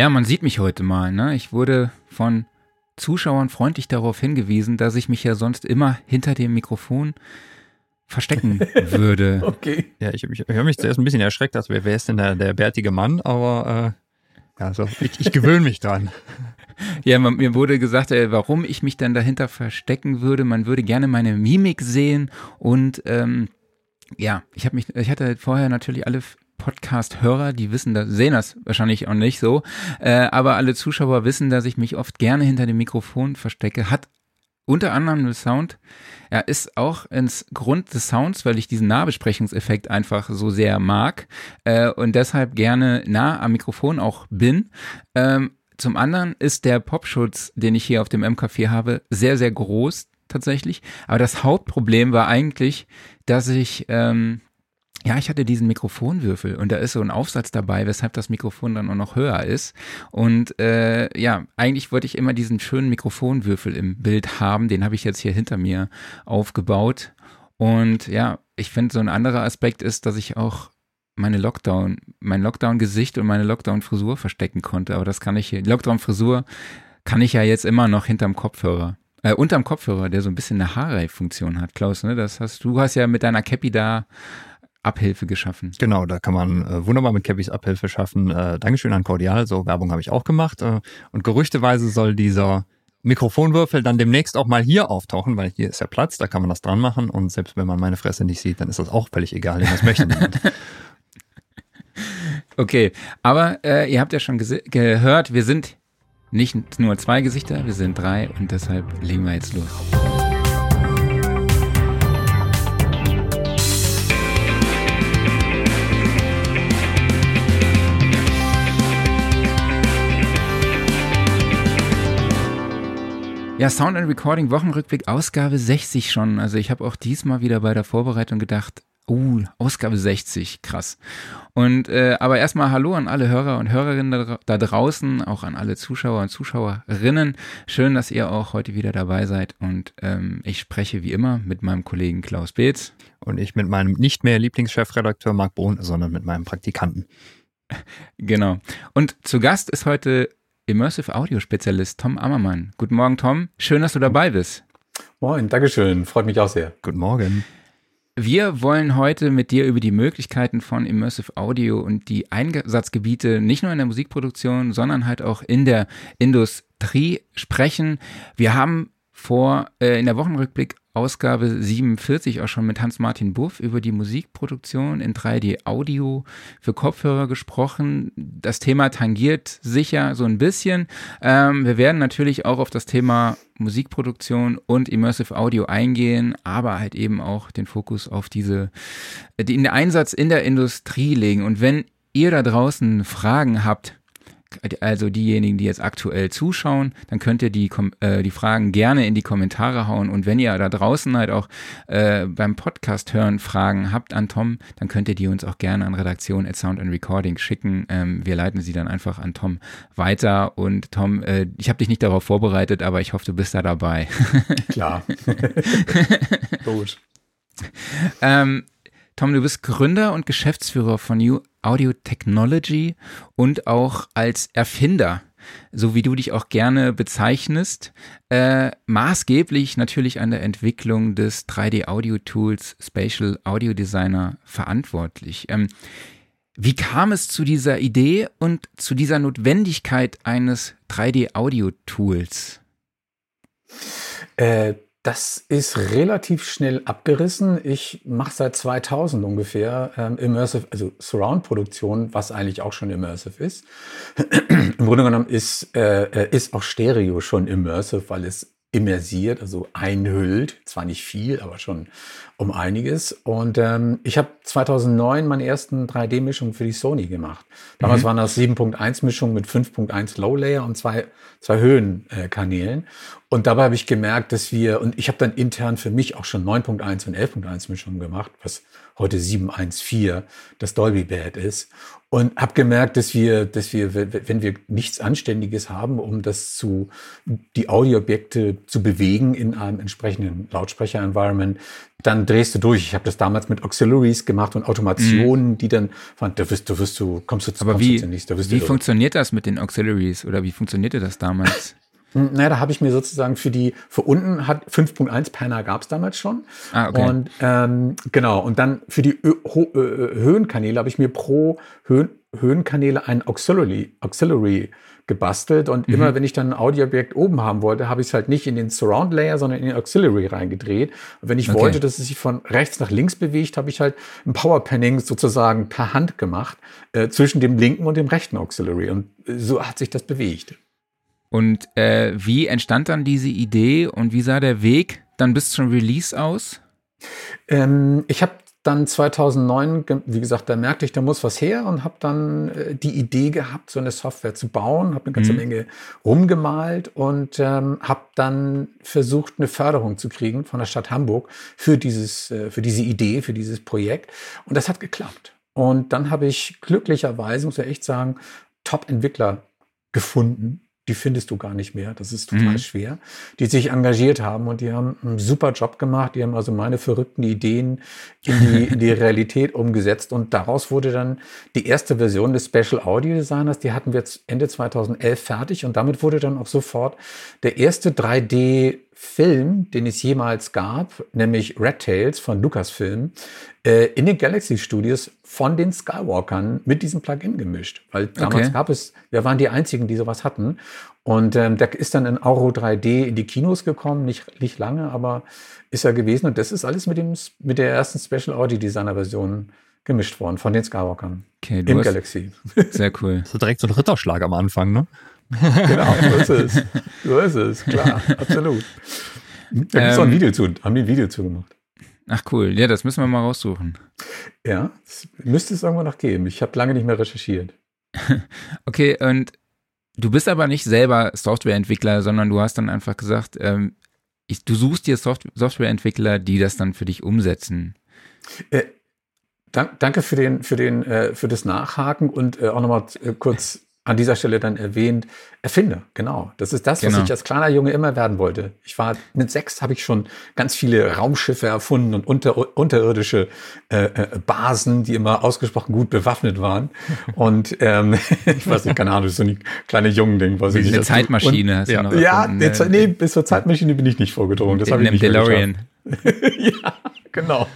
Ja, man sieht mich heute mal. Ne? Ich wurde von Zuschauern freundlich darauf hingewiesen, dass ich mich ja sonst immer hinter dem Mikrofon verstecken würde. okay. Ja, ich, ich, ich habe mich zuerst ein bisschen erschreckt, dass wer, wer ist denn der, der bärtige Mann, aber äh, ja, so, ich, ich gewöhne mich dran. Ja, man, mir wurde gesagt, äh, warum ich mich dann dahinter verstecken würde. Man würde gerne meine Mimik sehen und ähm, ja, ich habe mich, ich hatte vorher natürlich alle Podcast-Hörer, die wissen das, sehen das wahrscheinlich auch nicht so, äh, aber alle Zuschauer wissen, dass ich mich oft gerne hinter dem Mikrofon verstecke. Hat unter anderem den Sound, er ist auch ins Grund des Sounds, weil ich diesen Nahbesprechungseffekt einfach so sehr mag äh, und deshalb gerne nah am Mikrofon auch bin. Ähm, zum anderen ist der Popschutz, den ich hier auf dem MK4 habe, sehr, sehr groß tatsächlich. Aber das Hauptproblem war eigentlich, dass ich ähm, ja, ich hatte diesen Mikrofonwürfel und da ist so ein Aufsatz dabei, weshalb das Mikrofon dann auch noch höher ist. Und äh, ja, eigentlich wollte ich immer diesen schönen Mikrofonwürfel im Bild haben. Den habe ich jetzt hier hinter mir aufgebaut. Und ja, ich finde, so ein anderer Aspekt ist, dass ich auch meine Lockdown, mein Lockdown-Gesicht und meine Lockdown-Frisur verstecken konnte. Aber das kann ich hier, Lockdown-Frisur kann ich ja jetzt immer noch hinterm Kopfhörer. Äh, unterm Kopfhörer, der so ein bisschen eine Haarreiffunktion hat, Klaus, ne? Das hast du hast ja mit deiner Cappy da Abhilfe geschaffen. Genau, da kann man äh, wunderbar mit Cappys Abhilfe schaffen. Äh, Dankeschön an Cordial, so Werbung habe ich auch gemacht. Äh, und gerüchteweise soll dieser Mikrofonwürfel dann demnächst auch mal hier auftauchen, weil hier ist ja Platz, da kann man das dran machen und selbst wenn man meine Fresse nicht sieht, dann ist das auch völlig egal, denn das möchte niemand. Okay, aber äh, ihr habt ja schon gehört, wir sind nicht nur zwei Gesichter, wir sind drei und deshalb legen wir jetzt los. Ja, Sound and Recording Wochenrückblick Ausgabe 60 schon. Also ich habe auch diesmal wieder bei der Vorbereitung gedacht, uh, Ausgabe 60, krass. Und äh, aber erstmal Hallo an alle Hörer und Hörerinnen da, da, draußen, auch an alle Zuschauer und Zuschauerinnen. Schön, dass ihr auch heute wieder dabei seid. Und ähm, ich spreche wie immer mit meinem Kollegen Klaus Beetz. Und ich mit meinem nicht mehr Lieblingschefredakteur Marc Bohn, sondern mit meinem Praktikanten. Genau. Und zu Gast ist heute Immersive Audio Spezialist Tom Ammermann. Guten Morgen, Tom. Schön, dass du dabei bist. Moin, Dankeschön. Freut mich auch sehr. Guten Morgen. Wir wollen heute mit dir über die Möglichkeiten von Immersive Audio und die Einsatzgebiete nicht nur in der Musikproduktion, sondern halt auch in der Industrie sprechen. Wir haben vor äh, in der Wochenrückblick Ausgabe 47 auch schon mit Hans-Martin Buff über die Musikproduktion in 3D Audio für Kopfhörer gesprochen. Das Thema tangiert sicher so ein bisschen. Ähm, wir werden natürlich auch auf das Thema Musikproduktion und Immersive Audio eingehen, aber halt eben auch den Fokus auf diese, den Einsatz in der Industrie legen. Und wenn ihr da draußen Fragen habt, also diejenigen, die jetzt aktuell zuschauen, dann könnt ihr die, äh, die Fragen gerne in die Kommentare hauen. Und wenn ihr da draußen halt auch äh, beim Podcast hören Fragen habt an Tom, dann könnt ihr die uns auch gerne an Redaktion at Sound and Recording schicken. Ähm, wir leiten sie dann einfach an Tom weiter. Und Tom, äh, ich habe dich nicht darauf vorbereitet, aber ich hoffe, du bist da dabei. Klar. Gut. Ähm, Tom, du bist Gründer und Geschäftsführer von New Audio Technology und auch als Erfinder, so wie du dich auch gerne bezeichnest, äh, maßgeblich natürlich an der Entwicklung des 3D-Audio-Tools Spatial Audio Designer verantwortlich. Ähm, wie kam es zu dieser Idee und zu dieser Notwendigkeit eines 3D-Audio-Tools? Äh, das ist relativ schnell abgerissen. Ich mache seit 2000 ungefähr ähm, Immersive, also Surround-Produktion, was eigentlich auch schon Immersive ist. Im Grunde genommen ist, äh, äh, ist auch Stereo schon Immersive, weil es immersiert, also einhüllt. Zwar nicht viel, aber schon um einiges. Und ähm, ich habe 2009 meine ersten 3D-Mischungen für die Sony gemacht. Damals mhm. waren das 7.1-Mischungen mit 5.1 Low-Layer und zwei, zwei Höhenkanälen. und dabei habe ich gemerkt, dass wir, und ich habe dann intern für mich auch schon 9.1 und 11.1 Mischung gemacht, was heute 7.1.4 das Dolby Bad ist. Und habe gemerkt, dass wir, dass wir, wenn wir nichts Anständiges haben, um das zu, die Audioobjekte zu bewegen in einem entsprechenden Lautsprecher-Environment, dann drehst du durch. Ich habe das damals mit Auxiliaries gemacht und Automationen, mhm. die dann, da wirst du, wirst du, kommst du zu, Aber wie, wie funktioniert das mit den Auxiliaries oder wie funktionierte das damals? Naja, da habe ich mir sozusagen für die, für unten hat 5.1 Panner gab es damals schon. Ah, okay. Und ähm, genau, und dann für die Ö Ho Ö Höhenkanäle habe ich mir pro Höhen Höhenkanäle ein Auxiliary, Auxiliary gebastelt. Und mhm. immer wenn ich dann ein Audioobjekt oben haben wollte, habe ich es halt nicht in den Surround Layer, sondern in den Auxiliary reingedreht. Und wenn ich okay. wollte, dass es sich von rechts nach links bewegt, habe ich halt ein Power Panning sozusagen per Hand gemacht äh, zwischen dem linken und dem rechten Auxiliary. Und so hat sich das bewegt. Und äh, wie entstand dann diese Idee und wie sah der Weg dann bis zum Release aus? Ähm, ich habe dann 2009, wie gesagt, da merkte ich, da muss was her und habe dann äh, die Idee gehabt, so eine Software zu bauen, habe eine ganze mhm. Menge rumgemalt und ähm, habe dann versucht, eine Förderung zu kriegen von der Stadt Hamburg für dieses, äh, für diese Idee, für dieses Projekt. Und das hat geklappt. Und dann habe ich glücklicherweise, muss ich echt sagen, Top-Entwickler gefunden, die findest du gar nicht mehr. Das ist total mhm. schwer. Die sich engagiert haben und die haben einen super Job gemacht. Die haben also meine verrückten Ideen in die, in die Realität umgesetzt. Und daraus wurde dann die erste Version des Special Audio Designers. Die hatten wir jetzt Ende 2011 fertig. Und damit wurde dann auch sofort der erste 3D Film, den es jemals gab, nämlich Red Tails von Lucasfilm, äh, in den Galaxy Studios von den Skywalkern mit diesem Plugin gemischt. Weil damals okay. gab es, wir waren die einzigen, die sowas hatten. Und ähm, der ist dann in Auro 3D in die Kinos gekommen, nicht, nicht lange, aber ist er gewesen. Und das ist alles mit, dem, mit der ersten Special Audio Designer Version gemischt worden von den Skywalkern. Okay, Im Galaxy. Sehr cool. So direkt so ein Ritterschlag am Anfang, ne? Genau, so ist es. So ist es, klar, absolut. Da gibt es auch ein ähm, Video zu, haben die ein Video zu gemacht. Ach cool, ja, das müssen wir mal raussuchen. Ja, müsste es irgendwo noch geben. Ich habe lange nicht mehr recherchiert. okay, und du bist aber nicht selber Softwareentwickler, sondern du hast dann einfach gesagt, ähm, ich, du suchst dir Soft Softwareentwickler, die das dann für dich umsetzen. Äh, dank, danke für, den, für, den, äh, für das Nachhaken und äh, auch nochmal äh, kurz an dieser Stelle dann erwähnt, Erfinder, genau. Das ist das, genau. was ich als kleiner Junge immer werden wollte. Ich war mit sechs, habe ich schon ganz viele Raumschiffe erfunden und unter, unterirdische äh, äh, Basen, die immer ausgesprochen gut bewaffnet waren. Und ähm, ich weiß nicht, keine Ahnung, so ein kleine Jungen-Ding. Was ich eine Zeitmaschine und, hast du ja, noch. Ja, nee, nee, bis zur Zeitmaschine bin ich nicht vorgedrungen. Das habe ich nicht DeLorean. ja, genau.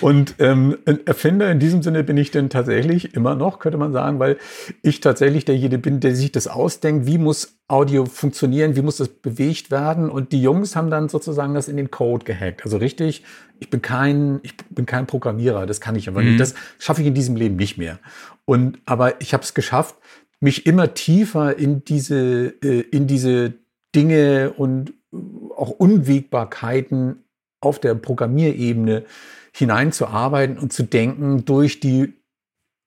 Und ähm, ein Erfinder in diesem Sinne bin ich denn tatsächlich immer noch, könnte man sagen, weil ich tatsächlich derjenige bin, der sich das ausdenkt, wie muss Audio funktionieren, wie muss das bewegt werden. Und die Jungs haben dann sozusagen das in den Code gehackt. Also richtig, ich bin kein, ich bin kein Programmierer, das kann ich aber mhm. nicht. Das schaffe ich in diesem Leben nicht mehr. Und aber ich habe es geschafft, mich immer tiefer in diese, äh, in diese Dinge und auch Unwägbarkeiten auf der Programmierebene hineinzuarbeiten und zu denken durch die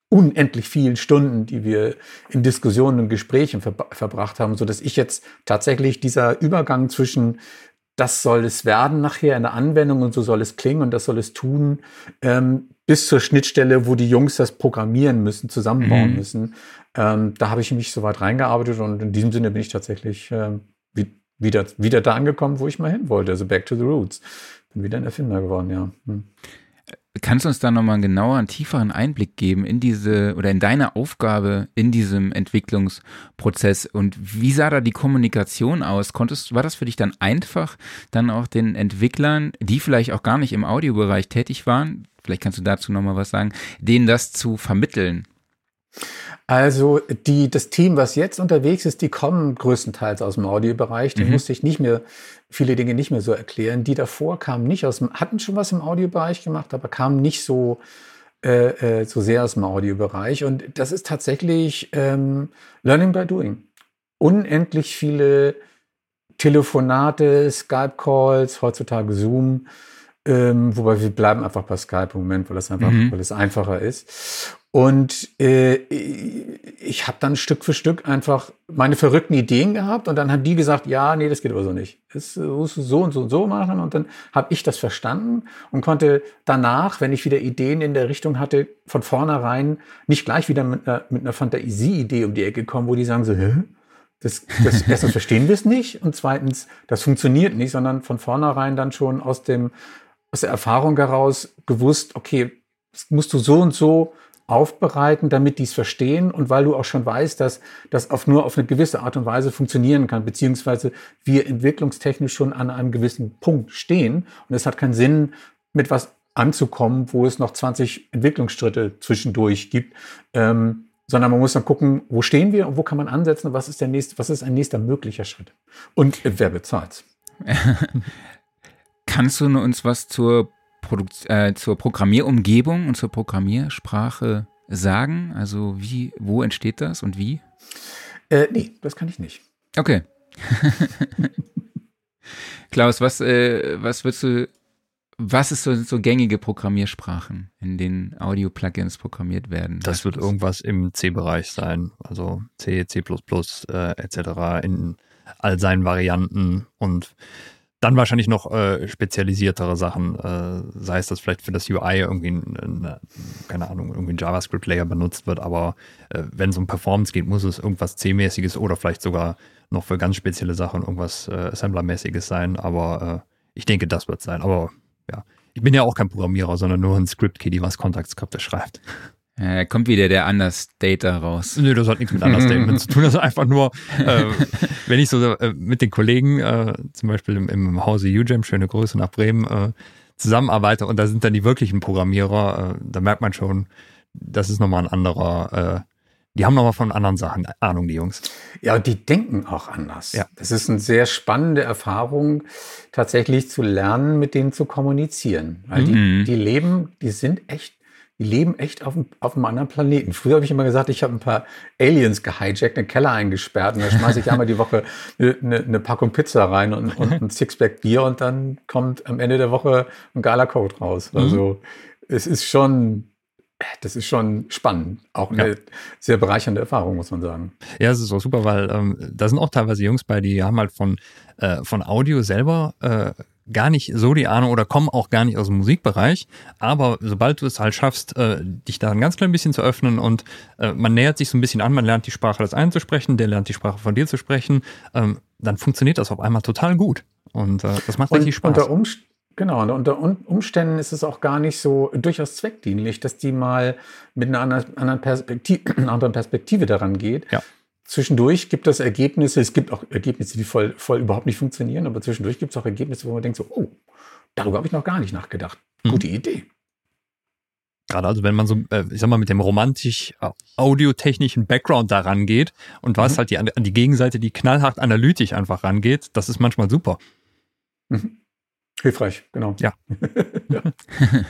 unendlich vielen Stunden, die wir in Diskussionen und Gesprächen ver verbracht haben, so dass ich jetzt tatsächlich dieser Übergang zwischen das soll es werden nachher in der Anwendung und so soll es klingen und das soll es tun, ähm, bis zur Schnittstelle, wo die Jungs das programmieren müssen, zusammenbauen mhm. müssen. Ähm, da habe ich mich so weit reingearbeitet und in diesem Sinne bin ich tatsächlich äh, wieder, wieder da angekommen, wo ich mal hin wollte, also back to the roots. Bin wieder ein Erfinder geworden, ja. Hm. Kannst du uns da nochmal einen tieferen Einblick geben in diese oder in deine Aufgabe in diesem Entwicklungsprozess und wie sah da die Kommunikation aus? Konntest, war das für dich dann einfach, dann auch den Entwicklern, die vielleicht auch gar nicht im Audiobereich tätig waren, vielleicht kannst du dazu nochmal was sagen, denen das zu vermitteln? Also die, das Team, was jetzt unterwegs ist, die kommen größtenteils aus dem Audiobereich. Die mhm. musste ich nicht mehr, viele Dinge nicht mehr so erklären. Die davor kamen nicht aus dem, hatten schon was im Audiobereich gemacht, aber kamen nicht so, äh, äh, so sehr aus dem Audiobereich. Und das ist tatsächlich ähm, Learning by Doing. Unendlich viele Telefonate, Skype-Calls, heutzutage Zoom. Ähm, wobei wir bleiben einfach bei Skype im Moment, weil das einfach, mhm. weil es einfacher ist. Und äh, ich habe dann Stück für Stück einfach meine verrückten Ideen gehabt und dann haben die gesagt, ja, nee, das geht aber so nicht. Das musst du so und so und so machen. Und dann habe ich das verstanden und konnte danach, wenn ich wieder Ideen in der Richtung hatte, von vornherein nicht gleich wieder mit einer, mit einer Fantasie-Idee um die Ecke kommen, wo die sagen so, Hä? Das, das, erstens verstehen wir es nicht und zweitens, das funktioniert nicht, sondern von vornherein dann schon aus dem, aus der Erfahrung heraus gewusst, okay, das musst du so und so aufbereiten, damit die es verstehen und weil du auch schon weißt, dass das auf nur auf eine gewisse Art und Weise funktionieren kann, beziehungsweise wir entwicklungstechnisch schon an einem gewissen Punkt stehen und es hat keinen Sinn, mit was anzukommen, wo es noch 20 Entwicklungsschritte zwischendurch gibt, ähm, sondern man muss dann gucken, wo stehen wir und wo kann man ansetzen und was ist der nächste, was ist ein nächster möglicher Schritt und wer bezahlt. Kannst du uns was zur Produkt, äh, zur Programmierumgebung und zur Programmiersprache sagen? Also wie, wo entsteht das und wie? Äh, nee, das kann ich nicht. Okay. Klaus, was, äh, was würdest du, was ist so, so gängige Programmiersprachen, in denen Audio-Plugins programmiert werden? Das wird irgendwas im C-Bereich sein, also C, C++, äh, etc. in all seinen Varianten und dann wahrscheinlich noch äh, spezialisiertere Sachen, äh, sei es, dass vielleicht für das UI irgendwie, ein, keine Ahnung, irgendwie ein JavaScript-Layer benutzt wird, aber äh, wenn es um Performance geht, muss es irgendwas C-mäßiges oder vielleicht sogar noch für ganz spezielle Sachen irgendwas äh, Assembler-mäßiges sein, aber äh, ich denke, das wird sein. Aber ja, ich bin ja auch kein Programmierer, sondern nur ein Script-Kiddie, was Kontaktskripte schreibt. Ja, kommt wieder der Understater raus. Nö, das hat nichts mit Understatement zu tun. Das ist einfach nur, äh, wenn ich so äh, mit den Kollegen, äh, zum Beispiel im, im Hause UGEM, schöne Grüße nach Bremen, äh, zusammenarbeite und da sind dann die wirklichen Programmierer, äh, da merkt man schon, das ist nochmal ein anderer, äh, die haben nochmal von anderen Sachen Ahnung, die Jungs. Ja, und die denken auch anders. Ja. Das ist eine sehr spannende Erfahrung, tatsächlich zu lernen, mit denen zu kommunizieren. Weil mhm. die, die leben, die sind echt die leben echt auf, auf einem anderen Planeten. Früher habe ich immer gesagt, ich habe ein paar Aliens gehijackt, einen Keller eingesperrt und da schmeiße ich einmal die Woche eine, eine, Packung Pizza rein und, und ein Sixpack Bier und dann kommt am Ende der Woche ein geiler Code raus. Mhm. Also es ist schon, das ist schon spannend. Auch eine ja. sehr bereichernde Erfahrung, muss man sagen. Ja, es ist auch super, weil ähm, da sind auch teilweise Jungs bei, die haben halt von, äh, von Audio selber äh, gar nicht so die Ahnung oder kommen auch gar nicht aus dem Musikbereich. Aber sobald du es halt schaffst, äh, dich da ein ganz klein bisschen zu öffnen und äh, man nähert sich so ein bisschen an, man lernt die Sprache des einen zu sprechen, der lernt die Sprache von dir zu sprechen, ähm, dann funktioniert das auf einmal total gut. Und äh, das macht und, richtig Spaß. Unter Genau, und unter Umständen ist es auch gar nicht so durchaus zweckdienlich, dass die mal mit einer anderen Perspektive, einer anderen Perspektive daran geht. Ja. Zwischendurch gibt es Ergebnisse, es gibt auch Ergebnisse, die voll, voll überhaupt nicht funktionieren, aber zwischendurch gibt es auch Ergebnisse, wo man denkt so, oh, darüber habe ich noch gar nicht nachgedacht. Mhm. Gute mhm. Idee. Gerade also, wenn man so, äh, ich sag mal, mit dem romantisch äh, audiotechnischen Background daran geht und was mhm. halt die, an die Gegenseite, die knallhart analytisch einfach rangeht, das ist manchmal super. Mhm. Hilfreich, genau. Ja. ja.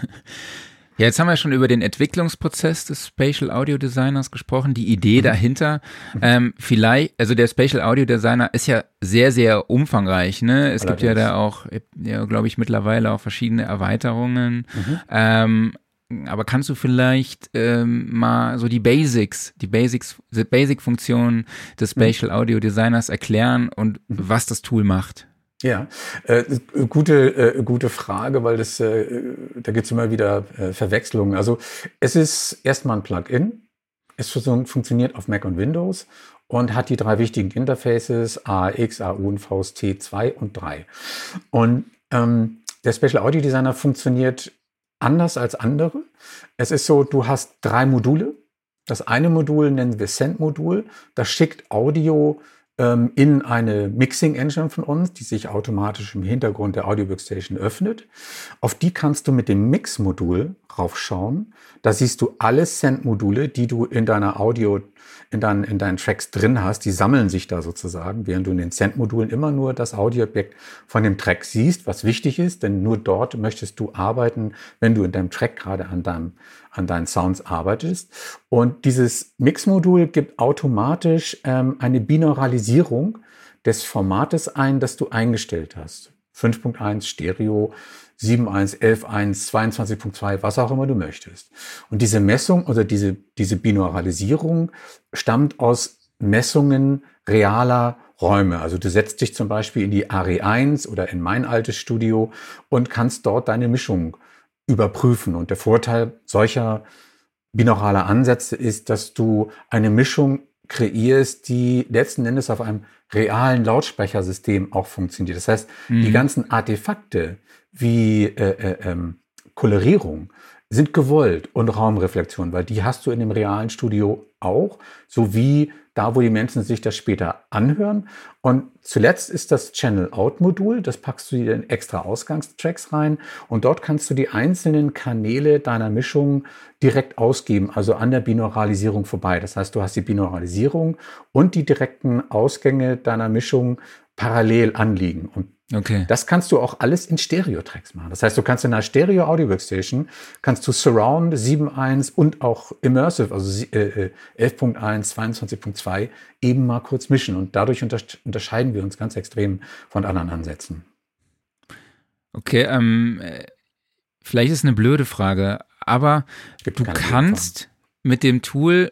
Ja, jetzt haben wir schon über den Entwicklungsprozess des Spatial Audio Designers gesprochen, die Idee mhm. dahinter. Ähm, vielleicht, also der Spatial Audio Designer ist ja sehr, sehr umfangreich. Ne? Es Allerdings. gibt ja da auch, ja, glaube ich, mittlerweile auch verschiedene Erweiterungen. Mhm. Ähm, aber kannst du vielleicht ähm, mal so die Basics, die Basics, die Basic-Funktionen des mhm. Spatial Audio Designers erklären und mhm. was das Tool macht? Ja, äh, gute, äh, gute Frage, weil das, äh, da gibt es immer wieder äh, Verwechslungen. Also es ist erstmal ein Plugin. Es funktioniert auf Mac und Windows und hat die drei wichtigen Interfaces AX, AU und VST 2 und 3. Und ähm, der Special Audio Designer funktioniert anders als andere. Es ist so, du hast drei Module. Das eine Modul nennen wir Send-Modul. Das schickt Audio ähm, in eine Mixing Engine von uns, die sich automatisch im Hintergrund der Audio Workstation öffnet. Auf die kannst du mit dem Mix-Modul raufschauen. Da siehst du alle Send-Module, die du in deiner Audio, in deinen, in deinen Tracks drin hast. Die sammeln sich da sozusagen, während du in den Send-Modulen immer nur das Audioobjekt von dem Track siehst, was wichtig ist, denn nur dort möchtest du arbeiten, wenn du in deinem Track gerade an deinem an deinen Sounds arbeitest. Und dieses Mix-Modul gibt automatisch ähm, eine Binauralisierung des Formates ein, das du eingestellt hast. 5.1 Stereo, 7.1, 11.1, 22.2, was auch immer du möchtest. Und diese Messung oder diese, diese Binauralisierung stammt aus Messungen realer Räume. Also du setzt dich zum Beispiel in die ARI 1 oder in mein altes Studio und kannst dort deine Mischung überprüfen. Und der Vorteil solcher binauraler Ansätze ist, dass du eine Mischung kreierst, die letzten Endes auf einem realen Lautsprechersystem auch funktioniert. Das heißt, mhm. die ganzen Artefakte wie äh, äh, ähm, Kolorierung sind gewollt und Raumreflexion, weil die hast du in dem realen Studio auch, sowie da, wo die Menschen sich das später anhören. Und zuletzt ist das Channel-Out-Modul, das packst du dir in extra Ausgangstracks rein und dort kannst du die einzelnen Kanäle deiner Mischung direkt ausgeben, also an der Binauralisierung vorbei. Das heißt, du hast die Binauralisierung und die direkten Ausgänge deiner Mischung parallel anliegen. Und Okay. Das kannst du auch alles in Stereo-Tracks machen. Das heißt, du kannst in einer Stereo Audio Workstation kannst du Surround 7.1 und auch Immersive, also äh, 11.1, 22.2 eben mal kurz mischen. Und dadurch unterscheiden wir uns ganz extrem von anderen Ansätzen. Okay, ähm, äh, vielleicht ist eine blöde Frage, aber du kannst mit dem Tool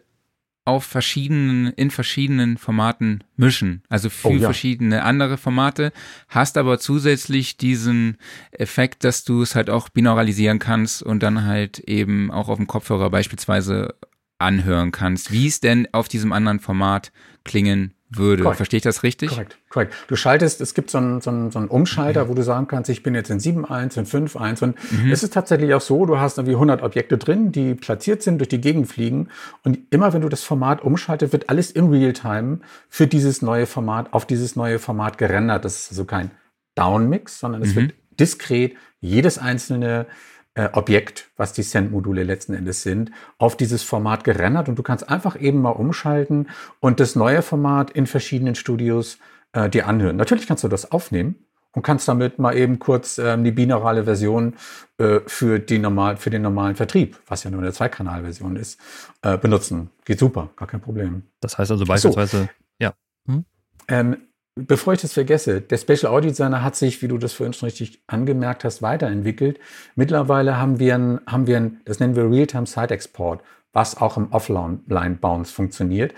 auf verschiedenen, in verschiedenen Formaten mischen. Also für oh, ja. verschiedene andere Formate, hast aber zusätzlich diesen Effekt, dass du es halt auch binauralisieren kannst und dann halt eben auch auf dem Kopfhörer beispielsweise anhören kannst, wie es denn auf diesem anderen Format klingen würde. Korrekt. Verstehe ich das richtig? Korrekt, korrekt. Du schaltest, es gibt so einen, so einen, so einen Umschalter, mhm. wo du sagen kannst, ich bin jetzt in 7.1, in 5.1 und mhm. es ist tatsächlich auch so, du hast irgendwie 100 Objekte drin, die platziert sind, durch die Gegend fliegen und immer wenn du das Format umschaltest, wird alles in Realtime für dieses neue Format, auf dieses neue Format gerendert. Das ist also kein Downmix, sondern es mhm. wird diskret jedes einzelne äh, Objekt, was die Send-Module letzten Endes sind, auf dieses Format gerendert und du kannst einfach eben mal umschalten und das neue Format in verschiedenen Studios äh, dir anhören. Natürlich kannst du das aufnehmen und kannst damit mal eben kurz ähm, die binaurale Version äh, für, die normal, für den normalen Vertrieb, was ja nur eine Zweikanalversion ist, äh, benutzen. Geht super, gar kein Problem. Das heißt also beispielsweise, so. ja. Hm? Ähm, Bevor ich das vergesse, der Special Audio Designer hat sich, wie du das vorhin schon richtig angemerkt hast, weiterentwickelt. Mittlerweile haben wir ein, haben wir ein das nennen wir Real-Time Site Export, was auch im Offline Bounce funktioniert.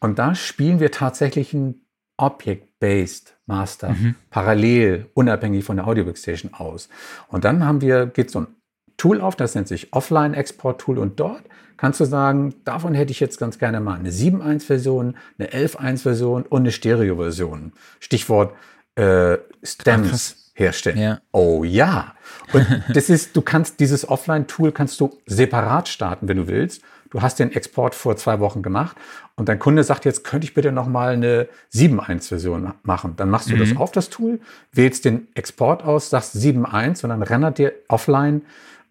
Und da spielen wir tatsächlich ein Object-Based Master mhm. parallel, unabhängig von der Audio Workstation aus. Und dann haben wir, geht so ein Tool auf, das nennt sich Offline Export Tool und dort kannst du sagen, davon hätte ich jetzt ganz gerne mal eine 7.1-Version, eine 11.1-Version und eine Stereo-Version. Stichwort äh, Stems herstellen. Ja. Oh ja. Und das ist, du kannst dieses Offline-Tool kannst du separat starten, wenn du willst. Du hast den Export vor zwei Wochen gemacht und dein Kunde sagt jetzt, könnte ich bitte noch mal eine 7.1-Version machen. Dann machst du mhm. das auf das Tool, wählst den Export aus, sagst 7.1 und dann rendert dir offline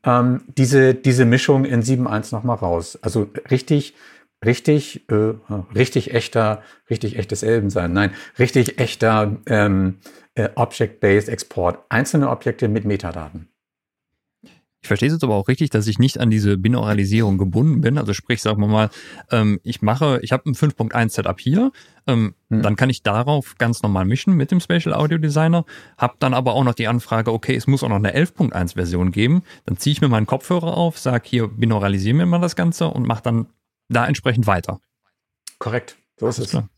ähm, diese, diese Mischung in 7.1 nochmal raus. Also richtig, richtig, äh, richtig echter, richtig echtes Elbensein. Nein, richtig echter ähm, äh, Object-Based Export. Einzelne Objekte mit Metadaten. Ich verstehe es jetzt aber auch richtig, dass ich nicht an diese Binauralisierung gebunden bin. Also sprich, sagen wir mal, ähm, ich mache, ich habe ein 5.1 Setup hier, ähm, hm. dann kann ich darauf ganz normal mischen mit dem Spatial Audio Designer, habe dann aber auch noch die Anfrage, okay, es muss auch noch eine 11.1 Version geben. Dann ziehe ich mir meinen Kopfhörer auf, sage hier, binauralisieren wir mal das Ganze und mache dann da entsprechend weiter. Korrekt, so ist es. Klar.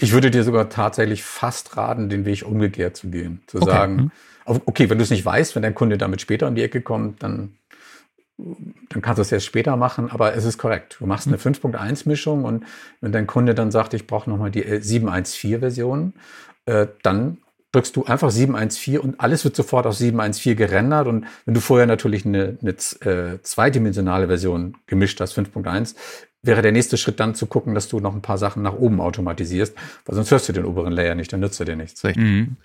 Ich würde dir sogar tatsächlich fast raten, den Weg umgekehrt zu gehen. Zu okay. sagen, hm Okay, wenn du es nicht weißt, wenn dein Kunde damit später um die Ecke kommt, dann, dann kannst du es erst später machen, aber es ist korrekt. Du machst eine 5.1-Mischung und wenn dein Kunde dann sagt, ich brauche nochmal die 7.1.4-Version, äh, dann drückst du einfach 7.1.4 und alles wird sofort auf 7.1.4 gerendert. Und wenn du vorher natürlich eine, eine äh, zweidimensionale Version gemischt hast, 5.1, wäre der nächste Schritt dann zu gucken, dass du noch ein paar Sachen nach oben automatisierst, weil sonst hörst du den oberen Layer nicht, dann nützt er dir nichts. Mhm.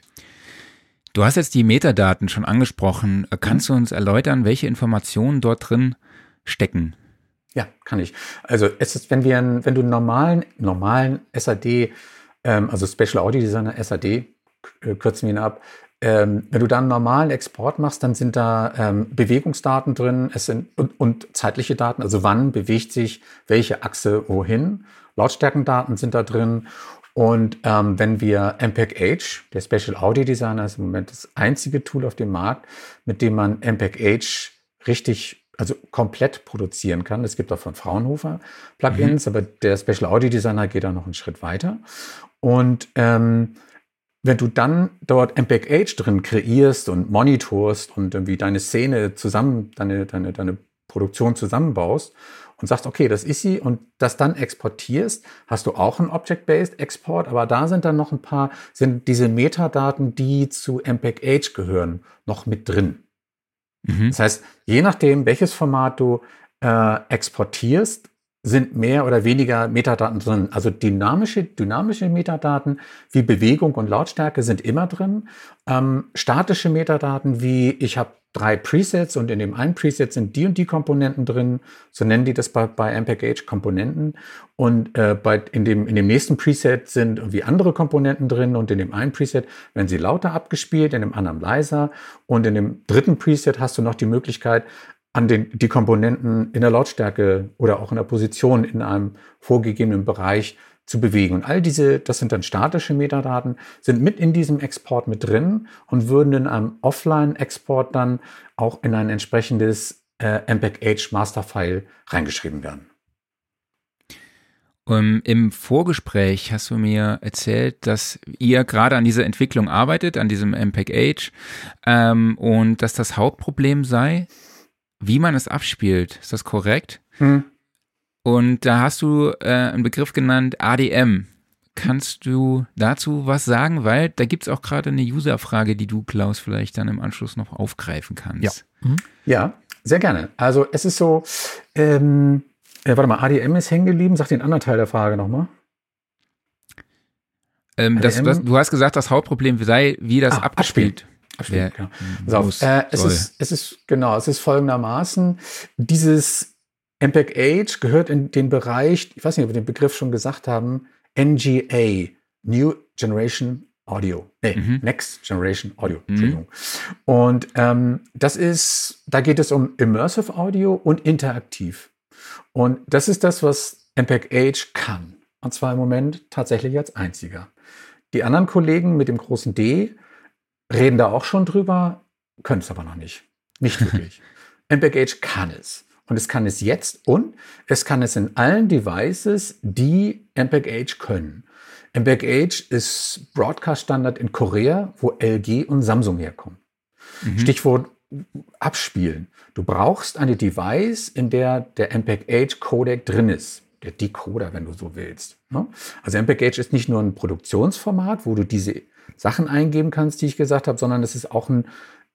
Du hast jetzt die Metadaten schon angesprochen. Kannst mhm. du uns erläutern, welche Informationen dort drin stecken? Ja, kann ich. Also es ist, wenn wir, wenn du einen normalen, normalen SAD, ähm, also Special Audio Designer SAD, äh, kürzen wir ihn ab, ähm, wenn du da einen normalen Export machst, dann sind da ähm, Bewegungsdaten drin es sind, und, und zeitliche Daten, also wann bewegt sich welche Achse wohin. Lautstärkendaten sind da drin Und ähm, wenn wir MPEG H, der Special Audio Designer ist im Moment das einzige Tool auf dem Markt, mit dem man MPEG H richtig also komplett produzieren kann. Es gibt auch von Fraunhofer Plugins, mhm. aber der Special Audio Designer geht da noch einen Schritt weiter. Und ähm, wenn du dann dort MPEG H drin kreierst und monitorst und irgendwie deine Szene zusammen, deine, deine, deine Produktion zusammenbaust und sagst, okay, das ist sie und das dann exportierst, hast du auch einen Object-Based Export, aber da sind dann noch ein paar, sind diese Metadaten, die zu MPEG-H gehören, noch mit drin. Mhm. Das heißt, je nachdem, welches Format du äh, exportierst, sind mehr oder weniger Metadaten drin. Also dynamische, dynamische Metadaten wie Bewegung und Lautstärke sind immer drin. Ähm, statische Metadaten wie ich habe drei Presets und in dem einen Preset sind die und die Komponenten drin. So nennen die das bei, bei MPEG Komponenten. Und äh, bei, in, dem, in dem nächsten Preset sind irgendwie andere Komponenten drin und in dem einen Preset werden sie lauter abgespielt, in dem anderen leiser. Und in dem dritten Preset hast du noch die Möglichkeit, an den, die Komponenten in der Lautstärke oder auch in der Position in einem vorgegebenen Bereich zu bewegen. Und all diese, das sind dann statische Metadaten, sind mit in diesem Export mit drin und würden in einem Offline-Export dann auch in ein entsprechendes äh, MPEG-H Masterfile reingeschrieben werden. Um, ähm, Im Vorgespräch hast du mir erzählt, dass ihr gerade an dieser Entwicklung arbeitet, an diesem MPEG-H, ähm, und dass das Hauptproblem sei, wie man es abspielt. Ist das korrekt? Hm. Und da hast du äh, einen Begriff genannt, ADM. Kannst du dazu was sagen? Weil da gibt es auch gerade eine User-Frage, die du, Klaus, vielleicht dann im Anschluss noch aufgreifen kannst. Ja, mhm. ja sehr gerne. Also es ist so, ähm, äh, warte mal, ADM ist hängen geblieben. Sag den anderen Teil der Frage nochmal. Ähm, das, das, du hast gesagt, das Hauptproblem sei, wie das ah, abgespielt Abspielen, ja. genau. äh, es, ist, es ist, genau, es ist folgendermaßen, dieses MPEG Age gehört in den Bereich, ich weiß nicht, ob wir den Begriff schon gesagt haben, NGA, New Generation Audio. Nee, mhm. Next Generation Audio, mhm. Entschuldigung. Und ähm, das ist, da geht es um Immersive Audio und interaktiv. Und das ist das, was MPEG Age kann. Und zwar im Moment tatsächlich als einziger. Die anderen Kollegen mit dem großen D reden da auch schon drüber, können es aber noch nicht. Nicht wirklich. MPEG Age kann es. Und es kann es jetzt und es kann es in allen Devices, die MPEG-H können. MPEG-H ist Broadcast-Standard in Korea, wo LG und Samsung herkommen. Mhm. Stichwort abspielen. Du brauchst eine Device, in der der MPEG-H-Codec drin ist. Der Decoder, wenn du so willst. Ne? Also MPEG-H ist nicht nur ein Produktionsformat, wo du diese Sachen eingeben kannst, die ich gesagt habe, sondern es ist auch ein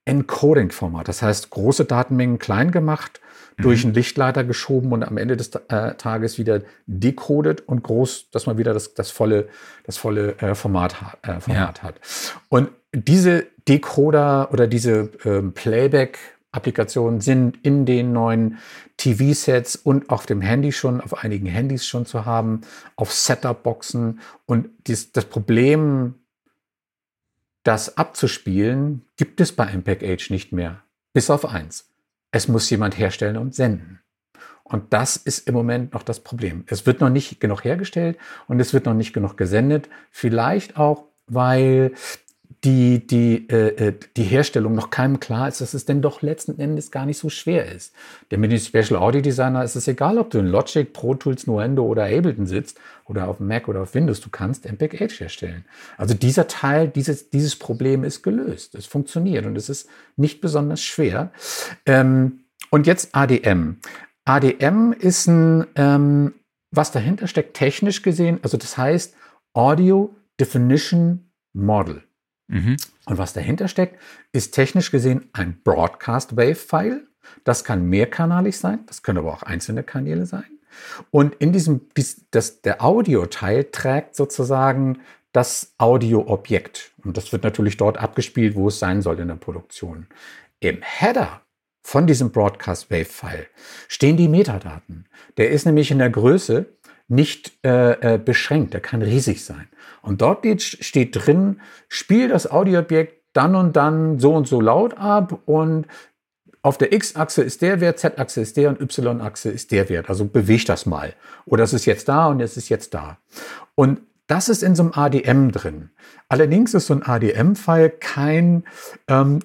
Encoding-Format. Das heißt, große Datenmengen klein gemacht, mhm. durch einen Lichtleiter geschoben und am Ende des äh, Tages wieder decoded und groß, dass man wieder das, das volle, das volle äh, Format, äh, Format ja. hat. Und diese Decoder oder diese ähm, Playback Applikationen sind in den neuen TV-Sets und auf dem Handy schon, auf einigen Handys schon zu haben, auf Setup-Boxen. Und dies, das Problem, das abzuspielen, gibt es bei MPEG-H nicht mehr. Bis auf eins. Es muss jemand herstellen und senden. Und das ist im Moment noch das Problem. Es wird noch nicht genug hergestellt und es wird noch nicht genug gesendet. Vielleicht auch, weil die, die, äh, äh, die Herstellung noch keinem klar ist, dass es denn doch letzten Endes gar nicht so schwer ist. Denn mit dem Special Audio Designer ist es egal, ob du in Logic, Pro Tools, Nuendo oder Ableton sitzt oder auf Mac oder auf Windows, du kannst MPEG-H herstellen. Also dieser Teil, dieses, dieses Problem ist gelöst. Es funktioniert und es ist nicht besonders schwer. Ähm, und jetzt ADM. ADM ist ein, ähm, was dahinter steckt, technisch gesehen, also das heißt Audio Definition Model. Mhm. Und was dahinter steckt, ist technisch gesehen ein Broadcast Wave File. Das kann mehrkanalig sein, das können aber auch einzelne Kanäle sein. Und in diesem, das, der Audioteil trägt sozusagen das Audioobjekt. Und das wird natürlich dort abgespielt, wo es sein soll in der Produktion. Im Header von diesem Broadcast Wave File stehen die Metadaten. Der ist nämlich in der Größe nicht äh, äh, beschränkt, der kann riesig sein. Und dort steht drin, spiel das Audioobjekt dann und dann so und so laut ab und auf der X-Achse ist der Wert, Z-Achse ist der und Y-Achse ist der Wert. Also beweg das mal. Oder es ist jetzt da und es ist jetzt da. Und Das ist in so einem ADM drin. Allerdings ist so ein ADM-File kein ähm,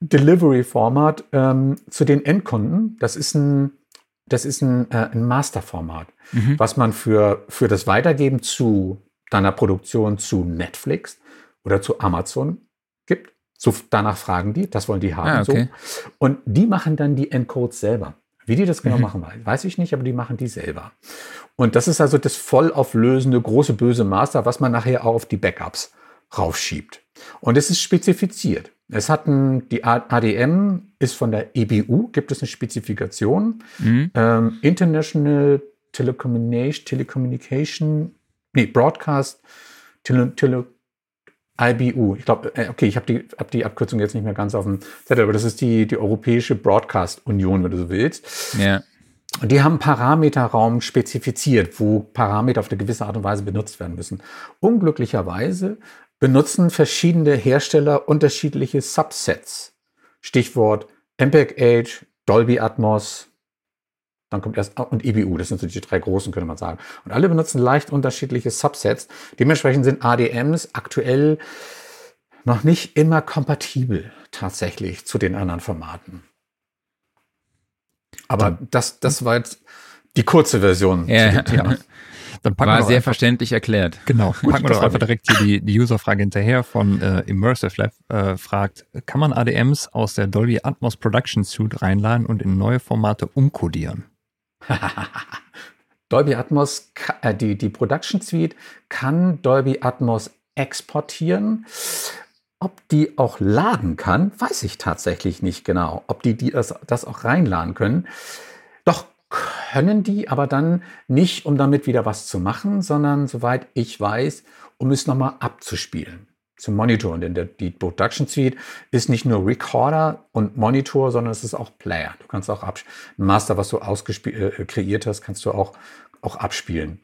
Delivery-Format ähm, zu den Endkunden. Das ist ein, das ist ein, äh, ein Master-Format, mhm. was man für, für das Weitergeben zu deiner Produktion zu Netflix oder zu Amazon gibt. So, danach fragen die, das wollen die haben. Ah, okay. so. Und die machen dann die Encodes selber. Wie die das genau mhm. machen, weiß ich nicht, aber die machen die selber. Und das ist also das vollauflösende große böse Master, was man nachher auch auf die Backups raufschiebt. Und es ist spezifiziert. Es hat ein, die ADM ist von der EBU, gibt es eine Spezifikation. Mhm. Ähm, International Telecommunication, Telecommunication, nee, Broadcast Tele, Tele, IBU. Ich glaube, äh, okay, ich habe die, hab die Abkürzung jetzt nicht mehr ganz auf dem Zettel, aber das ist die, die Europäische Broadcast Union, wenn du so willst. Ja. Und die haben Parameterraum spezifiziert, wo Parameter auf eine gewisse Art und Weise benutzt werden müssen. Unglücklicherweise benutzen verschiedene Hersteller unterschiedliche Subsets. Stichwort MPEG Age, Dolby Atmos, dann kommt erst und EBU, das sind so die drei großen, könnte man sagen. Und alle benutzen leicht unterschiedliche Subsets. Dementsprechend sind ADMs aktuell noch nicht immer kompatibel tatsächlich zu den anderen Formaten. Aber das, das war jetzt die kurze Version ja. Dann War sehr einfach, verständlich erklärt. Genau. Packen wir doch einfach direkt hier die, die Userfrage hinterher von äh, Immersive Lab. Äh, fragt, kann man ADMs aus der Dolby Atmos Production Suite reinladen und in neue Formate umkodieren? Dolby Atmos, äh, die, die Production Suite kann Dolby Atmos exportieren. Ob die auch laden kann, weiß ich tatsächlich nicht genau. Ob die, die das, das auch reinladen können. Doch können die, aber dann nicht, um damit wieder was zu machen, sondern soweit ich weiß, um es nochmal abzuspielen zum Monitoren. Denn der, die Production Suite ist nicht nur Recorder und Monitor, sondern es ist auch Player. Du kannst auch ein Master, was du ausgespielt, äh, kreiert hast, kannst du auch, auch abspielen.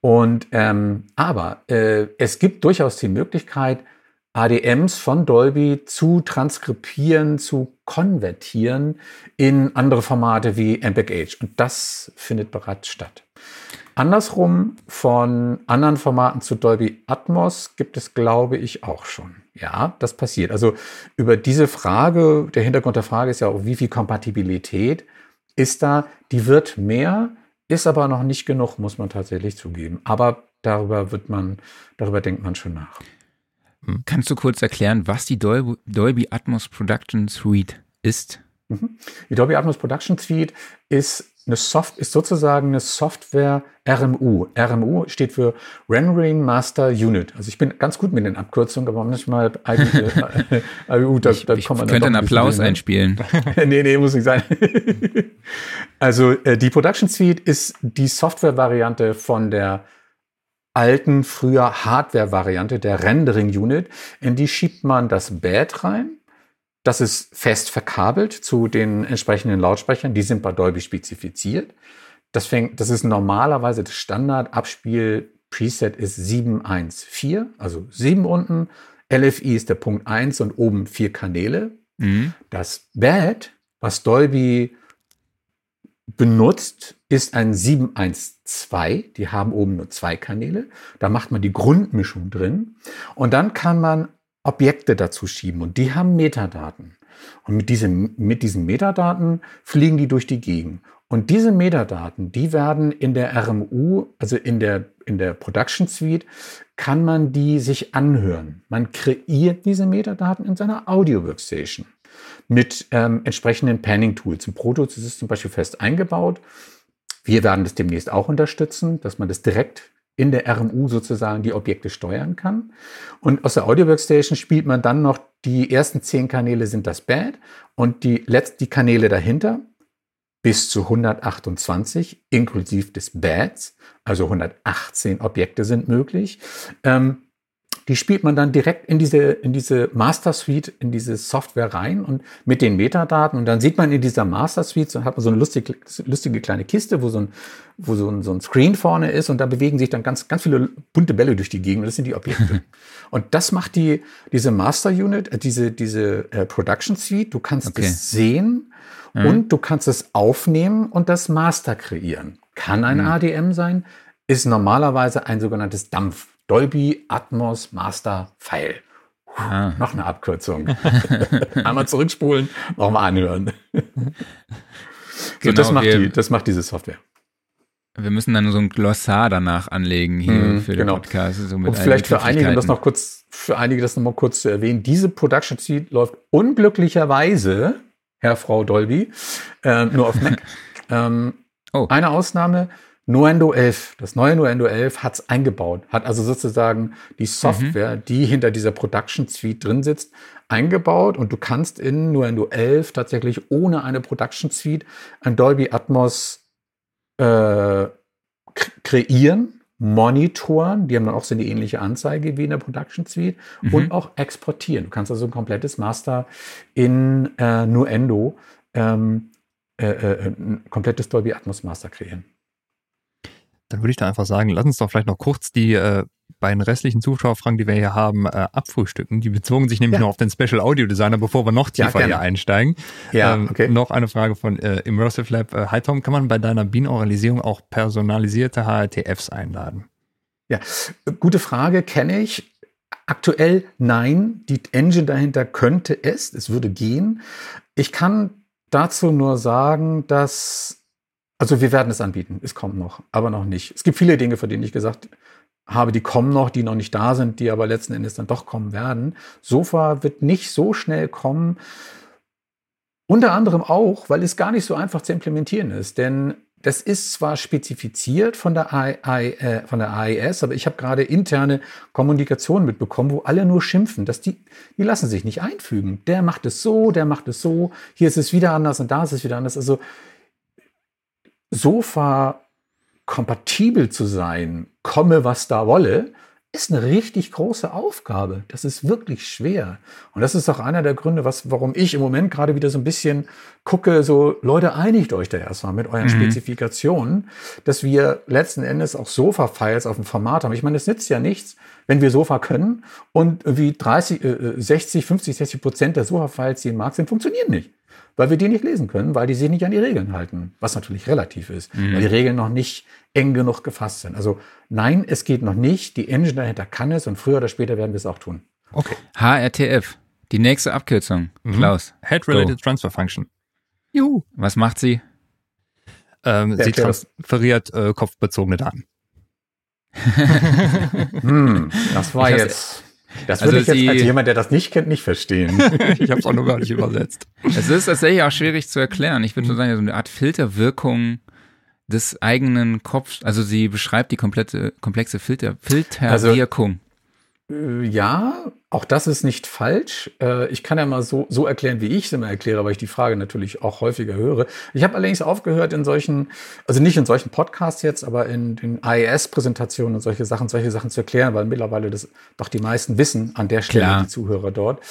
Und ähm, aber äh, es gibt durchaus die Möglichkeit, ADMs von Dolby zu transkribieren, zu konvertieren in andere Formate wie MPEG-Age. Und das findet bereits statt. Andersrum von anderen Formaten zu Dolby Atmos gibt es, glaube ich, auch schon. Ja, das passiert. Also über diese Frage, der Hintergrund der Frage ist ja auch, wie viel Kompatibilität ist da? Die wird mehr, ist aber noch nicht genug, muss man tatsächlich zugeben. Aber darüber wird man, darüber denkt man schon nach. Hm. Kannst du kurz erklären, was die Dolby, Atmos Production Suite ist? Mhm. Die Dolby Atmos Production Suite ist eine Soft ist sozusagen eine Software RMU. RMU steht für Rendering Master Unit. Also ich bin ganz gut mit den Abkürzungen, aber manchmal IBU, da, da ich, kommt man Ich könnte einen Applaus einspielen. nee, nee, muss nicht sein. also äh, die Production Suite ist die Software-Variante von der alten, früher Hardware-Variante der Rendering Unit. In die schiebt man das Bad rein das ist fest verkabelt zu den entsprechenden Lautsprechern. Die sind bei Dolby spezifiziert. Das, fängt, das ist normalerweise das Standard-Abspiel. Preset ist 714, also 7 unten. LFI ist der Punkt 1 und oben vier Kanäle. Mhm. Das Bad, was Dolby benutzt, ist ein 712. Die haben oben nur zwei Kanäle. Da macht man die Grundmischung drin. Und dann kann man Objekte dazu schieben und die haben Metadaten. Und mit, diesem, mit diesen Metadaten fliegen die durch die Gegend. Und diese Metadaten, die werden in der RMU, also in der, in der Production Suite, kann man die sich anhören. Man kreiert diese Metadaten in seiner Audio Workstation mit ähm, entsprechenden Panning-Tools. Im Pro ist es zum Beispiel fest eingebaut. Wir werden das demnächst auch unterstützen, dass man das direkt in der RMU sozusagen die Objekte steuern kann. Und aus der Audio Workstation spielt man dann noch die ersten zehn Kanäle sind das Bad und die letzten die Kanäle dahinter bis zu 128 inklusive des Bads, also 118 Objekte sind möglich. Ähm, die spielt man dann direkt in diese, in diese Master Suite, in diese Software rein und mit den Metadaten. Und dann sieht man in dieser Master Suite, so hat man so eine lustige, lustige kleine Kiste, wo so ein, wo so ein, so ein Screen vorne ist und da bewegen sich dann ganz, ganz viele bunte Bälle durch die Gegend. Und das sind die Objekte. und das macht die, diese Master Unit, äh, diese, diese äh, Production Suite. Du kannst okay. es sehen mhm. und du kannst es aufnehmen und das Master kreieren. Kann ein mhm. ADM sein, ist normalerweise ein sogenanntes Dampf. Dolby Atmos Master File. Ah. Noch eine Abkürzung. Einmal zurückspulen, nochmal anhören. Genau, so, das, macht die, das macht diese Software. Wir müssen dann so ein Glossar danach anlegen hier mm, für den genau. Podcast. So Und vielleicht für einige, das noch kurz, für einige das nochmal kurz zu erwähnen, diese Production Suite läuft unglücklicherweise, Herr, Frau Dolby, äh, nur auf Mac. ähm, oh. Eine Ausnahme, Nuendo 11, das neue Nuendo 11 hat es eingebaut, hat also sozusagen die Software, mhm. die hinter dieser Production Suite drin sitzt, eingebaut und du kannst in Nuendo 11 tatsächlich ohne eine Production Suite ein Dolby Atmos äh, kreieren, monitoren, die haben dann auch so eine ähnliche Anzeige wie in der Production Suite mhm. und auch exportieren. Du kannst also ein komplettes Master in äh, Nuendo, ähm, äh, äh, ein komplettes Dolby Atmos Master kreieren. Dann würde ich da einfach sagen, lass uns doch vielleicht noch kurz die äh, beiden restlichen Zuschauerfragen, die wir hier haben, äh, abfrühstücken. Die bezogen sich nämlich ja. nur auf den Special Audio Designer, bevor wir noch tiefer ja, hier einsteigen. Ja, ähm, okay. Noch eine Frage von äh, Immersive Lab. Äh, hi Tom, kann man bei deiner Binauralisierung auch personalisierte HRTFs einladen? Ja, gute Frage, kenne ich. Aktuell nein, die Engine dahinter könnte es, es würde gehen. Ich kann dazu nur sagen, dass, also wir werden es anbieten, es kommt noch, aber noch nicht. Es gibt viele Dinge, von denen ich gesagt habe, die kommen noch, die noch nicht da sind, die aber letzten Endes dann doch kommen werden. Sofa wird nicht so schnell kommen. Unter anderem auch, weil es gar nicht so einfach zu implementieren ist. Denn das ist zwar spezifiziert von der, AI, äh, von der AIS, aber ich habe gerade interne Kommunikation mitbekommen, wo alle nur schimpfen, dass die, die lassen sich nicht einfügen. Der macht es so, der macht es so, hier ist es wieder anders und da ist es wieder anders. Also Sofa kompatibel zu sein, komme was da wolle, ist eine richtig große Aufgabe. Das ist wirklich schwer. Und das ist auch einer der Gründe, was, warum ich im Moment gerade wieder so ein bisschen gucke, so Leute, einigt euch da erstmal mit euren mhm. Spezifikationen, dass wir letzten Endes auch Sofa-Files auf dem Format haben. Ich meine, es nützt ja nichts, wenn wir Sofa können und wie 30, äh, 60, 50, 60 Prozent der Sofa-Files, die im Markt sind, funktionieren nicht weil wir die nicht lesen können, weil die sich nicht an die Regeln halten, was natürlich relativ ist, mhm. weil die Regeln noch nicht eng genug gefasst sind. Also nein, es geht noch nicht. Die Engine dahinter kann es und früher oder später werden wir es auch tun. Okay. HRTF, die nächste Abkürzung. Mhm. Klaus. Head Related Go. Transfer Function. Juhu. Was macht sie? Ähm, sie transferiert äh, kopfbezogene Daten. hm, das war jetzt das würde also ich jetzt als jemand, der das nicht kennt, nicht verstehen. ich habe es auch noch gar nicht übersetzt. Es ist tatsächlich auch schwierig zu erklären. Ich würde so sagen, so eine Art Filterwirkung des eigenen Kopfs. Also sie beschreibt die komplette komplexe Filter, Filterwirkung. Also, ja, auch das ist nicht falsch. Äh, ich kann ja mal so, so erklären, wie ich es immer erkläre, weil ich die Frage natürlich auch häufiger höre. Ich habe allerdings aufgehört in solchen, also nicht in solchen Podcasts jetzt, aber in den AES-Präsentationen und solche Sachen, solche Sachen zu erklären, weil mittlerweile das doch die meisten wissen an der Stelle, Klar. die Zuhörer dort.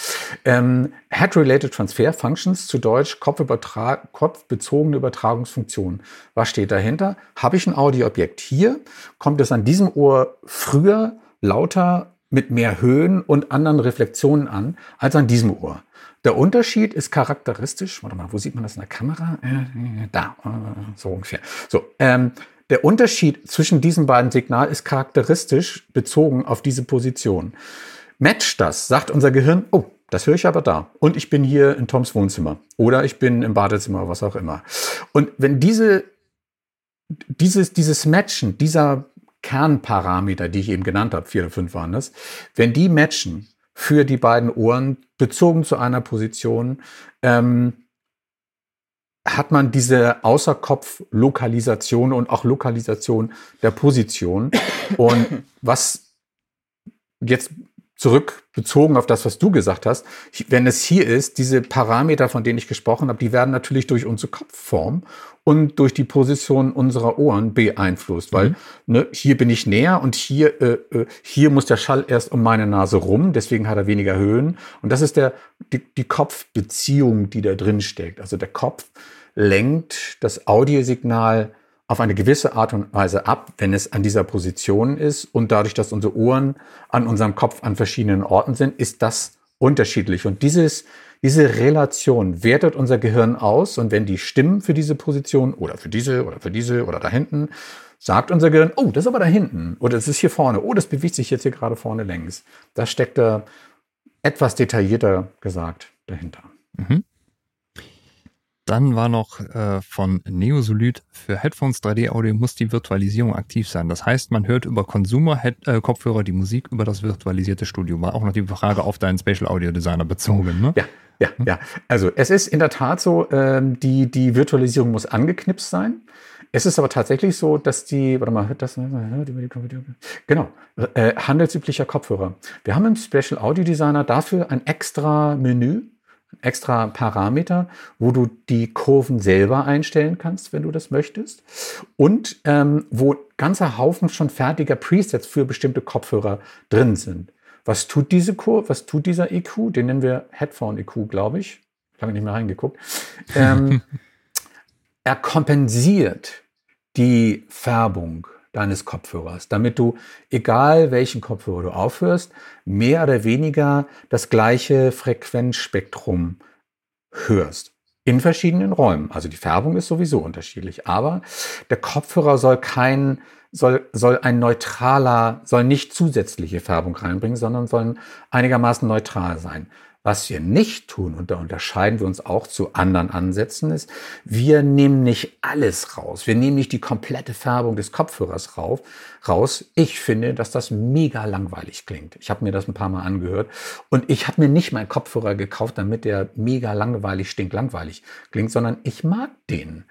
Ähm, Head-Related Transfer Functions, zu Deutsch Kopfübertrag, kopfbezogene Übertragungsfunktion. Was steht dahinter? Habe ich ein Audioobjekt hier? Kommt es an diesem Ohr früher, lauter mit mehr Höhen und anderen Reflexionen an als an diesem Ohr. Der Unterschied ist charakteristisch. Warte mal, wo sieht man das in der Kamera? Äh, da, äh, so ungefähr. So, ähm, der Unterschied zwischen diesen beiden Signalen ist charakteristisch bezogen auf diese Position. Match das, sagt unser Gehirn, oh, das höre ich aber da. Und ich bin hier in Toms Wohnzimmer. Oder ich bin im Badezimmer, was auch immer. Und wenn diese, dieses, dieses Matchen dieser Kernparameter, die ich eben genannt habe, vier oder fünf waren das, wenn die matchen für die beiden Ohren bezogen zu einer Position, ähm, hat man diese Außerkopf-Lokalisation und auch Lokalisation der Position. Und was jetzt zurück bezogen auf das, was du gesagt hast, wenn es hier ist, diese Parameter, von denen ich gesprochen habe, die werden natürlich durch unsere Kopfform und durch die Position unserer Ohren beeinflusst, weil mhm. ne, hier bin ich näher und hier, äh, äh, hier muss der Schall erst um meine Nase rum, deswegen hat er weniger Höhen. Und das ist der, die, die Kopfbeziehung, die da drin steckt. Also der Kopf lenkt das Audiosignal auf eine gewisse Art und Weise ab, wenn es an dieser Position ist. Und dadurch, dass unsere Ohren an unserem Kopf an verschiedenen Orten sind, ist das unterschiedlich. Und dieses, diese Relation wertet unser Gehirn aus. Und wenn die stimmen für diese Position oder für diese oder für diese oder da hinten, sagt unser Gehirn, oh, das ist aber da hinten oder das ist hier vorne, oh, das bewegt sich jetzt hier gerade vorne längs. Das steckt da etwas detaillierter gesagt dahinter. Mhm. Dann war noch äh, von Neosolid für Headphones 3D-Audio muss die Virtualisierung aktiv sein. Das heißt, man hört über Consumer-Kopfhörer äh, die Musik über das virtualisierte Studio. War auch noch die Frage auf deinen Spatial Audio Designer bezogen, ne? Ja, ja, hm? ja. Also es ist in der Tat so, ähm, die, die Virtualisierung muss angeknipst sein. Es ist aber tatsächlich so, dass die, warte mal, hört das, genau, äh, handelsüblicher Kopfhörer. Wir haben im Special Audio Designer dafür ein extra Menü, extra Parameter, wo du die Kurven selber einstellen kannst, wenn du das möchtest. Und ähm, wo ganzer Haufen schon fertiger Presets für bestimmte Kopfhörer drin sind. Was tut diese Kurve, was tut dieser EQ? Den nennen wir Headphone EQ, glaube ich. Ich habe nicht mehr reingeguckt. Ähm, er kompensiert die Färbung deines Kopfhörers, damit du, egal welchen Kopfhörer du aufhörst, mehr oder weniger das gleiche Frequenzspektrum hörst. In verschiedenen Räumen. Also die Färbung ist sowieso unterschiedlich. Aber der Kopfhörer soll kein, soll, soll ein neutraler, soll nicht zusätzliche Färbung reinbringen, sondern soll einigermaßen neutral sein. Was wir nicht tun, und da unterscheiden wir uns auch zu anderen Ansätzen, ist, wir nehmen nicht alles raus. Wir nehmen nicht die komplette Färbung des Kopfhörers rauf, raus. Ich finde, dass das mega langweilig klingt. Ich habe mir das ein paar Mal angehört und ich habe mir nicht meinen Kopfhörer gekauft, damit der mega langweilig, stinklangweilig klingt, sondern ich mag den.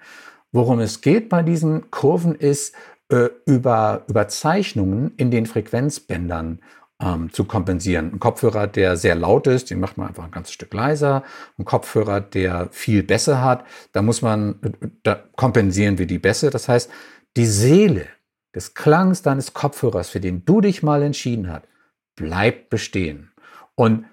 Worum es geht bei diesen Kurven ist, äh, über Überzeichnungen in den Frequenzbändern ähm, zu kompensieren. Ein Kopfhörer, der sehr laut ist, den macht man einfach ein ganzes Stück leiser. Ein Kopfhörer, der viel Bässe hat, da muss man, da kompensieren wir die Bässe. Das heißt, die Seele des Klangs deines Kopfhörers, für den du dich mal entschieden hast, bleibt bestehen. Und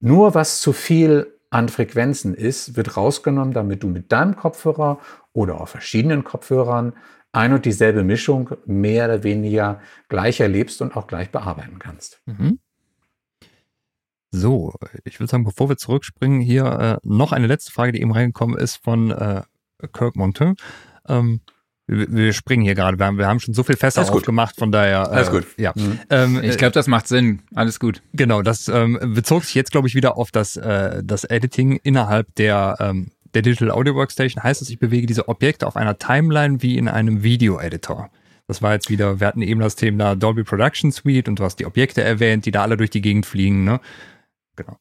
nur was zu viel an Frequenzen ist, wird rausgenommen, damit du mit deinem Kopfhörer oder auch verschiedenen Kopfhörern ein und dieselbe Mischung mehr oder weniger gleich erlebst und auch gleich bearbeiten kannst. Mhm. So, ich würde sagen, bevor wir zurückspringen, hier äh, noch eine letzte Frage, die eben reingekommen ist von äh, Kirk Montin. Ähm, wir, wir, springen hier gerade, wir haben, wir haben schon so viel Fässer aufgemacht, von daher. Äh, Alles gut. Ja. Mhm. Ähm, ich glaube, das macht Sinn. Alles gut. Genau, das ähm, bezog sich jetzt, glaube ich, wieder auf das, äh, das Editing innerhalb der ähm, der Digital Audio Workstation heißt es, ich bewege diese Objekte auf einer Timeline wie in einem Video-Editor. Das war jetzt wieder, wir hatten eben das Thema Dolby Production Suite und du hast die Objekte erwähnt, die da alle durch die Gegend fliegen. Ne? Genau.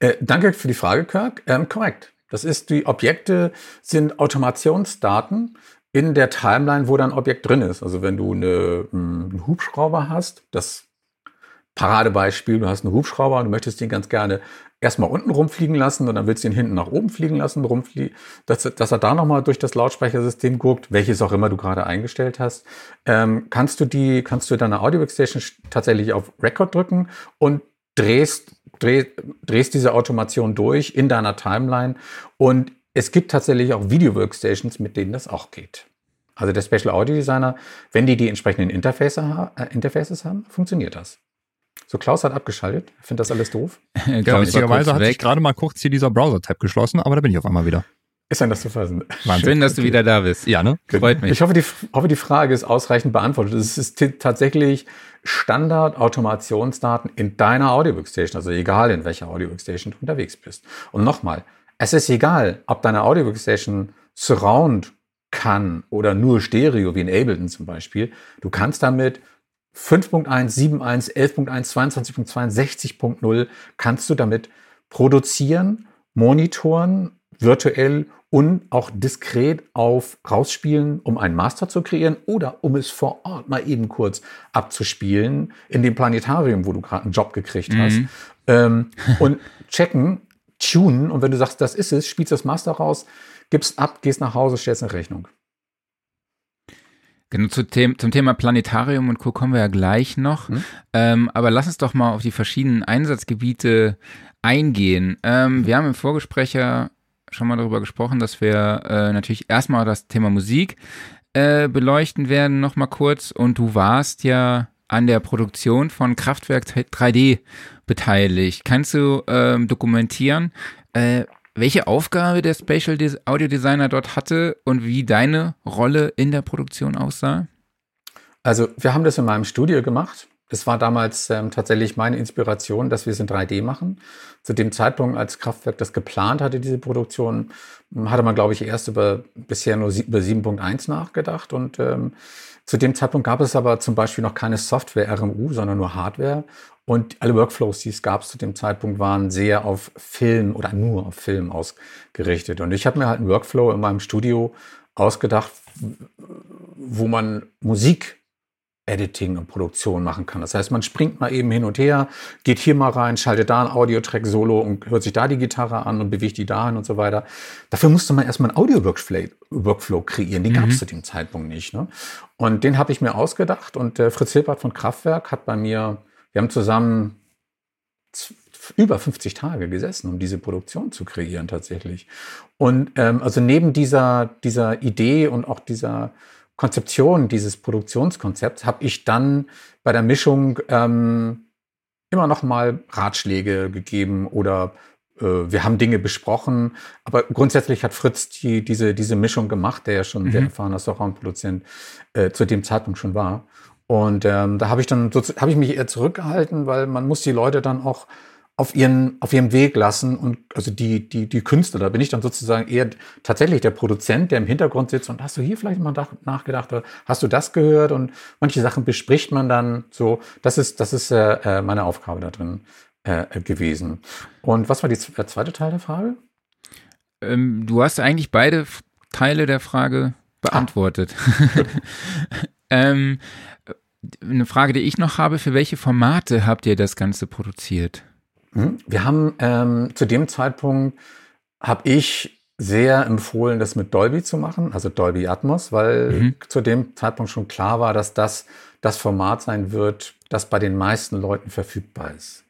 Äh, danke für die Frage, Kirk. Ähm, korrekt. Das ist, die Objekte sind Automationsdaten in der Timeline, wo dein Objekt drin ist. Also wenn du eine, hm, einen Hubschrauber hast, das Paradebeispiel, du hast einen Hubschrauber und du möchtest den ganz gerne erstmal unten rumfliegen lassen und dann willst du ihn hinten nach oben fliegen lassen, rumflie dass, dass er da nochmal durch das Lautsprechersystem guckt, welches auch immer du gerade eingestellt hast. Ähm, kannst du die, kannst du deine Audio Workstation tatsächlich auf Record drücken und drehst, dreh, drehst diese Automation durch in deiner Timeline und es gibt tatsächlich auch Video Workstations, mit denen das auch geht. Also der Special Audio Designer, wenn die die entsprechenden Interfaces, äh, Interfaces haben, funktioniert das. So, Klaus hat abgeschaltet. Ich finde das alles doof. genau, witzigerweise hat sich gerade mal kurz hier dieser Browser-Tab geschlossen, aber da bin ich auf einmal wieder. Ist ein das zu fassen. Schön, dass du wieder da bist. Ja, ne? Freut mich. Ich hoffe, die, hoffe, die Frage ist ausreichend beantwortet. Es ist tatsächlich Standard-Automationsdaten in deiner Audio-Workstation, also egal in welcher Audio-Workstation du unterwegs bist. Und nochmal, es ist egal, ob deine Audio-Workstation Surround kann oder nur Stereo, wie in Ableton zum Beispiel. Du kannst damit 5.1, 7.1, 11.1, 22.2, 60.0 kannst du damit produzieren, monitoren, virtuell und auch diskret auf rausspielen, um einen Master zu kreieren oder um es vor Ort mal eben kurz abzuspielen in dem Planetarium, wo du gerade einen Job gekriegt hast. Mhm. Ähm, und checken, tunen und wenn du sagst, das ist es, spielst das Master raus, gibst ab, gehst nach Hause, stellst eine Rechnung. Genau, zu them zum Thema Planetarium und Co. kommen wir ja gleich noch. Hm? Ähm, aber lass uns doch mal auf die verschiedenen Einsatzgebiete eingehen. Ähm, wir haben im Vorgespräch schon mal darüber gesprochen, dass wir äh, natürlich erstmal das Thema Musik äh, beleuchten werden, nochmal kurz. Und du warst ja an der Produktion von Kraftwerk 3D beteiligt. Kannst du ähm, dokumentieren, äh, welche Aufgabe der Spatial Audio Designer dort hatte und wie deine Rolle in der Produktion aussah? Also wir haben das in meinem Studio gemacht. Das war damals ähm, tatsächlich meine Inspiration, dass wir es in 3D machen. Zu dem Zeitpunkt, als Kraftwerk das geplant hatte, diese Produktion, hatte man, glaube ich, erst über bisher nur über 7.1 nachgedacht. Und ähm, zu dem Zeitpunkt gab es aber zum Beispiel noch keine Software RMU, sondern nur Hardware. Und alle Workflows, die es gab zu dem Zeitpunkt, waren sehr auf Film oder nur auf Film ausgerichtet. Und ich habe mir halt einen Workflow in meinem Studio ausgedacht, wo man Musik Editing und Produktion machen kann. Das heißt, man springt mal eben hin und her, geht hier mal rein, schaltet da ein Audiotrack solo und hört sich da die Gitarre an und bewegt die dahin und so weiter. Dafür musste man erstmal einen Audio-Workflow kreieren. Den mhm. gab es zu dem Zeitpunkt nicht. Ne? Und den habe ich mir ausgedacht und äh, Fritz Hilbert von Kraftwerk hat bei mir, wir haben zusammen über 50 Tage gesessen, um diese Produktion zu kreieren tatsächlich. Und ähm, also neben dieser, dieser Idee und auch dieser Konzeption dieses Produktionskonzepts habe ich dann bei der Mischung ähm, immer noch mal Ratschläge gegeben oder äh, wir haben Dinge besprochen. Aber grundsätzlich hat Fritz die, diese, diese Mischung gemacht, der ja schon mhm. sehr erfahrener Soundproduzent äh, zu dem Zeitpunkt schon war. Und ähm, da habe ich dann so, habe ich mich eher zurückgehalten, weil man muss die Leute dann auch auf ihren, auf ihrem Weg lassen und also die, die, die Künstler, da bin ich dann sozusagen eher tatsächlich der Produzent, der im Hintergrund sitzt und hast du hier vielleicht mal nachgedacht oder hast du das gehört und manche Sachen bespricht man dann so. Das ist, das ist äh, äh meine Aufgabe da drin äh, gewesen. Und was war die, der zweite Teil der Frage? Ähm, du hast eigentlich beide Teile der Frage beantwortet. Ah. ähm, eine Frage, die ich noch habe, für welche Formate habt ihr das Ganze produziert? Hm? Wir haben ähm, zu dem Zeitpunkt habe ich sehr empfohlen, das mit Dolby zu machen, also Dolby Atmos, weil mhm. zu dem Zeitpunkt schon klar war, dass das das Format sein wird, das bei den meisten Leuten verfügbar ist.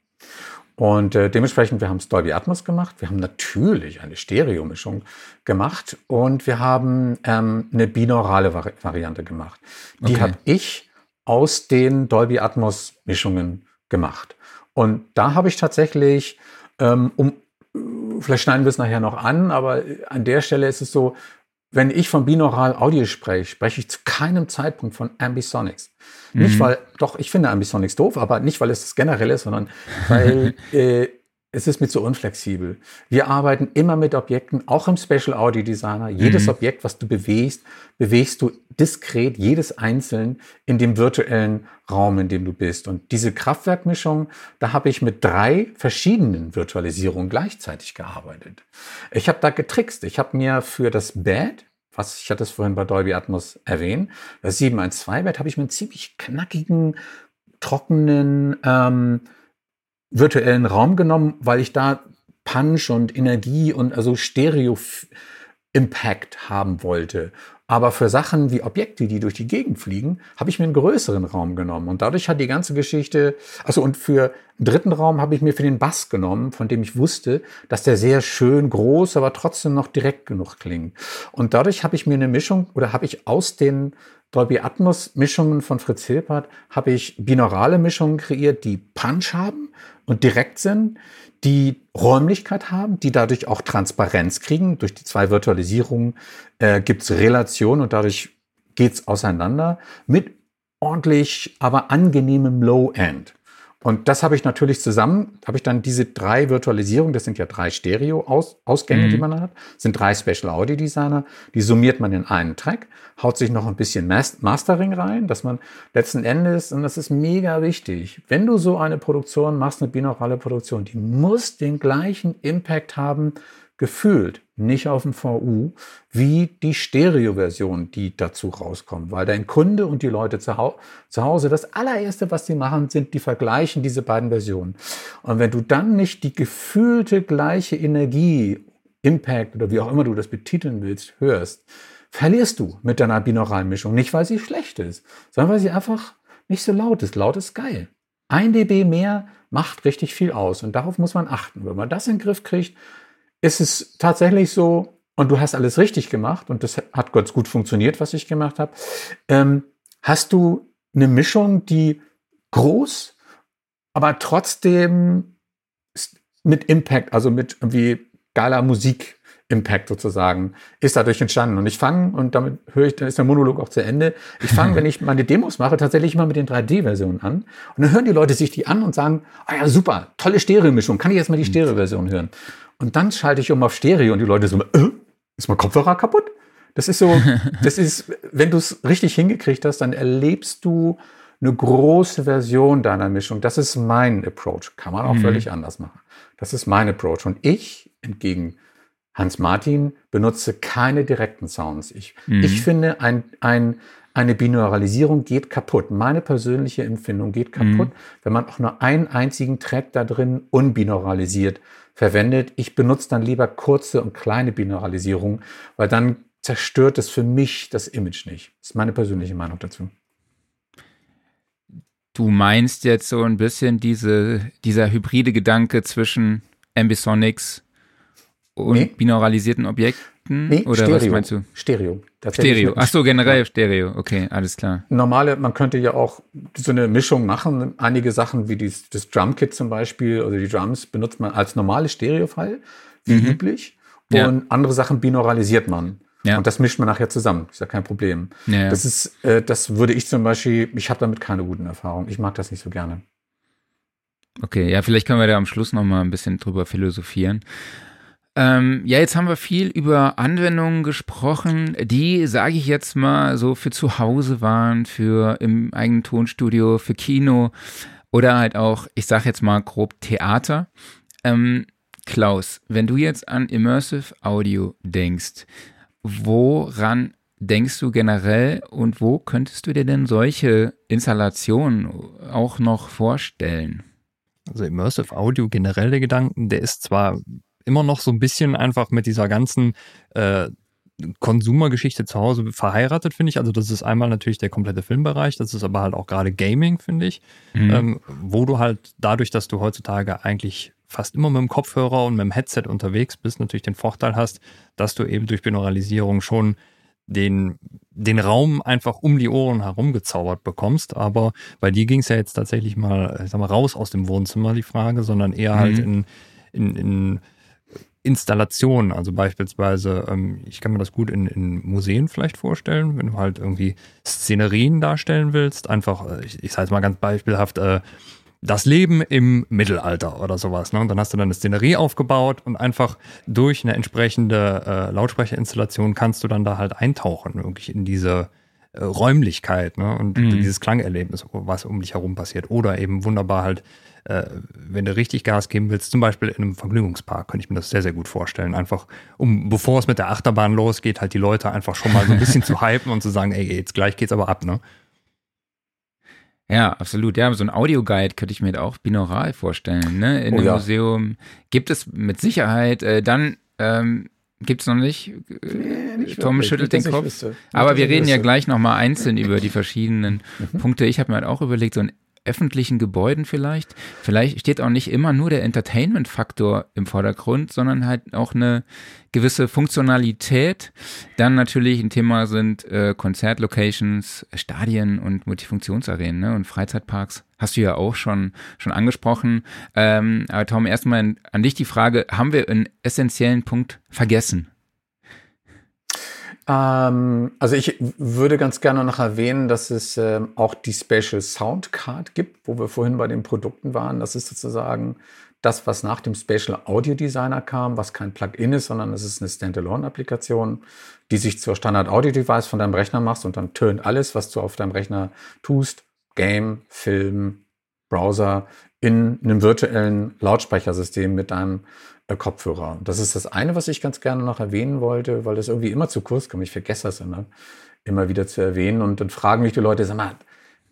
Und äh, dementsprechend, wir haben es Dolby Atmos gemacht. Wir haben natürlich eine Stereomischung gemacht und wir haben ähm, eine binaurale Vari Variante gemacht. Die okay. habe ich aus den Dolby Atmos Mischungen gemacht. Und da habe ich tatsächlich, ähm, um, vielleicht schneiden wir es nachher noch an, aber an der Stelle ist es so, wenn ich von binaural Audio spreche, spreche ich zu keinem Zeitpunkt von Ambisonics. Mhm. Nicht weil, doch, ich finde Ambisonics doof, aber nicht, weil es das generell ist, sondern weil äh, es ist mir zu unflexibel. Wir arbeiten immer mit Objekten, auch im Special Audio Designer. Jedes mhm. Objekt, was du bewegst, bewegst du diskret, jedes einzeln in dem virtuellen Raum, in dem du bist. Und diese Kraftwerkmischung, da habe ich mit drei verschiedenen Virtualisierungen gleichzeitig gearbeitet. Ich habe da getrickst. Ich habe mir für das Bad, was ich hatte es vorhin bei Dolby Atmos erwähnt, das 712 Bad, habe ich mir einen ziemlich knackigen, trockenen, ähm, virtuellen Raum genommen, weil ich da Punch und Energie und also Stereo-Impact haben wollte. Aber für Sachen wie Objekte, die durch die Gegend fliegen, habe ich mir einen größeren Raum genommen. Und dadurch hat die ganze Geschichte, also und für einen dritten Raum habe ich mir für den Bass genommen, von dem ich wusste, dass der sehr schön groß, aber trotzdem noch direkt genug klingt. Und dadurch habe ich mir eine Mischung oder habe ich aus den Dolby Atmos Mischungen von Fritz Hilpert habe ich binaurale Mischungen kreiert, die Punch haben und direkt sind, die Räumlichkeit haben, die dadurch auch Transparenz kriegen. Durch die zwei Virtualisierungen äh, gibt es Relation und dadurch geht's auseinander mit ordentlich, aber angenehmem Low-End. Und das habe ich natürlich zusammen, habe ich dann diese drei Virtualisierungen, das sind ja drei Stereo-Ausgänge, mhm. die man hat, sind drei Special Audio Designer, die summiert man in einen Track, haut sich noch ein bisschen Mastering rein, dass man letzten Endes, und das ist mega wichtig, wenn du so eine Produktion machst, eine binaurale Produktion, die muss den gleichen Impact haben, gefühlt nicht auf dem VU wie die Stereo-Version, die dazu rauskommt. Weil dein Kunde und die Leute zu, Hau zu Hause, das allererste, was sie machen, sind, die vergleichen diese beiden Versionen. Und wenn du dann nicht die gefühlte gleiche Energie, Impact oder wie auch immer du das betiteln willst, hörst, verlierst du mit deiner binauralen. Nicht, weil sie schlecht ist, sondern weil sie einfach nicht so laut ist. Laut ist geil. Ein dB mehr macht richtig viel aus und darauf muss man achten. Wenn man das in den Griff kriegt, ist es tatsächlich so, und du hast alles richtig gemacht und das hat ganz gut funktioniert, was ich gemacht habe, ähm, hast du eine Mischung, die groß, aber trotzdem mit Impact, also mit irgendwie geiler Musik. Impact sozusagen ist dadurch entstanden. Und ich fange, und damit höre ich, dann ist der Monolog auch zu Ende. Ich fange, wenn ich meine Demos mache, tatsächlich immer mit den 3D-Versionen an. Und dann hören die Leute sich die an und sagen, ah ja, super, tolle Stereo-Mischung, kann ich jetzt mal die. Stereo-Version hören? Und dann schalte ich um auf Stereo und die Leute so, äh, ist mein Kopfhörer kaputt? Das ist so, das ist, wenn du es richtig hingekriegt hast, dann erlebst du eine große Version deiner Mischung. Das ist mein Approach. Kann man auch mhm. völlig anders machen. Das ist mein Approach. Und ich, entgegen Hans Martin, benutze keine direkten Sounds. Ich, mhm. ich finde, ein, ein, eine Binauralisierung geht kaputt. Meine persönliche Empfindung geht kaputt, mhm. wenn man auch nur einen einzigen Track da drin unbinauralisiert verwendet. Ich benutze dann lieber kurze und kleine Binauralisierung, weil dann zerstört es für mich das Image nicht. Das ist meine persönliche Meinung dazu. Du meinst jetzt so ein bisschen diese, dieser hybride Gedanke zwischen Ambisonics und nee. binauralisierten Objekten? Nee, oder Stereo. was meinst du? Stereo. Stereo. Ach so, generell Stereo. Okay, alles klar. Normale, man könnte ja auch so eine Mischung machen. Einige Sachen wie dies, das Drumkit zum Beispiel oder die Drums benutzt man als normale Stereo-File, wie mhm. üblich. Und ja. andere Sachen binauralisiert man. Ja. Und das mischt man nachher zusammen. Ist ja kein Problem. Ja, Das ist, äh, das würde ich zum Beispiel, ich habe damit keine guten Erfahrungen. Ich mag das nicht so gerne. Okay, ja, vielleicht können wir da am Schluss noch mal ein bisschen drüber philosophieren. Ähm, ja, jetzt haben wir viel über Anwendungen gesprochen, die, sage ich jetzt mal, so für zu Hause waren, für im eigenen Tonstudio, für Kino oder halt auch, ich sage jetzt mal grob Theater. Ähm, Klaus, wenn du jetzt an Immersive Audio denkst, woran denkst du generell und wo könntest du dir denn solche Installationen auch noch vorstellen? Also Immersive Audio generell der Gedanken, der ist zwar immer noch so ein bisschen einfach mit dieser ganzen äh, Konsumergeschichte zu Hause verheiratet, finde ich. Also das ist einmal natürlich der komplette Filmbereich, das ist aber halt auch gerade Gaming, finde ich, mhm. ähm, wo du halt dadurch, dass du heutzutage eigentlich fast immer mit dem Kopfhörer und mit dem Headset unterwegs bist, natürlich den Vorteil hast, dass du eben durch Binauralisierung schon den, den Raum einfach um die Ohren herumgezaubert bekommst. Aber bei dir ging es ja jetzt tatsächlich mal, ich sag mal, raus aus dem Wohnzimmer, die Frage, sondern eher halt mhm. halt in, in, in Installationen. Also beispielsweise, ähm, ich kann mir das gut in, in Museen vielleicht vorstellen, wenn du halt irgendwie Szenerien darstellen willst. Einfach, äh, ich, ich sage jetzt mal ganz beispielhaft, äh, das Leben im Mittelalter oder sowas. Ne? Und dann hast du dann eine Szenerie aufgebaut und einfach durch eine entsprechende äh, Lautsprecherinstallation kannst du dann da halt eintauchen, wirklich in diese äh, Räumlichkeit ne? und mhm. dieses Klangerlebnis, was um dich herum passiert. Oder eben wunderbar halt, äh, wenn du richtig Gas geben willst, zum Beispiel in einem Vergnügungspark, könnte ich mir das sehr, sehr gut vorstellen. Einfach, um bevor es mit der Achterbahn losgeht, halt die Leute einfach schon mal so ein bisschen zu hypen und zu sagen, ey, jetzt gleich geht's aber ab, ne? Ja, absolut. Ja, so ein Audioguide könnte ich mir auch binaural vorstellen. Ne? In oh, einem ja. Museum gibt es mit Sicherheit. Äh, dann ähm, gibt es noch nicht. Nee, Tom schüttelt den Kopf. Aber wir reden ja gleich nochmal einzeln über die verschiedenen mhm. Punkte. Ich habe mir halt auch überlegt, so ein öffentlichen Gebäuden vielleicht. Vielleicht steht auch nicht immer nur der Entertainment-Faktor im Vordergrund, sondern halt auch eine gewisse Funktionalität. Dann natürlich ein Thema sind äh, Konzertlocations, Stadien und Multifunktionsarenen ne? und Freizeitparks. Hast du ja auch schon, schon angesprochen. Ähm, aber Tom, erstmal an dich die Frage, haben wir einen essentiellen Punkt vergessen? Ähm, also ich würde ganz gerne noch erwähnen, dass es ähm, auch die Special Sound Card gibt, wo wir vorhin bei den Produkten waren. Das ist sozusagen das, was nach dem Special Audio Designer kam, was kein Plugin ist, sondern es ist eine Standalone-Applikation, die sich zur Standard Audio Device von deinem Rechner machst und dann tönt alles, was du auf deinem Rechner tust, Game, Film, Browser, in einem virtuellen Lautsprechersystem mit deinem Kopfhörer. Das ist das eine, was ich ganz gerne noch erwähnen wollte, weil das irgendwie immer zu kurz kommt. Ich vergesse das immer, immer wieder zu erwähnen. Und dann fragen mich die Leute, sag mal,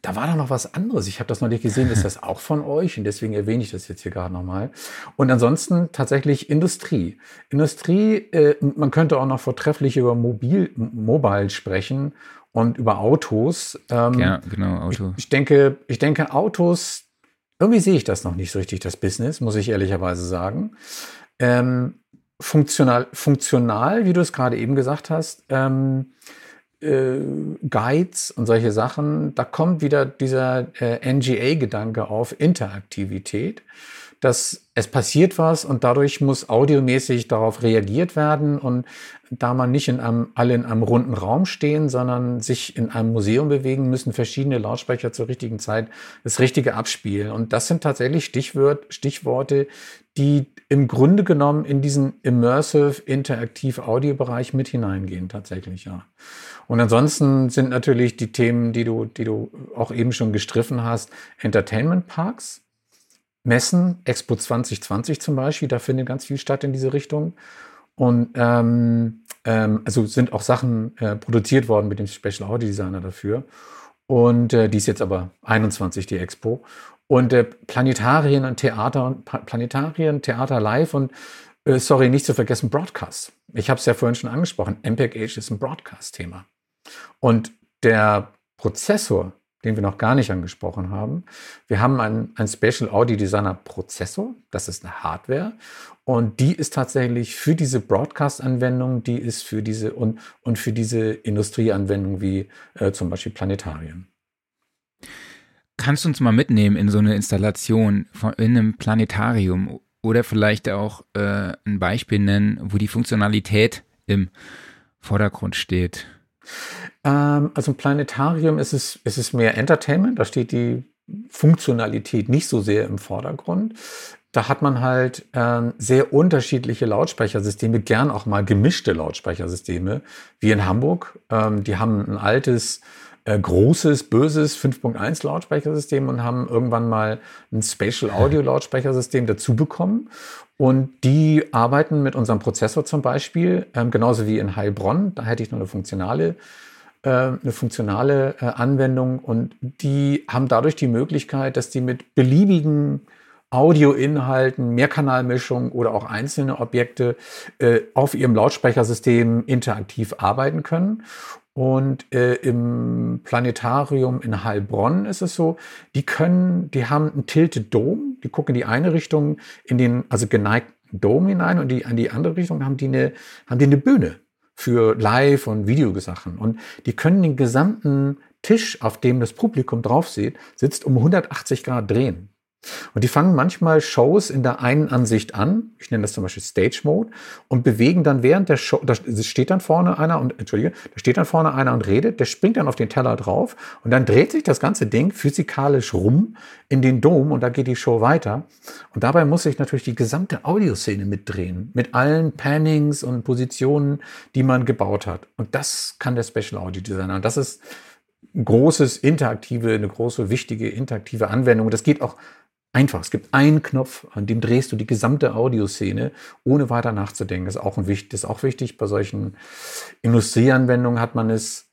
da war doch noch was anderes. Ich habe das noch nicht gesehen. Ist das auch von euch? Und deswegen erwähne ich das jetzt hier gerade nochmal. Und ansonsten tatsächlich Industrie. Industrie, äh, man könnte auch noch vortrefflich über Mobil, Mobile sprechen und über Autos. Ähm, ja, genau, Auto. Ich, ich, denke, ich denke, Autos, irgendwie sehe ich das noch nicht so richtig, das Business, muss ich ehrlicherweise sagen. Ähm, funktional, funktional, wie du es gerade eben gesagt hast, ähm, äh, Guides und solche Sachen, da kommt wieder dieser äh, NGA-Gedanke auf Interaktivität, dass es passiert was und dadurch muss audiomäßig darauf reagiert werden und da man nicht in einem, alle in einem runden Raum stehen, sondern sich in einem Museum bewegen, müssen verschiedene Lautsprecher zur richtigen Zeit das Richtige abspielen. Und das sind tatsächlich Stichwort, Stichworte, die im Grunde genommen in diesen Immersive, Interaktiv Audiobereich mit hineingehen, tatsächlich, ja. Und ansonsten sind natürlich die Themen, die du, die du auch eben schon gestriffen hast, Entertainment Parks, Messen, Expo 2020 zum Beispiel, da findet ganz viel statt in diese Richtung. Und ähm, ähm, also sind auch Sachen äh, produziert worden mit dem Special Audio Designer dafür. Und äh, die ist jetzt aber 21, die Expo. Und äh, Planetarien und Theater und Planetarien, Theater live und äh, sorry, nicht zu vergessen, Broadcast. Ich habe es ja vorhin schon angesprochen. MPEG Age ist ein Broadcast-Thema. Und der Prozessor, den wir noch gar nicht angesprochen haben, wir haben einen, einen Special Audio Designer Prozessor, das ist eine Hardware und die ist tatsächlich für diese Broadcast-Anwendung, die ist für diese und, und für diese Industrieanwendung wie äh, zum Beispiel Planetarien. Kannst du uns mal mitnehmen in so eine Installation von, in einem Planetarium oder vielleicht auch äh, ein Beispiel nennen, wo die Funktionalität im Vordergrund steht? Ähm, also im Planetarium ist es, ist es mehr Entertainment, da steht die Funktionalität nicht so sehr im Vordergrund. Da hat man halt ähm, sehr unterschiedliche Lautsprechersysteme, gern auch mal gemischte Lautsprechersysteme, wie in Hamburg. Ähm, die haben ein altes, äh, großes, böses 5.1 Lautsprechersystem und haben irgendwann mal ein Spatial Audio Lautsprechersystem dazu bekommen. Und die arbeiten mit unserem Prozessor zum Beispiel, ähm, genauso wie in Heilbronn. Da hätte ich noch eine funktionale, äh, eine funktionale äh, Anwendung. Und die haben dadurch die Möglichkeit, dass die mit beliebigen Audioinhalten, Mehrkanalmischung oder auch einzelne Objekte auf ihrem Lautsprechersystem interaktiv arbeiten können. Und äh, im Planetarium in Heilbronn ist es so, die können, die haben einen Tilted Dome, die gucken in die eine Richtung in den, also geneigten Dome hinein und die, an die andere Richtung haben die eine, haben die eine Bühne für Live- und Videosachen. Und die können den gesamten Tisch, auf dem das Publikum drauf sitzt, um 180 Grad drehen. Und die fangen manchmal Shows in der einen Ansicht an, ich nenne das zum Beispiel Stage Mode, und bewegen dann während der Show, da steht dann vorne einer und, entschuldige, da steht dann vorne einer und redet, der springt dann auf den Teller drauf und dann dreht sich das ganze Ding physikalisch rum in den Dom und da geht die Show weiter. Und dabei muss sich natürlich die gesamte Audioszene mitdrehen, mit allen Pannings und Positionen, die man gebaut hat. Und das kann der Special Audio Designer. Und das ist ein großes interaktive, eine große wichtige interaktive Anwendung. Das geht auch einfach. Es gibt einen Knopf, an dem drehst du die gesamte Audioszene, ohne weiter nachzudenken. Das ist auch, ein, das ist auch wichtig. Bei solchen Industrieanwendungen hat man es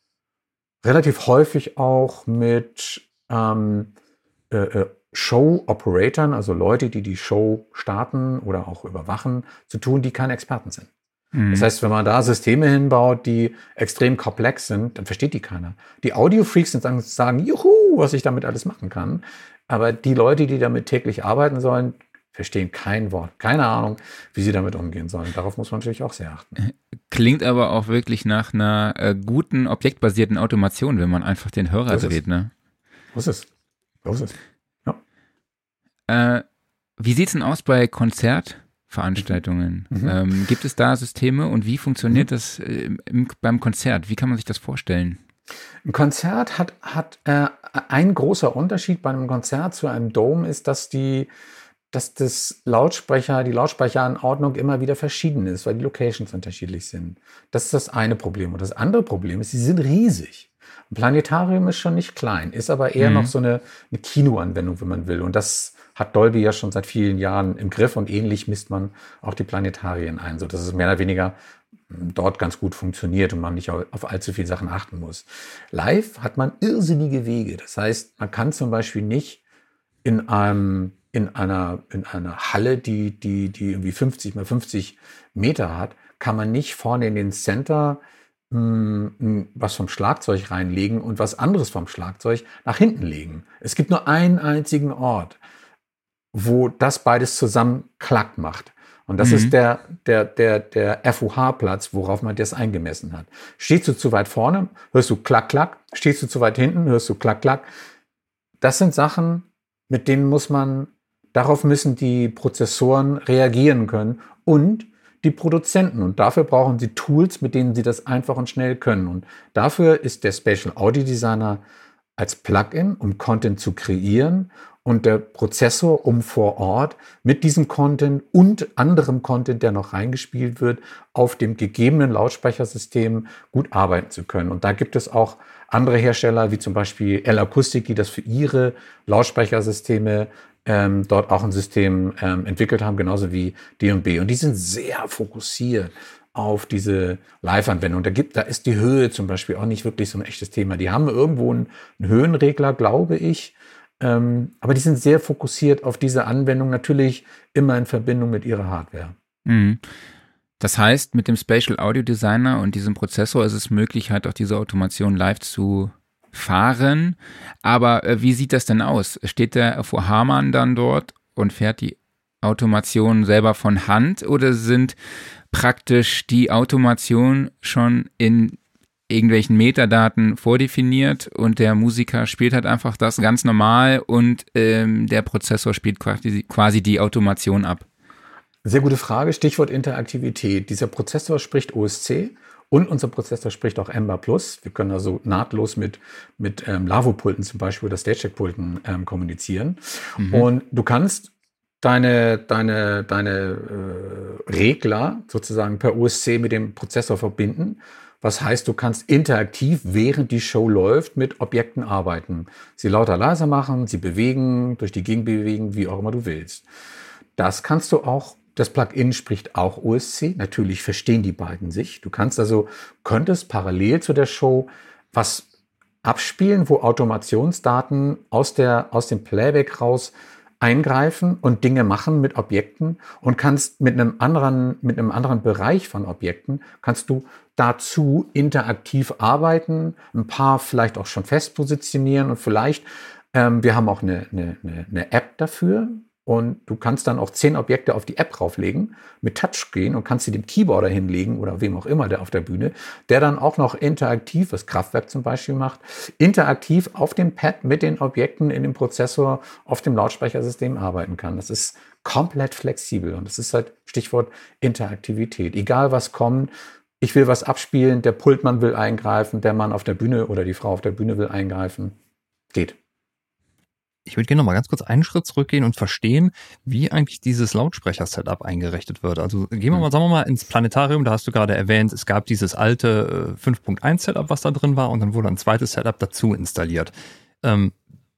relativ häufig auch mit ähm, äh, äh Show-Operatoren, also Leute, die die Show starten oder auch überwachen, zu tun, die keine Experten sind. Mhm. Das heißt, wenn man da Systeme hinbaut, die extrem komplex sind, dann versteht die keiner. Die Audio-Freaks sagen, sagen, juhu, was ich damit alles machen kann. Aber die Leute, die damit täglich arbeiten sollen, verstehen kein Wort, keine Ahnung, wie sie damit umgehen sollen. Darauf muss man natürlich auch sehr achten. Klingt aber auch wirklich nach einer äh, guten objektbasierten Automation, wenn man einfach den Hörer so dreht, ne? Ist es. So ist es. Ja. Äh, wie sieht's denn aus bei Konzertveranstaltungen? Mhm. Ähm, gibt es da Systeme und wie funktioniert mhm. das äh, im, beim Konzert? Wie kann man sich das vorstellen? Ein Konzert hat, hat äh, ein großer Unterschied bei einem Konzert zu einem Dome ist, dass die dass das Lautsprecher, die Lautsprecheranordnung immer wieder verschieden ist, weil die Locations unterschiedlich sind. Das ist das eine Problem. Und das andere Problem ist, sie sind riesig. Ein Planetarium ist schon nicht klein, ist aber eher mhm. noch so eine, eine Kinoanwendung, wenn man will. Und das hat Dolby ja schon seit vielen Jahren im Griff und ähnlich misst man auch die Planetarien ein, so dass es mehr oder weniger dort ganz gut funktioniert und man nicht auf allzu viele Sachen achten muss. Live hat man irrsinnige Wege. Das heißt, man kann zum Beispiel nicht in einem in einer, in einer Halle, die, die, die irgendwie 50 mal 50 Meter hat, kann man nicht vorne in den Center mh, hm, was vom Schlagzeug reinlegen und was anderes vom Schlagzeug nach hinten legen. Es gibt nur einen einzigen Ort, wo das beides zusammen Klack macht. Und das mhm. ist der, der, der, der FUH-Platz, worauf man das eingemessen hat. Stehst du zu weit vorne, hörst du klack, klack. Stehst du zu weit hinten, hörst du klack, klack. Das sind Sachen, mit denen muss man, darauf müssen die Prozessoren reagieren können und die Produzenten. Und dafür brauchen sie Tools, mit denen sie das einfach und schnell können. Und dafür ist der Spatial Audio Designer als Plugin, um Content zu kreieren und der Prozessor, um vor Ort mit diesem Content und anderem Content, der noch reingespielt wird, auf dem gegebenen Lautsprechersystem gut arbeiten zu können. Und da gibt es auch andere Hersteller, wie zum Beispiel L-Akustik, die das für ihre Lautsprechersysteme ähm, dort auch ein System ähm, entwickelt haben, genauso wie D&B. Und die sind sehr fokussiert auf diese Live-Anwendung. Da gibt, da ist die Höhe zum Beispiel auch nicht wirklich so ein echtes Thema. Die haben irgendwo einen, einen Höhenregler, glaube ich. Ähm, aber die sind sehr fokussiert auf diese Anwendung, natürlich immer in Verbindung mit ihrer Hardware. Mhm. Das heißt, mit dem Spatial Audio Designer und diesem Prozessor ist es möglich, halt auch diese Automation live zu fahren. Aber äh, wie sieht das denn aus? Steht der vor Hamann dann dort und fährt die Automation selber von Hand oder sind praktisch die Automation schon in irgendwelchen Metadaten vordefiniert und der Musiker spielt halt einfach das ganz normal und ähm, der Prozessor spielt quasi, quasi die Automation ab? Sehr gute Frage. Stichwort Interaktivität. Dieser Prozessor spricht OSC und unser Prozessor spricht auch Ember Plus. Wir können also nahtlos mit, mit ähm, Lavo-Pulten zum Beispiel oder StageTech-Pulten ähm, kommunizieren. Mhm. Und du kannst deine, deine, deine äh, Regler sozusagen per OSC mit dem Prozessor verbinden. Was heißt, du kannst interaktiv, während die Show läuft, mit Objekten arbeiten. Sie lauter leiser machen, sie bewegen, durch die Gegend bewegen, wie auch immer du willst. Das kannst du auch, das Plugin spricht auch OSC. Natürlich verstehen die beiden sich. Du kannst also, könntest parallel zu der Show was abspielen, wo Automationsdaten aus der, aus dem Playback raus eingreifen und Dinge machen mit Objekten und kannst mit einem anderen, mit einem anderen Bereich von Objekten, kannst du dazu interaktiv arbeiten, ein paar vielleicht auch schon fest positionieren und vielleicht, ähm, wir haben auch eine, eine, eine App dafür, und du kannst dann auch zehn Objekte auf die App drauflegen, mit Touchscreen und kannst sie dem Keyboarder hinlegen oder wem auch immer der auf der Bühne, der dann auch noch interaktiv, was Kraftwerk zum Beispiel macht, interaktiv auf dem Pad mit den Objekten in dem Prozessor auf dem Lautsprechersystem arbeiten kann. Das ist komplett flexibel und das ist halt Stichwort Interaktivität. Egal was kommt, ich will was abspielen, der Pultmann will eingreifen, der Mann auf der Bühne oder die Frau auf der Bühne will eingreifen. Geht ich würde gerne noch mal ganz kurz einen Schritt zurückgehen und verstehen, wie eigentlich dieses Lautsprecher-Setup eingerichtet wird. Also gehen wir mal, sagen wir mal, ins Planetarium. Da hast du gerade erwähnt, es gab dieses alte 5.1 äh, Setup, was da drin war, und dann wurde ein zweites Setup dazu installiert. Ähm,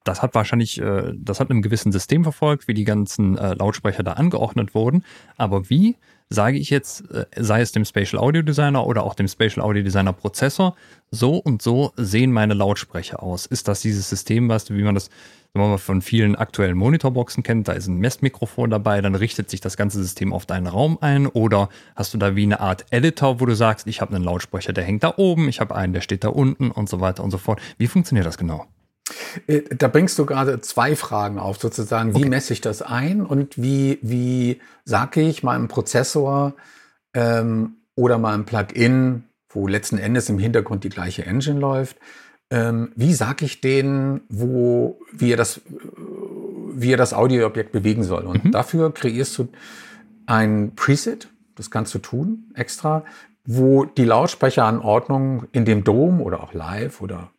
das hat wahrscheinlich, äh, das hat einem gewissen System verfolgt, wie die ganzen äh, Lautsprecher da angeordnet wurden. Aber wie sage ich jetzt, äh, sei es dem Spatial Audio Designer oder auch dem Spatial Audio Designer Prozessor, so und so sehen meine Lautsprecher aus? Ist das dieses System, was, wie man das wenn man von vielen aktuellen Monitorboxen kennt, da ist ein Messmikrofon dabei, dann richtet sich das ganze System auf deinen Raum ein oder hast du da wie eine Art Editor, wo du sagst, ich habe einen Lautsprecher, der hängt da oben, ich habe einen, der steht da unten und so weiter und so fort. Wie funktioniert das genau? Äh, da bringst du gerade zwei Fragen auf, sozusagen. Wie okay. messe ich das ein und wie, wie sage ich meinem Prozessor ähm, oder meinem Plugin, wo letzten Endes im Hintergrund die gleiche Engine läuft, ähm, wie sage ich denen, wo, wie er das, wie er das Audioobjekt bewegen soll? Und mhm. dafür kreierst du ein Preset, das kannst du tun, extra, wo die Lautsprecheranordnung in dem Dom oder auch live oder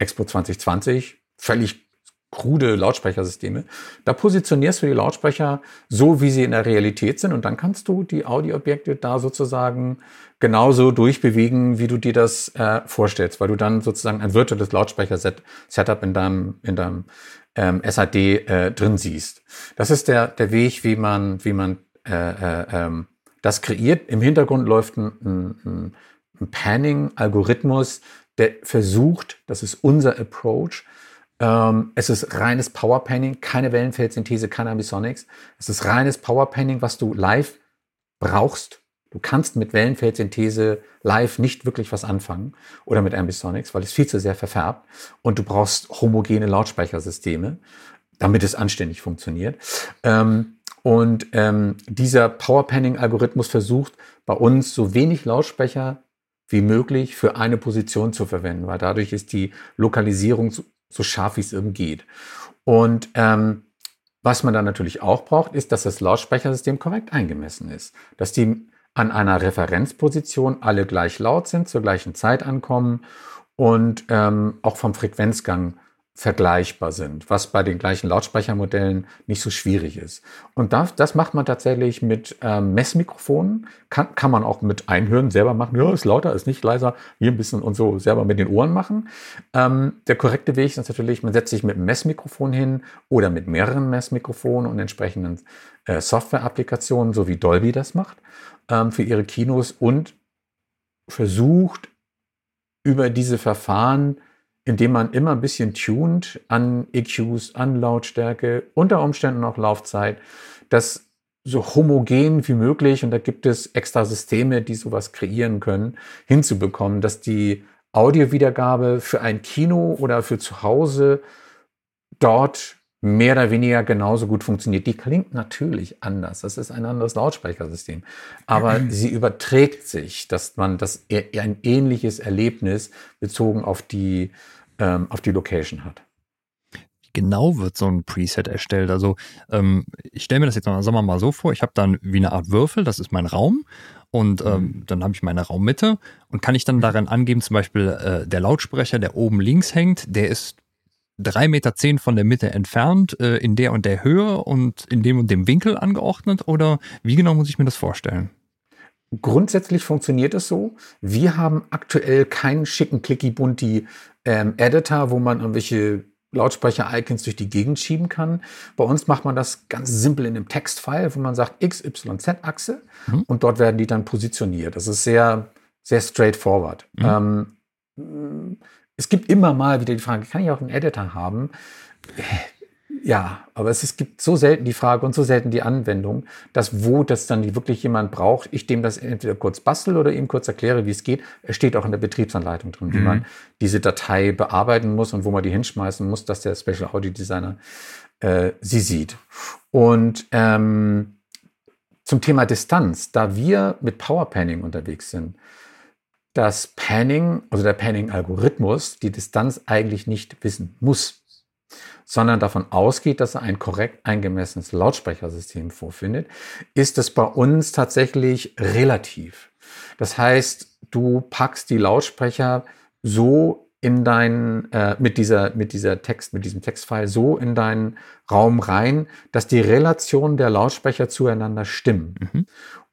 Expo 2020 völlig krude Lautsprechersysteme. Da positionierst du die Lautsprecher so, wie sie in der Realität sind und dann kannst du die Audioobjekte da sozusagen genauso durchbewegen, wie du dir das äh, vorstellst, weil du dann sozusagen ein virtuelles Lautsprecher-Setup in deinem, in deinem ähm, SAD äh, drin siehst. Das ist der, der Weg, wie man, wie man äh, äh, ähm, das kreiert. Im Hintergrund läuft ein, ein, ein Panning-Algorithmus, der versucht, das ist unser Approach, ähm, es ist reines Power Panning, keine Wellenfeldsynthese, keine Ambisonics. Es ist reines Power Panning, was du live brauchst. Du kannst mit Wellenfeldsynthese live nicht wirklich was anfangen oder mit Ambisonics, weil es viel zu sehr verfärbt und du brauchst homogene Lautsprechersysteme, damit es anständig funktioniert. Ähm, Und ähm, dieser Power Panning-Algorithmus versucht bei uns so wenig Lautsprecher wie möglich für eine Position zu verwenden, weil dadurch ist die Lokalisierung so, so scharf, wie es eben geht. Und ähm, was man dann natürlich auch braucht, ist, dass das Lautsprechersystem korrekt eingemessen ist. Dass die an einer Referenzposition alle gleich laut sind, zur gleichen Zeit ankommen und ähm, auch vom Frequenzgang vergleichbar sind, was bei den gleichen Lautsprechermodellen nicht so schwierig ist. Und das, das macht man tatsächlich mit ähm, Messmikrofonen, kann, kann man auch mit Einhören selber machen, ja, ist lauter, ist nicht leiser, hier ein bisschen und so selber mit den Ohren machen. Ähm, der korrekte Weg ist natürlich, man setzt sich mit einem Messmikrofon hin oder mit mehreren Messmikrofonen und entsprechenden äh, Software-Applikationen, so wie Dolby das macht, ähm, für ihre Kinos und versucht über diese Verfahren indem man immer ein bisschen tuned an EQs, an Lautstärke, unter Umständen auch Laufzeit, das so homogen wie möglich, und da gibt es extra Systeme, die sowas kreieren können, hinzubekommen, dass die Audiowiedergabe für ein Kino oder für zu Hause dort mehr oder weniger genauso gut funktioniert. Die klingt natürlich anders. Das ist ein anderes Lautsprechersystem. Aber mhm. sie überträgt sich, dass man das ein ähnliches Erlebnis bezogen auf die, ähm, auf die Location hat. Genau wird so ein Preset erstellt? Also ähm, ich stelle mir das jetzt mal, sagen wir mal so vor, ich habe dann wie eine Art Würfel, das ist mein Raum. Und ähm, mhm. dann habe ich meine Raummitte und kann ich dann darin angeben, zum Beispiel äh, der Lautsprecher, der oben links hängt, der ist drei Meter zehn von der Mitte entfernt, äh, in der und der Höhe und in dem und dem Winkel angeordnet? Oder wie genau muss ich mir das vorstellen? Grundsätzlich funktioniert es so. Wir haben aktuell keinen schicken Clicky-Bunti ähm, Editor, wo man irgendwelche Lautsprecher-Icons durch die Gegend schieben kann. Bei uns macht man das ganz simpel in einem Textfile, wo man sagt X, Y, Z-Achse mhm. und dort werden die dann positioniert. Das ist sehr, sehr straightforward. Mhm. Ähm, es gibt immer mal wieder die Frage, kann ich auch einen Editor haben? Ja, aber es, es gibt so selten die Frage und so selten die Anwendung, dass wo das dann wirklich jemand braucht, ich dem das entweder kurz bastel oder ihm kurz erkläre, wie es geht. Es steht auch in der Betriebsanleitung drin, mhm. wie man diese Datei bearbeiten muss und wo man die hinschmeißen muss, dass der Special Audio Designer äh, sie sieht. Und ähm, zum Thema Distanz, da wir mit Power Panning unterwegs sind, dass Panning, also der Panning-Algorithmus, die Distanz eigentlich nicht wissen muss, sondern davon ausgeht, dass er ein korrekt eingemessenes Lautsprechersystem vorfindet, ist es bei uns tatsächlich relativ. Das heißt, du packst die Lautsprecher so in deinen, äh, mit dieser, mit dieser Text, mit diesem Textfile so in deinen Raum rein, dass die Relationen der Lautsprecher zueinander stimmen. Mhm.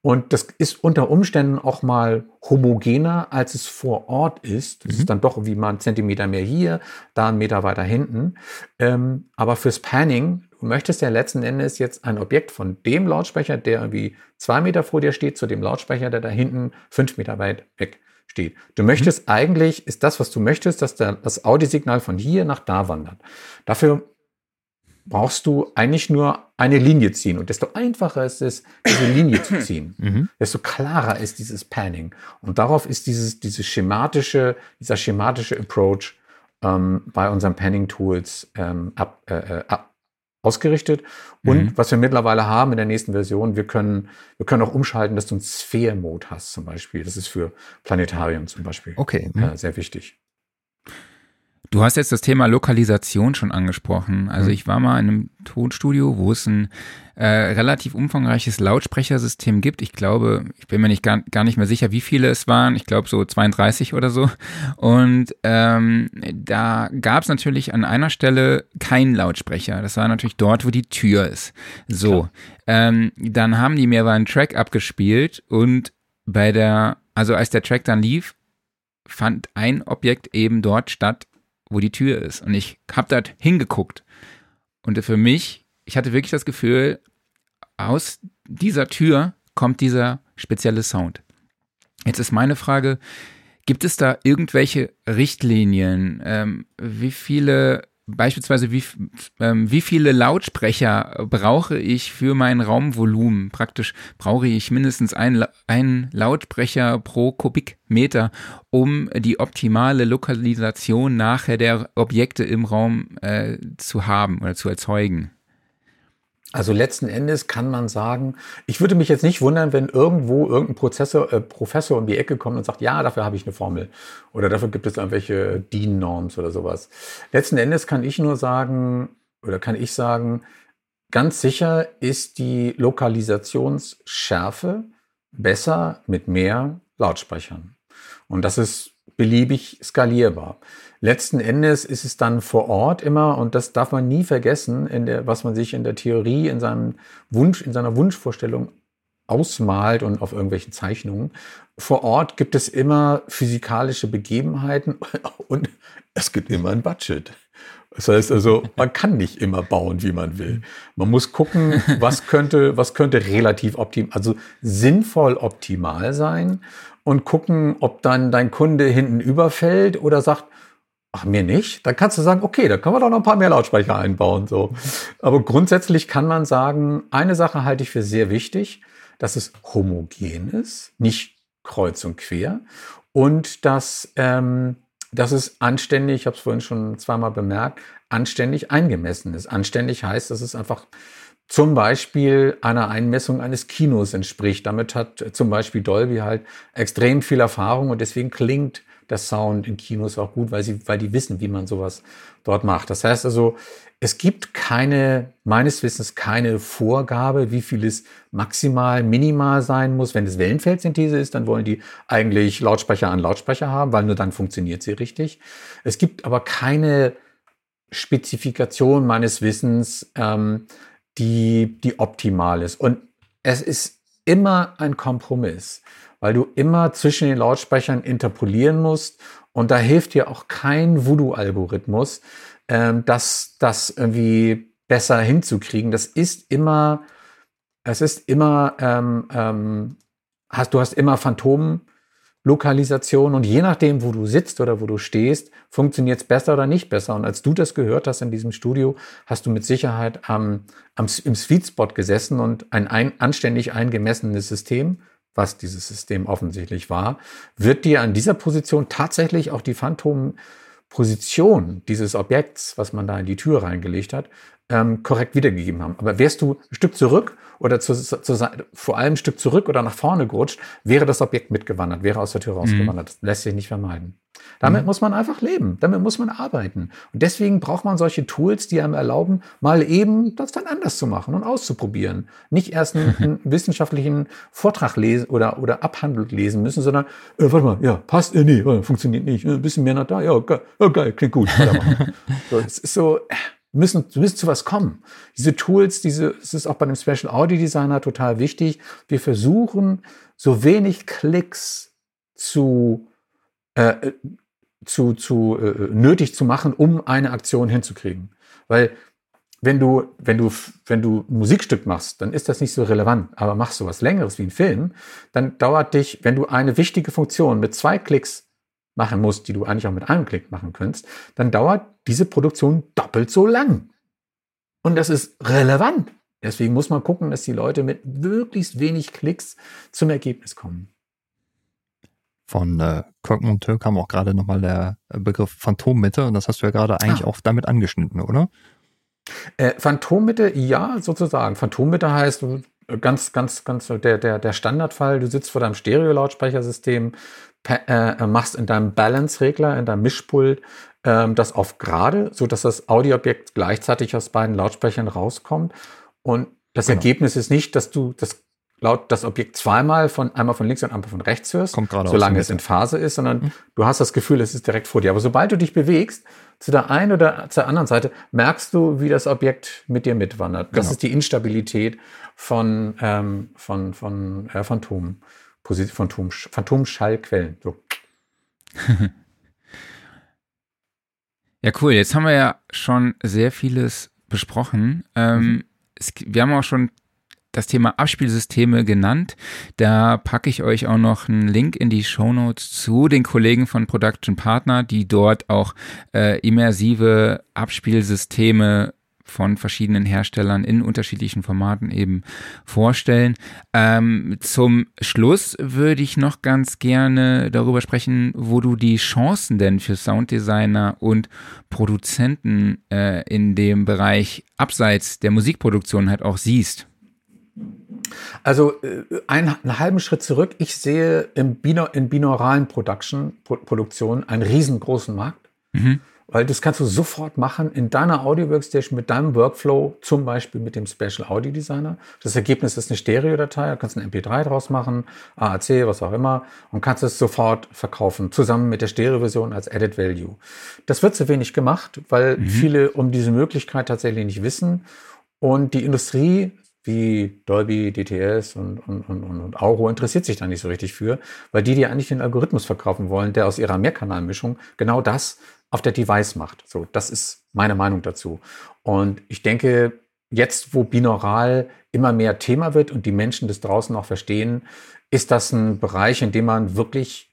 Und das ist unter Umständen auch mal homogener, als es vor Ort ist. Das mhm. ist dann doch wie mal ein Zentimeter mehr hier, da ein Meter weiter hinten. Ähm, aber fürs Panning, du möchtest ja letzten Endes jetzt ein Objekt von dem Lautsprecher, der irgendwie zwei Meter vor dir steht, zu dem Lautsprecher, der da hinten fünf Meter weit weg steht. Du möchtest mhm. eigentlich, ist das, was du möchtest, dass der, das Audiosignal von hier nach da wandert. Dafür brauchst du eigentlich nur eine Linie ziehen. Und desto einfacher ist es, diese Linie zu ziehen, mhm. desto klarer ist dieses Panning. Und darauf ist dieses, dieses schematische, dieser schematische Approach ähm, bei unseren Panning-Tools ähm, ab, äh, äh, ab, ausgerichtet. Und mhm. was wir mittlerweile haben in der nächsten Version, wir können, wir können auch umschalten, dass du einen Sphere-Mode hast zum Beispiel. Das ist für Planetarium zum Beispiel okay. Mhm. Äh, sehr wichtig. Du hast jetzt das Thema Lokalisation schon angesprochen. Also mhm. ich war mal in einem Tonstudio, wo es ein äh, relativ umfangreiches Lautsprechersystem gibt. Ich glaube, ich bin mir nicht gar, gar nicht mehr sicher, wie viele es waren. Ich glaube so 32 oder so. Und ähm, da gab es natürlich an einer Stelle keinen Lautsprecher. Das war natürlich dort, wo die Tür ist. So, ähm, dann haben die mir aber einen Track abgespielt und bei der, also als der Track dann lief, fand ein Objekt eben dort statt, wo die Tür ist. Und ich habe da hingeguckt. Und für mich, ich hatte wirklich das Gefühl, aus dieser Tür kommt dieser spezielle Sound. Jetzt ist meine Frage, gibt es da irgendwelche Richtlinien? Ähm, wie viele beispielsweise, wie, ähm, wie viele Lautsprecher brauche ich für mein Raumvolumen? Praktisch brauche ich mindestens ein, ein Lautsprecher pro Kubikmeter, um die optimale Lokalisation nachher der Objekte im Raum äh, zu haben oder zu erzeugen. Also letzten Endes kann man sagen, ich würde mich jetzt nicht wundern, wenn irgendwo irgendein Prozessor, äh, Professor um die Ecke kommt und sagt, ja, dafür habe ich eine Formel oder dafür gibt es irgendwelche DIN-Norms oder sowas. Letzten Endes kann ich nur sagen oder kann ich sagen, ganz sicher ist die Lokalisationsschärfe besser mit mehr Lautsprechern. Und das ist beliebig skalierbar. Letzten Endes ist es dann vor Ort immer, und das darf man nie vergessen, in der, was man sich in der Theorie, in seinem Wunsch, in seiner Wunschvorstellung ausmalt und auf irgendwelchen Zeichnungen. Vor Ort gibt es immer physikalische Begebenheiten und es gibt immer ein Budget. Das heißt also, man kann nicht immer bauen, wie man will. Man muss gucken, was könnte, was könnte relativ optimal, also sinnvoll optimal sein und gucken, ob dann dein Kunde hinten überfällt oder sagt, ach, mir nicht. Dann kannst du sagen, okay, da können wir doch noch ein paar mehr Lautsprecher einbauen, so. Aber grundsätzlich kann man sagen, eine Sache halte ich für sehr wichtig, dass es homogen ist, nicht kreuz und quer und dass, ähm, dass es anständig, ich habe es vorhin schon zweimal bemerkt, anständig eingemessen ist. Anständig heißt, dass es einfach zum Beispiel einer Einmessung eines Kinos entspricht. Damit hat zum Beispiel Dolby halt extrem viel Erfahrung und deswegen klingt der Sound in Kinos auch gut, weil sie, weil die wissen, wie man sowas dort macht. Das heißt also, es gibt keine, meines Wissens keine Vorgabe, wie viel es maximal, minimal sein muss. Wenn es Wellenfeldsynthese ist, dann wollen die eigentlich Lautsprecher an Lautsprecher haben, weil nur dann funktioniert sie richtig. Es gibt aber keine Spezifikation meines Wissens, ähm, die, die optimal ist. Und es ist immer ein Kompromiss, weil du immer zwischen den Lautsprechern interpolieren musst. Und da hilft dir auch kein Voodoo-Algorithmus, ähm, das, das irgendwie besser hinzukriegen. Das ist immer, es ist immer, ähm, ähm, hast, du hast immer Phantomlokalisation und je nachdem, wo du sitzt oder wo du stehst, funktioniert es besser oder nicht besser. Und als du das gehört hast in diesem Studio, hast du mit Sicherheit am, am, im Sweet Spot gesessen und ein, ein anständig eingemessenes System was dieses System offensichtlich war, wird dir an dieser Position tatsächlich auch die Phantom Position dieses Objekts, was man da in die Tür reingelegt hat, ähm, korrekt wiedergegeben haben. Aber wärst du ein Stück zurück oder zu, zu, vor allem ein Stück zurück oder nach vorne gerutscht, wäre das Objekt mitgewandert, wäre aus der Tür rausgewandert. Mhm. Das lässt sich nicht vermeiden. Damit mhm. muss man einfach leben, damit muss man arbeiten. Und deswegen braucht man solche Tools, die einem erlauben, mal eben das dann anders zu machen und auszuprobieren. Nicht erst einen, einen wissenschaftlichen Vortrag lesen oder, oder abhandelt lesen müssen, sondern, äh, warte mal, ja, passt, äh, nee, funktioniert nicht, äh, ein bisschen mehr nach da, ja, geil, ja, geil klingt gut. so, es ist so, müssen, müssen zu was kommen. Diese Tools, diese, es ist auch bei einem Special Audio Designer total wichtig. Wir versuchen, so wenig Klicks zu äh, zu, zu äh, nötig zu machen, um eine Aktion hinzukriegen. Weil wenn du, wenn du, wenn du ein Musikstück machst, dann ist das nicht so relevant. Aber machst du was Längeres wie ein Film, dann dauert dich, wenn du eine wichtige Funktion mit zwei Klicks machen musst, die du eigentlich auch mit einem Klick machen könntest, dann dauert diese Produktion doppelt so lang. Und das ist relevant. Deswegen muss man gucken, dass die Leute mit möglichst wenig Klicks zum Ergebnis kommen. Von äh, Monteur kam auch gerade nochmal der äh, Begriff Phantommitte und das hast du ja gerade eigentlich ah. auch damit angeschnitten, oder? Äh, Phantommitte, ja, sozusagen. Phantommitte heißt äh, ganz, ganz, ganz der, der, der Standardfall, du sitzt vor deinem Stereo-Lautsprechersystem, äh, machst in deinem Balance-Regler, in deinem Mischpult äh, das auf gerade, so dass das Audioobjekt gleichzeitig aus beiden Lautsprechern rauskommt. Und das genau. Ergebnis ist nicht, dass du das laut das Objekt zweimal von einmal von links und einmal von rechts hörst, Kommt solange es in Phase ist, sondern mhm. du hast das Gefühl, es ist direkt vor dir. Aber sobald du dich bewegst, zu der einen oder zur anderen Seite, merkst du, wie das Objekt mit dir mitwandert. Das genau. ist die Instabilität von, ähm, von, von äh, Phantom, Phantom, Phantomschallquellen. So. ja, cool. Jetzt haben wir ja schon sehr vieles besprochen. Ähm, mhm. es, wir haben auch schon das Thema Abspielsysteme genannt. Da packe ich euch auch noch einen Link in die Show Notes zu den Kollegen von Production Partner, die dort auch äh, immersive Abspielsysteme von verschiedenen Herstellern in unterschiedlichen Formaten eben vorstellen. Ähm, zum Schluss würde ich noch ganz gerne darüber sprechen, wo du die Chancen denn für Sounddesigner und Produzenten äh, in dem Bereich abseits der Musikproduktion halt auch siehst. Also äh, einen, einen, halben Schritt zurück. Ich sehe im Bino, in binauralen Production, Pro Produktion einen riesengroßen Markt. Mhm. Weil das kannst du sofort machen in deiner Audio-Workstation mit deinem Workflow, zum Beispiel mit dem Special Audio Designer. Das Ergebnis ist eine Stereo-Datei, da kannst du ein MP3 draus machen, AAC, was auch immer, und kannst es sofort verkaufen, zusammen mit der Stereo-Version als Added Value. Das wird zu wenig gemacht, weil mhm. viele um diese Möglichkeit tatsächlich nicht wissen. Und die Industrie wie Dolby, DTS und, und, und, und Auro interessiert sich da nicht so richtig für, weil die dir eigentlich den Algorithmus verkaufen wollen, der aus ihrer Mehrkanalmischung genau das auf der Device macht. So, das ist meine Meinung dazu. Und ich denke, jetzt, wo binaural immer mehr Thema wird und die Menschen das draußen auch verstehen, ist das ein Bereich, in dem man wirklich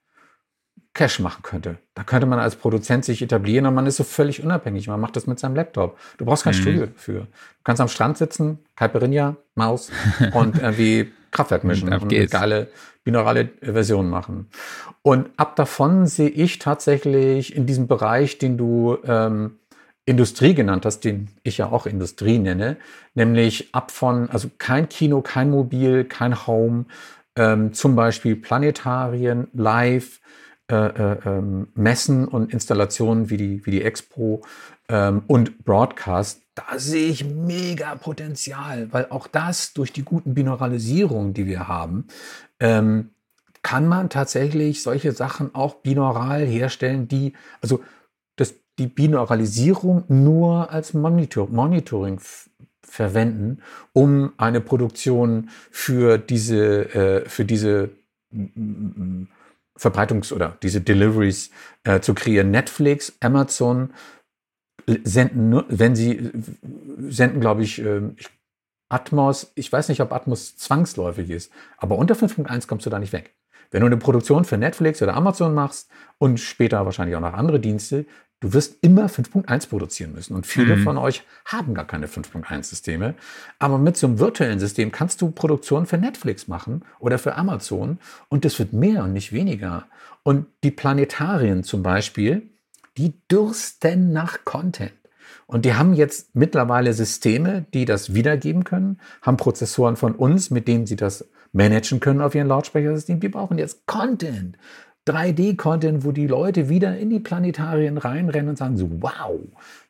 Cash machen könnte. Da könnte man als Produzent sich etablieren und man ist so völlig unabhängig. Man macht das mit seinem Laptop. Du brauchst kein mhm. Studio dafür. Du kannst am Strand sitzen, Caipirinha, Maus und irgendwie Kraftwerk mischen und, eine geile binaurale Version machen. Und ab davon sehe ich tatsächlich in diesem Bereich, den du ähm, Industrie genannt hast, den ich ja auch Industrie nenne, nämlich ab von, also kein Kino, kein Mobil, kein Home, ähm, zum Beispiel Planetarien, Live, äh, äh, ähm, Messen und Installationen wie die, wie die Expo und Broadcast, da sehe ich mega Potenzial, weil auch das durch die guten Binauralisierungen, die wir haben, ähm, kann man tatsächlich solche Sachen auch binaural herstellen, die, also das, die Binauralisierung nur als Monitor, Monitoring verwenden, um eine Produktion für diese, äh, für diese Verbreitungs- oder diese Deliveries äh, zu kreieren. Netflix, Amazon senden nur, wenn sie senden, glaube ich, äh, Atmos, ich weiß nicht, ob Atmos zwangsläufig ist, aber unter 5.1 kommst du da nicht weg. Wenn du eine Produktion für Netflix oder Amazon machst und später wahrscheinlich auch noch andere Dienste, du wirst immer 5.1 produzieren müssen. Und viele mhm. von euch haben gar keine 5.1-Systeme. Aber mit so einem virtuellen System kannst du Produktion für Netflix machen oder für Amazon und das wird mehr und nicht weniger. Und die Planetarien zum Beispiel, die dürsten nach Content. Und die haben jetzt mittlerweile Systeme, die das wiedergeben können, haben Prozessoren von uns, mit denen sie das managen können auf ihren Lautsprechersystem. Die brauchen jetzt Content. 3D-Content, wo die Leute wieder in die Planetarien reinrennen und sagen so, wow,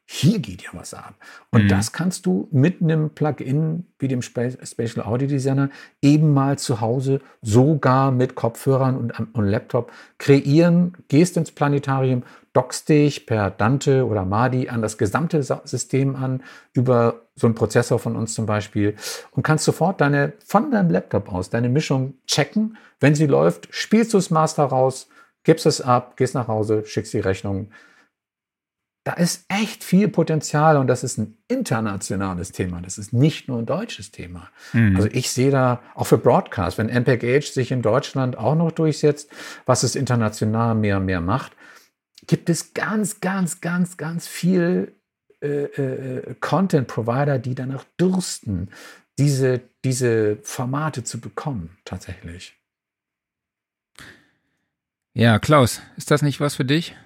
hier geht ja was ab. Und mhm. das kannst du mit einem Plugin wie dem Spatial Audio Designer eben mal zu Hause sogar mit Kopfhörern und, und Laptop kreieren. Gehst ins Planetarium, dockst dich per Dante oder Madi an das gesamte System an, über so einen Prozessor von uns zum Beispiel, und kannst sofort deine, von deinem Laptop aus deine Mischung checken. Wenn sie läuft, spielst du das Master raus, gibst es ab, gehst nach Hause, schickst die Rechnung da ist echt viel Potenzial und das ist ein internationales Thema. Das ist nicht nur ein deutsches Thema. Mhm. Also ich sehe da auch für Broadcast, wenn MPEG sich in Deutschland auch noch durchsetzt, was es international mehr und mehr macht, gibt es ganz, ganz, ganz, ganz viel äh, äh, Content-Provider, die danach dürsten, diese, diese Formate zu bekommen, tatsächlich. Ja, Klaus, ist das nicht was für dich?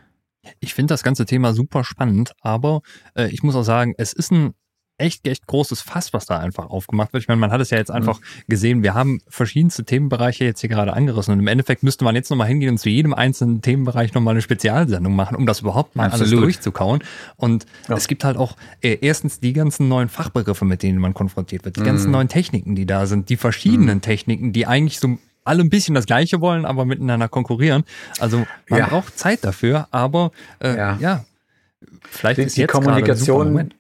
Ich finde das ganze Thema super spannend, aber äh, ich muss auch sagen, es ist ein echt, echt großes Fass, was da einfach aufgemacht wird. Ich meine, man hat es ja jetzt einfach mhm. gesehen, wir haben verschiedenste Themenbereiche jetzt hier gerade angerissen und im Endeffekt müsste man jetzt nochmal hingehen und zu jedem einzelnen Themenbereich nochmal eine Spezialsendung machen, um das überhaupt mal Absolut. alles durchzukauen. Und ja. es gibt halt auch äh, erstens die ganzen neuen Fachbegriffe, mit denen man konfrontiert wird, die mhm. ganzen neuen Techniken, die da sind, die verschiedenen mhm. Techniken, die eigentlich so alle ein bisschen das Gleiche wollen, aber miteinander konkurrieren. Also man ja. braucht Zeit dafür, aber äh, ja. ja. vielleicht die, ist jetzt die Kommunikation.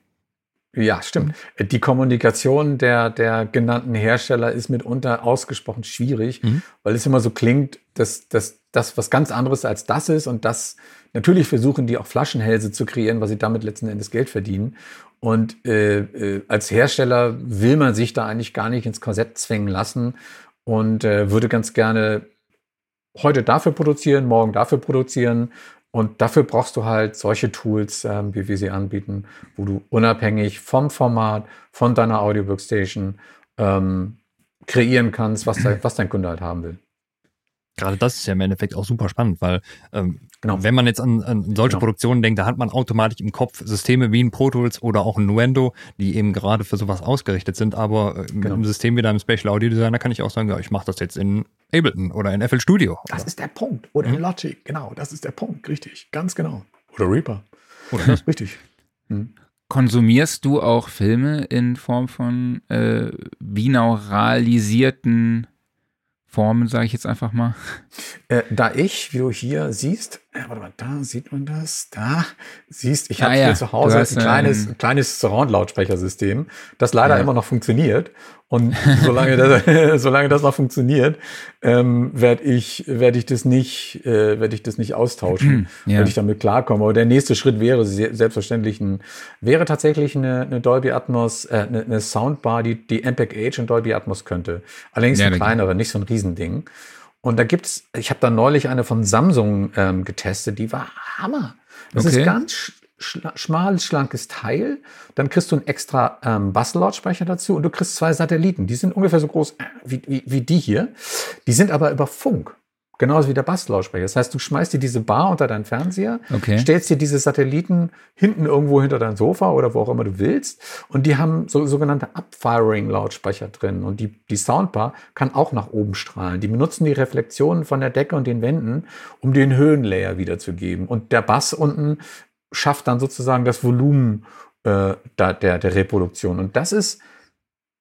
Ja, stimmt. Mhm. Die Kommunikation der, der genannten Hersteller ist mitunter ausgesprochen schwierig, mhm. weil es immer so klingt, dass, dass das was ganz anderes als das ist und das natürlich versuchen die auch Flaschenhälse zu kreieren, weil sie damit letzten Endes Geld verdienen. Und äh, äh, als Hersteller will man sich da eigentlich gar nicht ins Korsett zwängen lassen und äh, würde ganz gerne heute dafür produzieren, morgen dafür produzieren. Und dafür brauchst du halt solche Tools, ähm, wie wir sie anbieten, wo du unabhängig vom Format, von deiner Audio Workstation ähm, kreieren kannst, was, de was dein Kunde halt haben will. Gerade das ist ja im Endeffekt auch super spannend, weil ähm, genau. wenn man jetzt an, an solche genau. Produktionen denkt, da hat man automatisch im Kopf Systeme wie ein Pro Tools oder auch ein Nuendo, die eben gerade für sowas ausgerichtet sind. Aber äh, genau. im System wie deinem Special Audio Designer kann ich auch sagen, ja, ich mache das jetzt in Ableton oder in FL Studio. Das ist der Punkt. Oder mhm. in Logic, genau, das ist der Punkt, richtig, ganz genau. Oder Reaper. Oder das, richtig. Mhm. Konsumierst du auch Filme in Form von äh, binauralisierten Formen, sage ich jetzt einfach mal? Äh, da ich, wie du hier siehst, äh, warte mal, da sieht man das, da siehst, ich habe ja, hier zu Hause ein kleines, ein kleines Surround-Lautsprechersystem, das leider ja. immer noch funktioniert. Und solange das, solange das noch funktioniert, ähm, werde ich, werde ich das nicht, äh, werde ich das nicht austauschen, ja. werde ich damit klarkommen. Aber der nächste Schritt wäre selbstverständlich ein, wäre tatsächlich eine, eine Dolby Atmos, äh, eine, eine Soundbar, die die MPEG Age und Dolby Atmos könnte. Allerdings ja, eine kleinere, nicht so ein Riesending. Und da gibt's, ich habe da neulich eine von Samsung ähm, getestet, die war Hammer. Das okay. ist ganz schmales, schlankes Teil. Dann kriegst du einen extra ähm, Basslautsprecher dazu und du kriegst zwei Satelliten. Die sind ungefähr so groß äh, wie, wie, wie die hier. Die sind aber über Funk. Genauso wie der Basslautsprecher. Das heißt, du schmeißt dir diese Bar unter deinen Fernseher, okay. stellst dir diese Satelliten hinten irgendwo hinter dein Sofa oder wo auch immer du willst. Und die haben so sogenannte Upfiring-Lautsprecher drin. Und die, die Soundbar kann auch nach oben strahlen. Die benutzen die Reflexionen von der Decke und den Wänden, um den Höhenlayer wiederzugeben. Und der Bass unten schafft dann sozusagen das Volumen äh, der, der, der Reproduktion. Und das ist,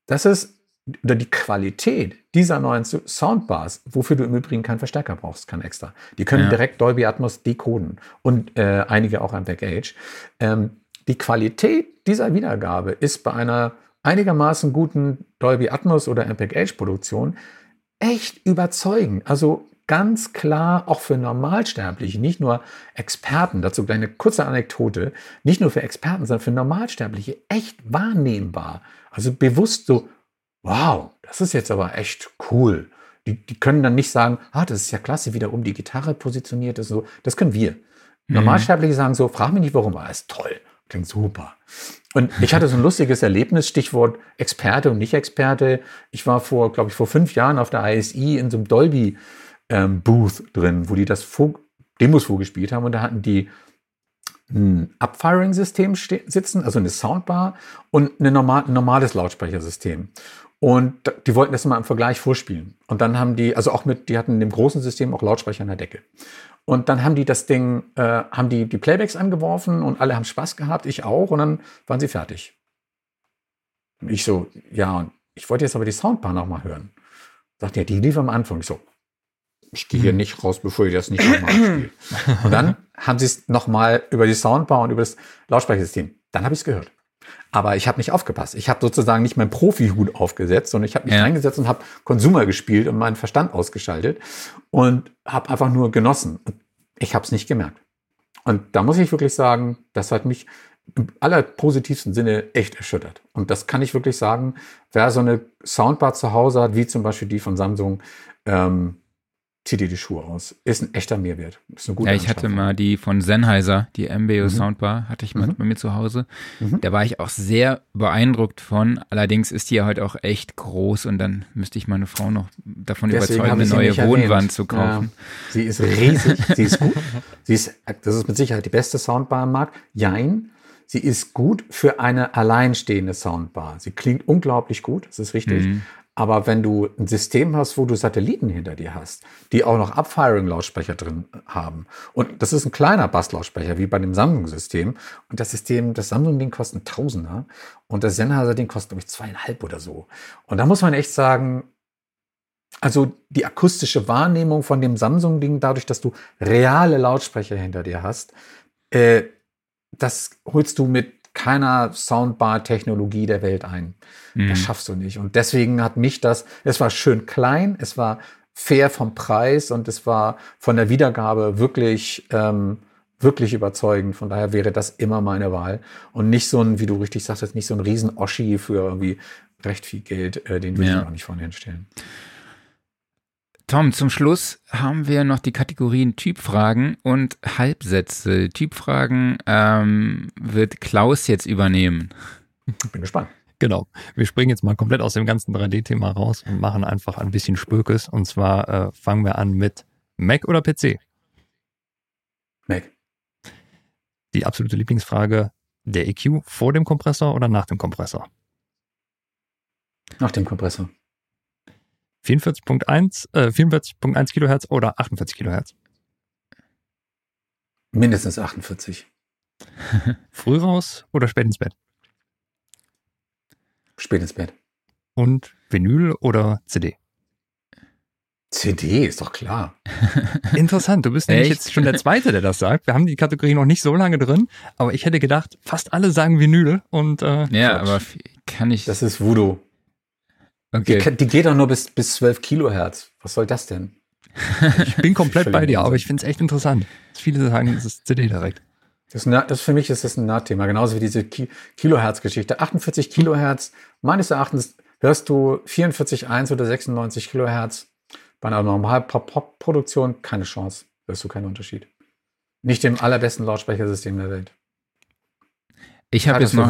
das ist oder die Qualität dieser neuen Soundbars, wofür du im Übrigen keinen Verstärker brauchst, kein extra. Die können ja. direkt Dolby Atmos decoden und äh, einige auch am Backage. Ähm, die Qualität dieser Wiedergabe ist bei einer einigermaßen guten Dolby Atmos oder MPEG Produktion echt überzeugend. Also ganz klar auch für Normalsterbliche, nicht nur Experten, dazu eine kurze Anekdote, nicht nur für Experten, sondern für Normalsterbliche echt wahrnehmbar. Also bewusst so, wow, das ist jetzt aber echt cool. Die, die können dann nicht sagen, ah, das ist ja klasse, wie da oben die Gitarre positioniert ist. So. Das können wir. Mhm. Normalsterbliche sagen so, frag mich nicht warum, aber ist toll. Klingt super. Und ich hatte so ein lustiges Erlebnis, Stichwort Experte und Nicht-Experte. Ich war vor, glaube ich, vor fünf Jahren auf der ISI in so einem Dolby ähm, Booth drin, wo die das vor, Demos vorgespielt haben und da hatten die ein Upfiring-System sitzen, also eine Soundbar und eine normal, ein normales Lautsprechersystem. Und die wollten das mal im Vergleich vorspielen. Und dann haben die, also auch mit, die hatten in dem großen System auch Lautsprecher an der Decke. Und dann haben die das Ding, äh, haben die die Playbacks angeworfen und alle haben Spaß gehabt, ich auch, und dann waren sie fertig. Und ich so, ja, ich wollte jetzt aber die Soundbar nochmal hören. Sagt ja, die lief am Anfang. Ich so, ich gehe hier mhm. nicht raus, bevor ich das nicht nochmal spiele. Und dann haben sie es nochmal über die Soundbar und über das Lautsprechersystem. Dann habe ich es gehört. Aber ich habe nicht aufgepasst. Ich habe sozusagen nicht meinen Profi-Hut aufgesetzt, sondern ich habe mich ja. reingesetzt und habe Konsumer gespielt und meinen Verstand ausgeschaltet und habe einfach nur genossen. Ich habe es nicht gemerkt. Und da muss ich wirklich sagen, das hat mich im allerpositivsten Sinne echt erschüttert. Und das kann ich wirklich sagen, wer so eine Soundbar zu Hause hat, wie zum Beispiel die von Samsung, ähm, zieh dir die Schuhe aus. Ist ein echter Mehrwert. Ist eine gute ja, ich hatte mal die von Sennheiser, die MBO mhm. Soundbar, hatte ich mal mhm. bei mir zu Hause. Mhm. Da war ich auch sehr beeindruckt von. Allerdings ist die ja heute auch echt groß und dann müsste ich meine Frau noch davon Deswegen überzeugen, eine neue Wohnwand erwähnt. zu kaufen. Ja. Sie ist riesig, sie ist gut. Sie ist, das ist mit Sicherheit die beste Soundbar am Markt. Jein. Sie ist gut für eine alleinstehende Soundbar. Sie klingt unglaublich gut, das ist richtig. Mhm. Aber wenn du ein System hast, wo du Satelliten hinter dir hast, die auch noch Upfiring-Lautsprecher drin haben, und das ist ein kleiner Basslautsprecher, wie bei dem Samsung-System, und das System, das Samsung-Ding kostet ein Tausender, und das Sennheiser-Ding kostet, glaube ich, zweieinhalb oder so. Und da muss man echt sagen, also die akustische Wahrnehmung von dem Samsung-Ding, dadurch, dass du reale Lautsprecher hinter dir hast, äh, das holst du mit keiner Soundbar-Technologie der Welt ein. Mhm. Das schaffst du nicht. Und deswegen hat mich das, es war schön klein, es war fair vom Preis und es war von der Wiedergabe wirklich, ähm, wirklich überzeugend. Von daher wäre das immer meine Wahl. Und nicht so ein, wie du richtig sagtest, nicht so ein Riesen-Oschi für irgendwie recht viel Geld, äh, den will ja. ich auch nicht von hinstellen. Tom, zum Schluss haben wir noch die Kategorien Typfragen und Halbsätze. Typfragen ähm, wird Klaus jetzt übernehmen. Bin gespannt. Genau. Wir springen jetzt mal komplett aus dem ganzen 3D-Thema raus und machen einfach ein bisschen Spökes. Und zwar äh, fangen wir an mit Mac oder PC? Mac. Die absolute Lieblingsfrage, der EQ vor dem Kompressor oder nach dem Kompressor? Nach dem Kompressor. 44.1 äh, 44.1 Kilohertz oder 48 Kilohertz? Mindestens 48. Früh raus oder spät ins Bett? Spät ins Bett. Und Vinyl oder CD? CD ist doch klar. Interessant, du bist nämlich Echt? jetzt schon der Zweite, der das sagt. Wir haben die Kategorie noch nicht so lange drin, aber ich hätte gedacht, fast alle sagen Vinyl und äh, Ja, Quatsch. aber kann ich. Das ist Voodoo. Die, okay. kann- die geht doch nur bis, bis 12 Kilohertz. Was soll das denn? ich bin komplett bei dir, aber ich finde es echt interessant. Viele sagen, es ist CD direkt. Das, das für mich ist das ein Nahtthema, genauso wie diese Ki Kilohertz-Geschichte. 48 Kilohertz, meines Erachtens hörst du 44,1 oder 96 Kilohertz. Bei einer normalen Pop-Pop-Produktion keine Chance. Hörst du keinen Unterschied. Nicht im allerbesten Lautsprechersystem der Welt. Ich habe jetzt noch,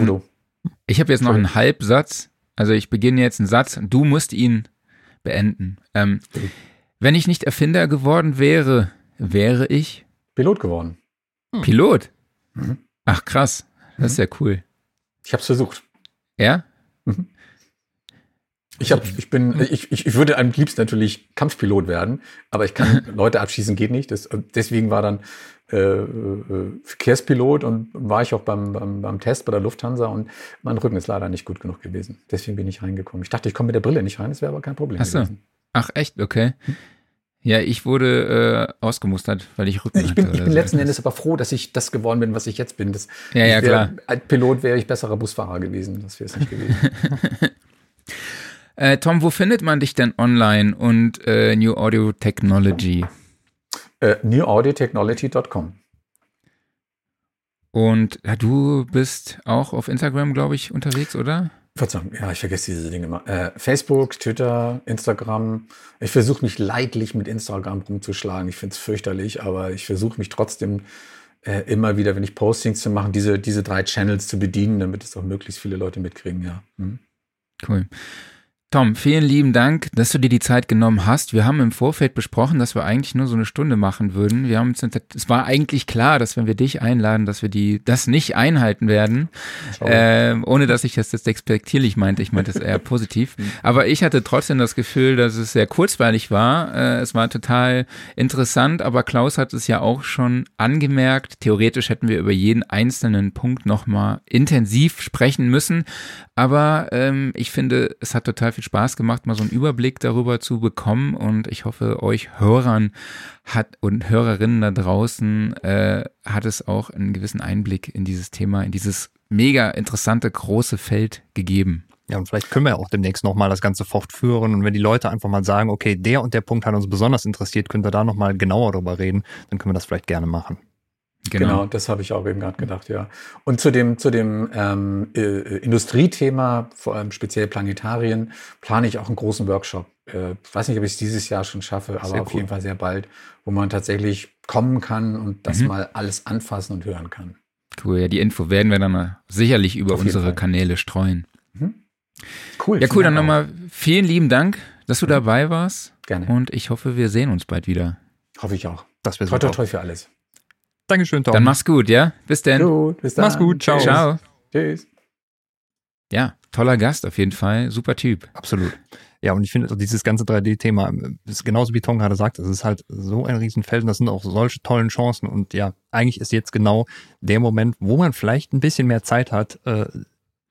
ich habe jetzt noch einen Halbsatz. Also ich beginne jetzt einen Satz. Du musst ihn beenden. Ähm, wenn ich nicht Erfinder geworden wäre, wäre ich Pilot geworden. Pilot. Mhm. Ach krass, das ist ja cool. Ich habe es versucht. Ja? Ich, hab, ich, bin, ich, ich, ich würde am liebsten natürlich Kampfpilot werden, aber ich kann Leute abschießen, geht nicht. Das, deswegen war dann äh, äh, Verkehrspilot und war ich auch beim, beim, beim Test bei der Lufthansa und mein Rücken ist leider nicht gut genug gewesen. Deswegen bin ich reingekommen. Ich dachte, ich komme mit der Brille nicht rein, das wäre aber kein Problem Ach so. gewesen. Ach echt, okay. Ja, ich wurde äh, ausgemustert, weil ich Rücken Ich bin, hatte ich bin letzten. Endes aber froh, dass ich das geworden bin, was ich jetzt bin. Das, Ja, ja, wär, klar. Als Pilot wäre ich besserer Busfahrer gewesen. Das wäre es nicht gewesen. Äh, Tom, wo findet man dich denn online und äh, New Audio Technology? äh, newauditechnology.com. Und ja, du bist auch auf Instagram, glaube ich, unterwegs, oder? Verzeihung, ja, ich vergesse diese Dinge immer. Äh, Facebook, Twitter, Instagram. Ich versuche mich leidlich mit Instagram rumzuschlagen. Ich finde es fürchterlich, aber ich versuche mich trotzdem äh, immer wieder, wenn ich Postings zu machen, diese, diese drei Channels zu bedienen, damit es auch möglichst viele Leute mitkriegen, ja. Hm. Cool. Tom, vielen lieben Dank, dass du dir die Zeit genommen hast. Wir haben im Vorfeld besprochen, dass wir eigentlich nur so eine Stunde machen würden. Wir haben es war eigentlich klar, dass wenn wir dich einladen, dass wir die das nicht einhalten werden. Ähm, ohne dass ich das jetzt despektierlich meinte, ich meinte es eher positiv. Aber ich hatte trotzdem das Gefühl, dass es sehr kurzweilig war. Äh, es war total interessant, aber Klaus hat es ja auch schon angemerkt. Theoretisch hätten wir über jeden einzelnen Punkt nochmal intensiv sprechen müssen. Aber ähm, ich finde, es hat total viel Spaß gemacht, mal so einen Überblick darüber zu bekommen. Und ich hoffe, euch Hörern hat und Hörerinnen da draußen äh, hat es auch einen gewissen Einblick in dieses Thema, in dieses mega interessante große Feld gegeben. Ja, und vielleicht können wir ja auch demnächst nochmal das Ganze fortführen. Und wenn die Leute einfach mal sagen, okay, der und der Punkt hat uns besonders interessiert, können wir da nochmal genauer drüber reden, dann können wir das vielleicht gerne machen. Genau. das habe ich auch eben gerade gedacht, ja. Und zu dem, zu dem ähm, äh, Industriethema, vor allem speziell Planetarien, plane ich auch einen großen Workshop. Äh, ich weiß nicht, ob ich es dieses Jahr schon schaffe, aber Sehr auf cool. jeden Fall sehr bald, wo man tatsächlich kommen kann und das Mhm. mal alles anfassen und hören kann. Cool, ja, die Info werden wir dann sicherlich über Auf unsere. Kanäle streuen. Cool. Ja, cool, dann nochmal vielen lieben Dank, dass du dabei warst Gerne. und ich hoffe, wir sehen uns bald wieder. Hoffe ich auch. Das wäre Toi, toi, toi für alles. Dankeschön, Tom. Dann mach's gut, ja? Bis denn. Gut, bis dann. Mach's gut, ciao. Ciao. Tschüss. Ja, toller Gast auf jeden Fall, super Typ. Absolut. Ja, und ich finde, dieses ganze 3D-Thema äh, ist genauso wie Tom gerade sagt, es ist halt so ein Riesenfeld und das sind auch solche tollen Chancen. Und ja, eigentlich ist jetzt genau der Moment, wo man vielleicht ein bisschen mehr Zeit hat, äh,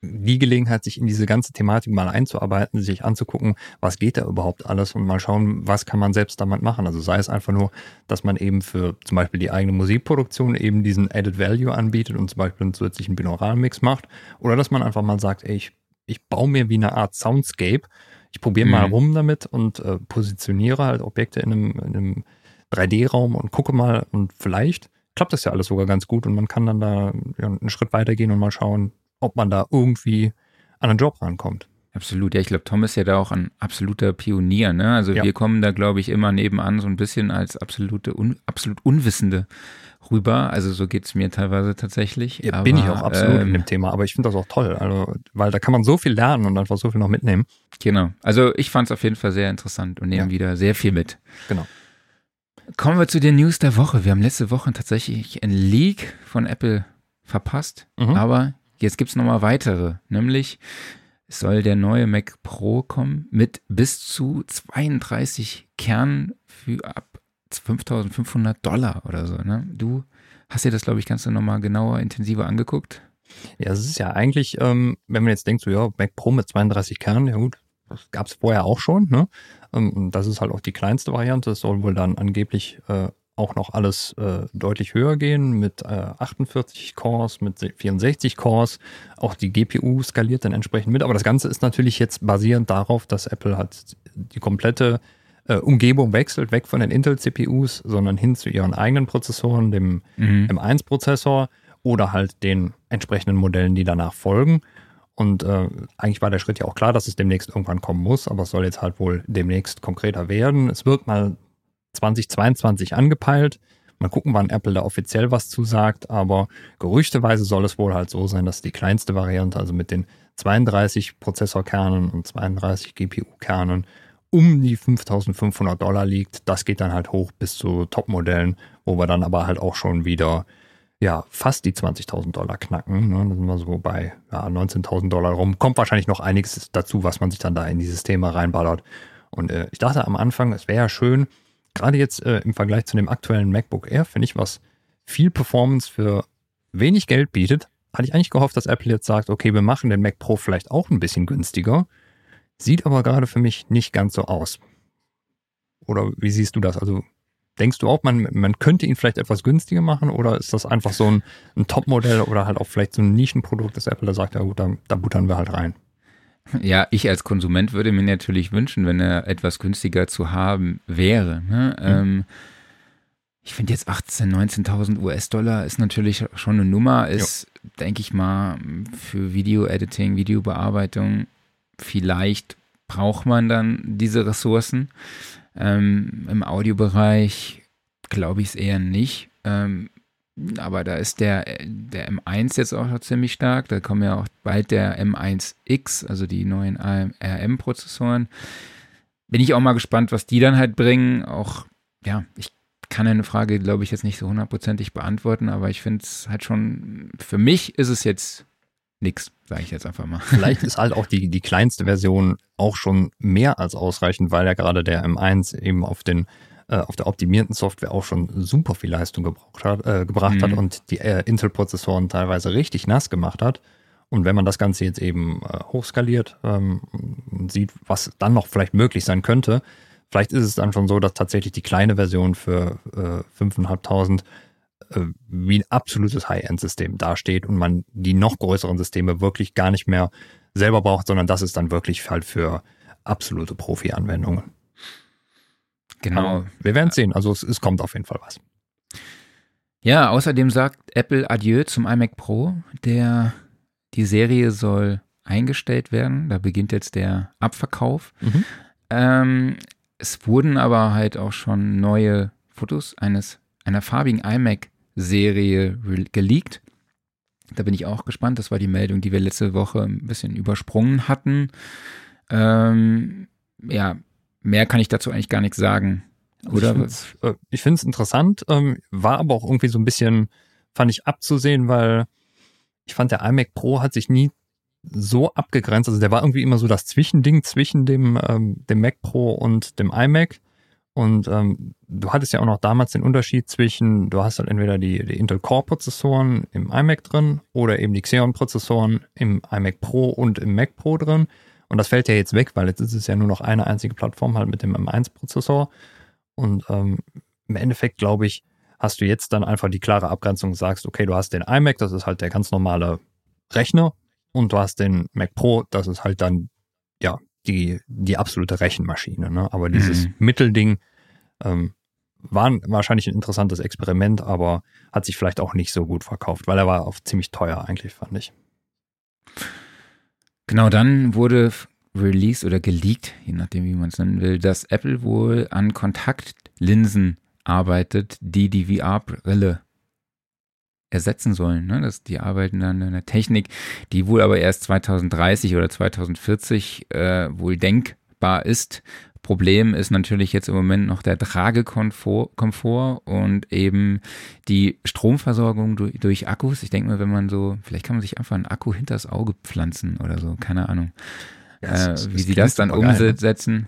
die Gelegenheit, sich in diese ganze Thematik mal einzuarbeiten, sich anzugucken, was geht da überhaupt alles und mal schauen, was kann man selbst damit machen. Also sei es einfach nur, dass man eben für zum Beispiel die eigene Musikproduktion eben diesen Added Value anbietet und zum Beispiel einen zusätzlichen Binauralmix macht oder dass man einfach mal sagt, ey, ich, ich baue mir wie eine Art Soundscape ich probiere mal Mhm. rum damit und äh, positioniere halt Objekte in einem, in einem 3D-Raum und gucke mal und vielleicht klappt das ja alles sogar ganz gut und man kann dann da ja, einen Schritt weitergehen und mal schauen, ob man da irgendwie an einen Job rankommt. Absolut, ja, ich glaube, Tom ist ja da auch ein absoluter Pionier, ne? Also Ja. wir kommen da, glaube ich, immer nebenan so ein bisschen als absolute, un, absolut Unwissende rüber. Also so geht's mir teilweise tatsächlich. Ja, Aber, bin ich auch absolut in ähm, dem Thema, aber ich finde das auch toll, also, weil da kann man so viel lernen und einfach so viel noch mitnehmen. Genau. Also ich fand es auf jeden Fall sehr interessant und nehmen Ja. wieder sehr viel mit. Genau. Kommen wir zu den News der Woche. Wir haben letzte Woche tatsächlich ein Leak von Apple verpasst, Mhm. aber jetzt gibt's noch mal weitere. Nämlich es soll der neue Mac Pro kommen mit bis zu 32 Kernen für ab 5500 Dollar oder so. Ne? Du hast dir das, glaube ich, ganz noch mal genauer, intensiver angeguckt. Ja, es ist ja eigentlich, ähm, wenn man jetzt denkt, so ja, Mac Pro mit 32 Kernen, ja gut, das gab es vorher auch schon, ne? Ähm, das ist halt auch die kleinste Variante. Es soll wohl dann angeblich äh, auch noch alles äh, deutlich höher gehen mit äh, 48 Cores, mit 64 Cores. Auch die GPU skaliert dann entsprechend mit. Aber das Ganze ist natürlich jetzt basierend darauf, dass Apple hat die komplette äh, Umgebung wechselt, weg von den Intel-CPUs, sondern hin zu ihren eigenen Prozessoren, dem Mhm. M1-Prozessor oder halt den entsprechenden Modellen, die danach folgen. Und äh, eigentlich war der Schritt ja auch klar, dass es demnächst irgendwann kommen muss, aber es soll jetzt halt wohl demnächst konkreter werden. Es wird mal 2022 angepeilt. Mal gucken, wann Apple da offiziell was zusagt, aber gerüchteweise soll es wohl halt so sein, dass die kleinste Variante, also mit den 32 Prozessorkernen und 32 GPU-Kernen, um die 5500 Dollar liegt. Das geht dann halt hoch bis zu Top-Modellen, wo wir dann aber halt auch schon wieder ja, fast die 20.000 Dollar knacken. Ne? Da sind wir so bei ja, 19.000 Dollar rum. Kommt wahrscheinlich noch einiges dazu, was man sich dann da in dieses Thema reinballert. Und äh, ich dachte am Anfang, es wäre ja schön, gerade jetzt äh, im Vergleich zu dem aktuellen MacBook Air, finde ich, was viel Performance für wenig Geld bietet, hatte ich eigentlich gehofft, dass Apple jetzt sagt, okay, wir machen den Mac Pro vielleicht auch ein bisschen günstiger. Sieht aber gerade für mich nicht ganz so aus. Oder wie siehst du das? Also denkst du auch, man, man könnte ihn vielleicht etwas günstiger machen oder ist das einfach so ein, ein Top-Modell oder halt auch vielleicht so ein Nischenprodukt, das Apple da sagt, ja gut, da, da buttern wir halt rein. Ja, ich als Konsument würde mir natürlich wünschen, wenn er etwas günstiger zu haben wäre. Ne? Ähm, ich finde jetzt 18.000, 19.000 US-Dollar ist natürlich schon eine Nummer, ist, denke ich mal, für Video-Editing, Videobearbeitung, vielleicht braucht man dann diese Ressourcen. Ähm, Im Audiobereich glaube ich es eher nicht. Ähm, aber da ist der, der M1 jetzt auch noch ziemlich stark. Da kommen ja auch bald der M1X, also die neuen RM-Prozessoren. Bin ich auch mal gespannt, was die dann halt bringen. Auch, ja, ich kann eine Frage, glaube ich, jetzt nicht so hundertprozentig beantworten, aber ich finde es halt schon, für mich ist es jetzt nix, sage ich jetzt einfach mal. Vielleicht ist halt auch die, die kleinste Version auch schon mehr als ausreichend, weil ja gerade der M1 eben auf den äh, auf der optimierten Software auch schon super viel Leistung gebraucht hat, äh, gebracht hat Mhm. und die äh, Intel-Prozessoren teilweise richtig nass gemacht hat. Und wenn man das Ganze jetzt eben äh, hochskaliert ähm, und sieht, was dann noch vielleicht möglich sein könnte, vielleicht ist es dann schon so, dass tatsächlich die kleine Version für äh, 5.500 äh, wie ein absolutes High-End-System dasteht und man die noch größeren Systeme wirklich gar nicht mehr selber braucht, sondern das ist dann wirklich halt für absolute Profi-Anwendungen. Genau. Aber wir werden sehen. Also es, es kommt auf jeden Fall was. Ja, außerdem sagt Apple Adieu zum iMac Pro. Der, die Serie soll eingestellt werden. Da beginnt jetzt der Abverkauf. Mhm. Ähm, es wurden aber halt auch schon neue Fotos eines einer farbigen iMac-Serie geleakt. Da bin ich auch gespannt. Das war die Meldung, die wir letzte Woche ein bisschen übersprungen hatten. Ähm, ja, mehr kann ich dazu eigentlich gar nichts sagen. Oder? Ich find's, äh, Ich finde es interessant, ähm, war aber auch irgendwie so ein bisschen, fand ich abzusehen, weil ich fand, der iMac Pro hat sich nie so abgegrenzt. Also der war irgendwie immer so das Zwischending zwischen dem, ähm, dem Mac Pro und dem iMac. Und ähm, du hattest ja auch noch damals den Unterschied zwischen, du hast halt entweder die, die Intel Core-Prozessoren im iMac drin oder eben die Xeon-Prozessoren im iMac Pro und im Mac Pro drin. Und das fällt ja jetzt weg, weil jetzt ist es ja nur noch eine einzige Plattform halt mit dem M1-Prozessor. Und ähm, im Endeffekt, glaube ich, hast du jetzt dann einfach die klare Abgrenzung und sagst, okay, du hast den iMac, das ist halt der ganz normale Rechner und du hast den Mac Pro, das ist halt dann, ja, die, die absolute Rechenmaschine. Ne? Aber dieses Mhm. Mittelding ähm, war ein- wahrscheinlich ein interessantes Experiment, aber hat sich vielleicht auch nicht so gut verkauft, weil er war auch ziemlich teuer eigentlich, fand ich. Genau, dann wurde released oder geleakt, je nachdem, wie man es nennen will, dass Apple wohl an Kontaktlinsen arbeitet, die die VR-Brille ersetzen sollen. Ne? Das, die arbeiten an einer Technik, die wohl aber erst 2030 oder 2040 äh, wohl denkbar ist. Problem ist natürlich jetzt im Moment noch der Tragekomfort Komfort und eben die Stromversorgung durch, durch Akkus. Ich denke mal, wenn man so, vielleicht kann man sich einfach einen Akku hinters Auge pflanzen oder so, keine Ahnung. Ja, äh, wie sie das dann ne? umsetzen.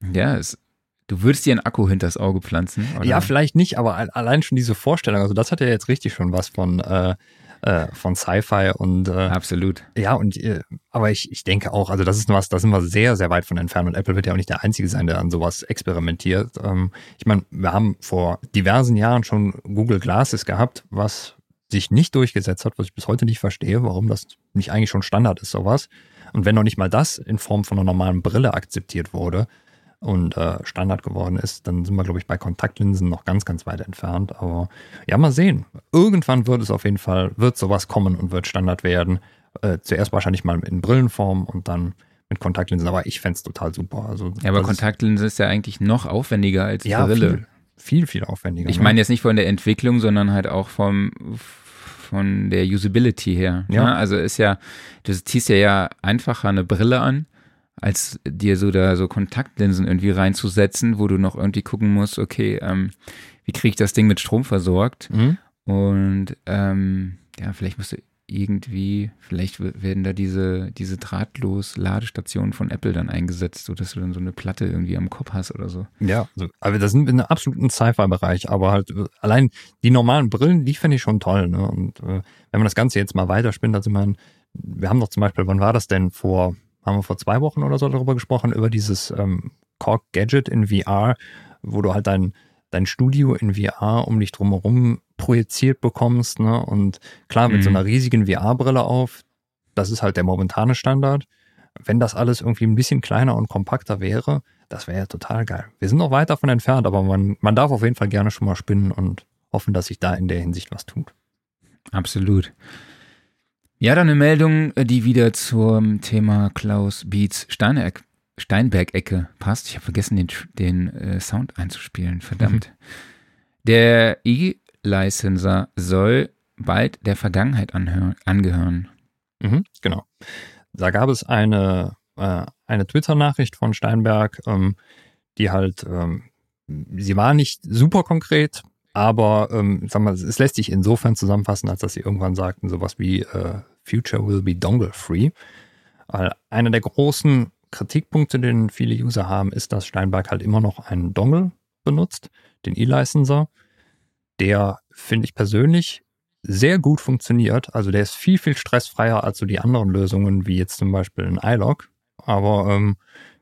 Ne? Ja, es, Du würdest dir einen Akku hinters Auge pflanzen? Oder? Ja, vielleicht nicht, aber allein schon diese Vorstellung, also das hat ja jetzt richtig schon was von, äh, äh, von Sci-Fi und äh, absolut. Ja, und äh, aber ich, ich denke auch, also das ist was, da sind wir sehr, sehr weit von entfernt und Apple wird ja auch nicht der Einzige sein, der an sowas experimentiert. Ähm, ich meine, wir haben vor diversen Jahren schon Google Glasses gehabt, was sich nicht durchgesetzt hat, was ich bis heute nicht verstehe, warum das nicht eigentlich schon Standard ist, sowas. Und wenn noch nicht mal das in Form von einer normalen Brille akzeptiert wurde, und äh, Standard geworden ist, dann sind wir, glaube ich, bei Kontaktlinsen noch ganz, ganz weit entfernt. Aber ja, mal sehen. Irgendwann wird es auf jeden Fall, wird sowas kommen und wird Standard werden. Äh, zuerst wahrscheinlich mal in Brillenform und dann mit Kontaktlinsen, aber ich fände es total super. Also, ja, aber Kontaktlinse ist, ist ja eigentlich noch aufwendiger als ja, Brille. Viel, viel, viel aufwendiger. Ich ne? meine jetzt nicht von der Entwicklung, sondern halt auch vom von der Usability her. Ja. Ne? Also ist ja, du ziehst ja, ja einfacher eine Brille an als dir so da so Kontaktlinsen irgendwie reinzusetzen, wo du noch irgendwie gucken musst, okay, ähm, wie kriege ich das Ding mit Strom versorgt? Mhm. Und ähm, ja, vielleicht musst du irgendwie, vielleicht werden da diese, diese drahtlos Ladestationen von Apple dann eingesetzt, sodass du dann so eine Platte irgendwie am Kopf hast oder so. Ja, also, aber das sind wir in einem absoluten Sci-Fi-Bereich, aber halt äh, allein die normalen Brillen, die finde ich schon toll. Ne? Und äh, wenn man das Ganze jetzt mal weiterspinnt, also man, wir haben doch zum Beispiel, wann war das denn vor haben wir vor zwei Wochen oder so darüber gesprochen, über dieses ähm, Cork Gadget in VR, wo du halt dein, dein Studio in VR um dich drumherum projiziert bekommst. Ne? Und klar, mit mhm. so einer riesigen VR-Brille auf, das ist halt der momentane Standard. Wenn das alles irgendwie ein bisschen kleiner und kompakter wäre, das wäre ja total geil. Wir sind noch weit davon entfernt, aber man, man darf auf jeden Fall gerne schon mal spinnen und hoffen, dass sich da in der Hinsicht was tut. Absolut. Ja, dann eine Meldung, die wieder zum Thema Klaus Beats Steineck, Steinberg-Ecke passt. Ich habe vergessen, den, den äh, Sound einzuspielen, verdammt. Mhm. Der E-Licenser soll bald der Vergangenheit angehören. Mhm, genau. Da gab es eine, äh, eine Twitter-Nachricht von Steinberg, ähm, die halt, ähm, sie war nicht super konkret, aber ähm, sag mal, es lässt sich insofern zusammenfassen, als dass sie irgendwann sagten, sowas wie äh, Future will be dongle free. Weil einer der großen Kritikpunkte, den viele User haben, ist, dass Steinberg halt immer noch einen Dongle benutzt, den E-Licenser. Der finde ich persönlich sehr gut funktioniert. Also der ist viel, viel stressfreier als so die anderen Lösungen, wie jetzt zum Beispiel ein iLog. Aber ähm,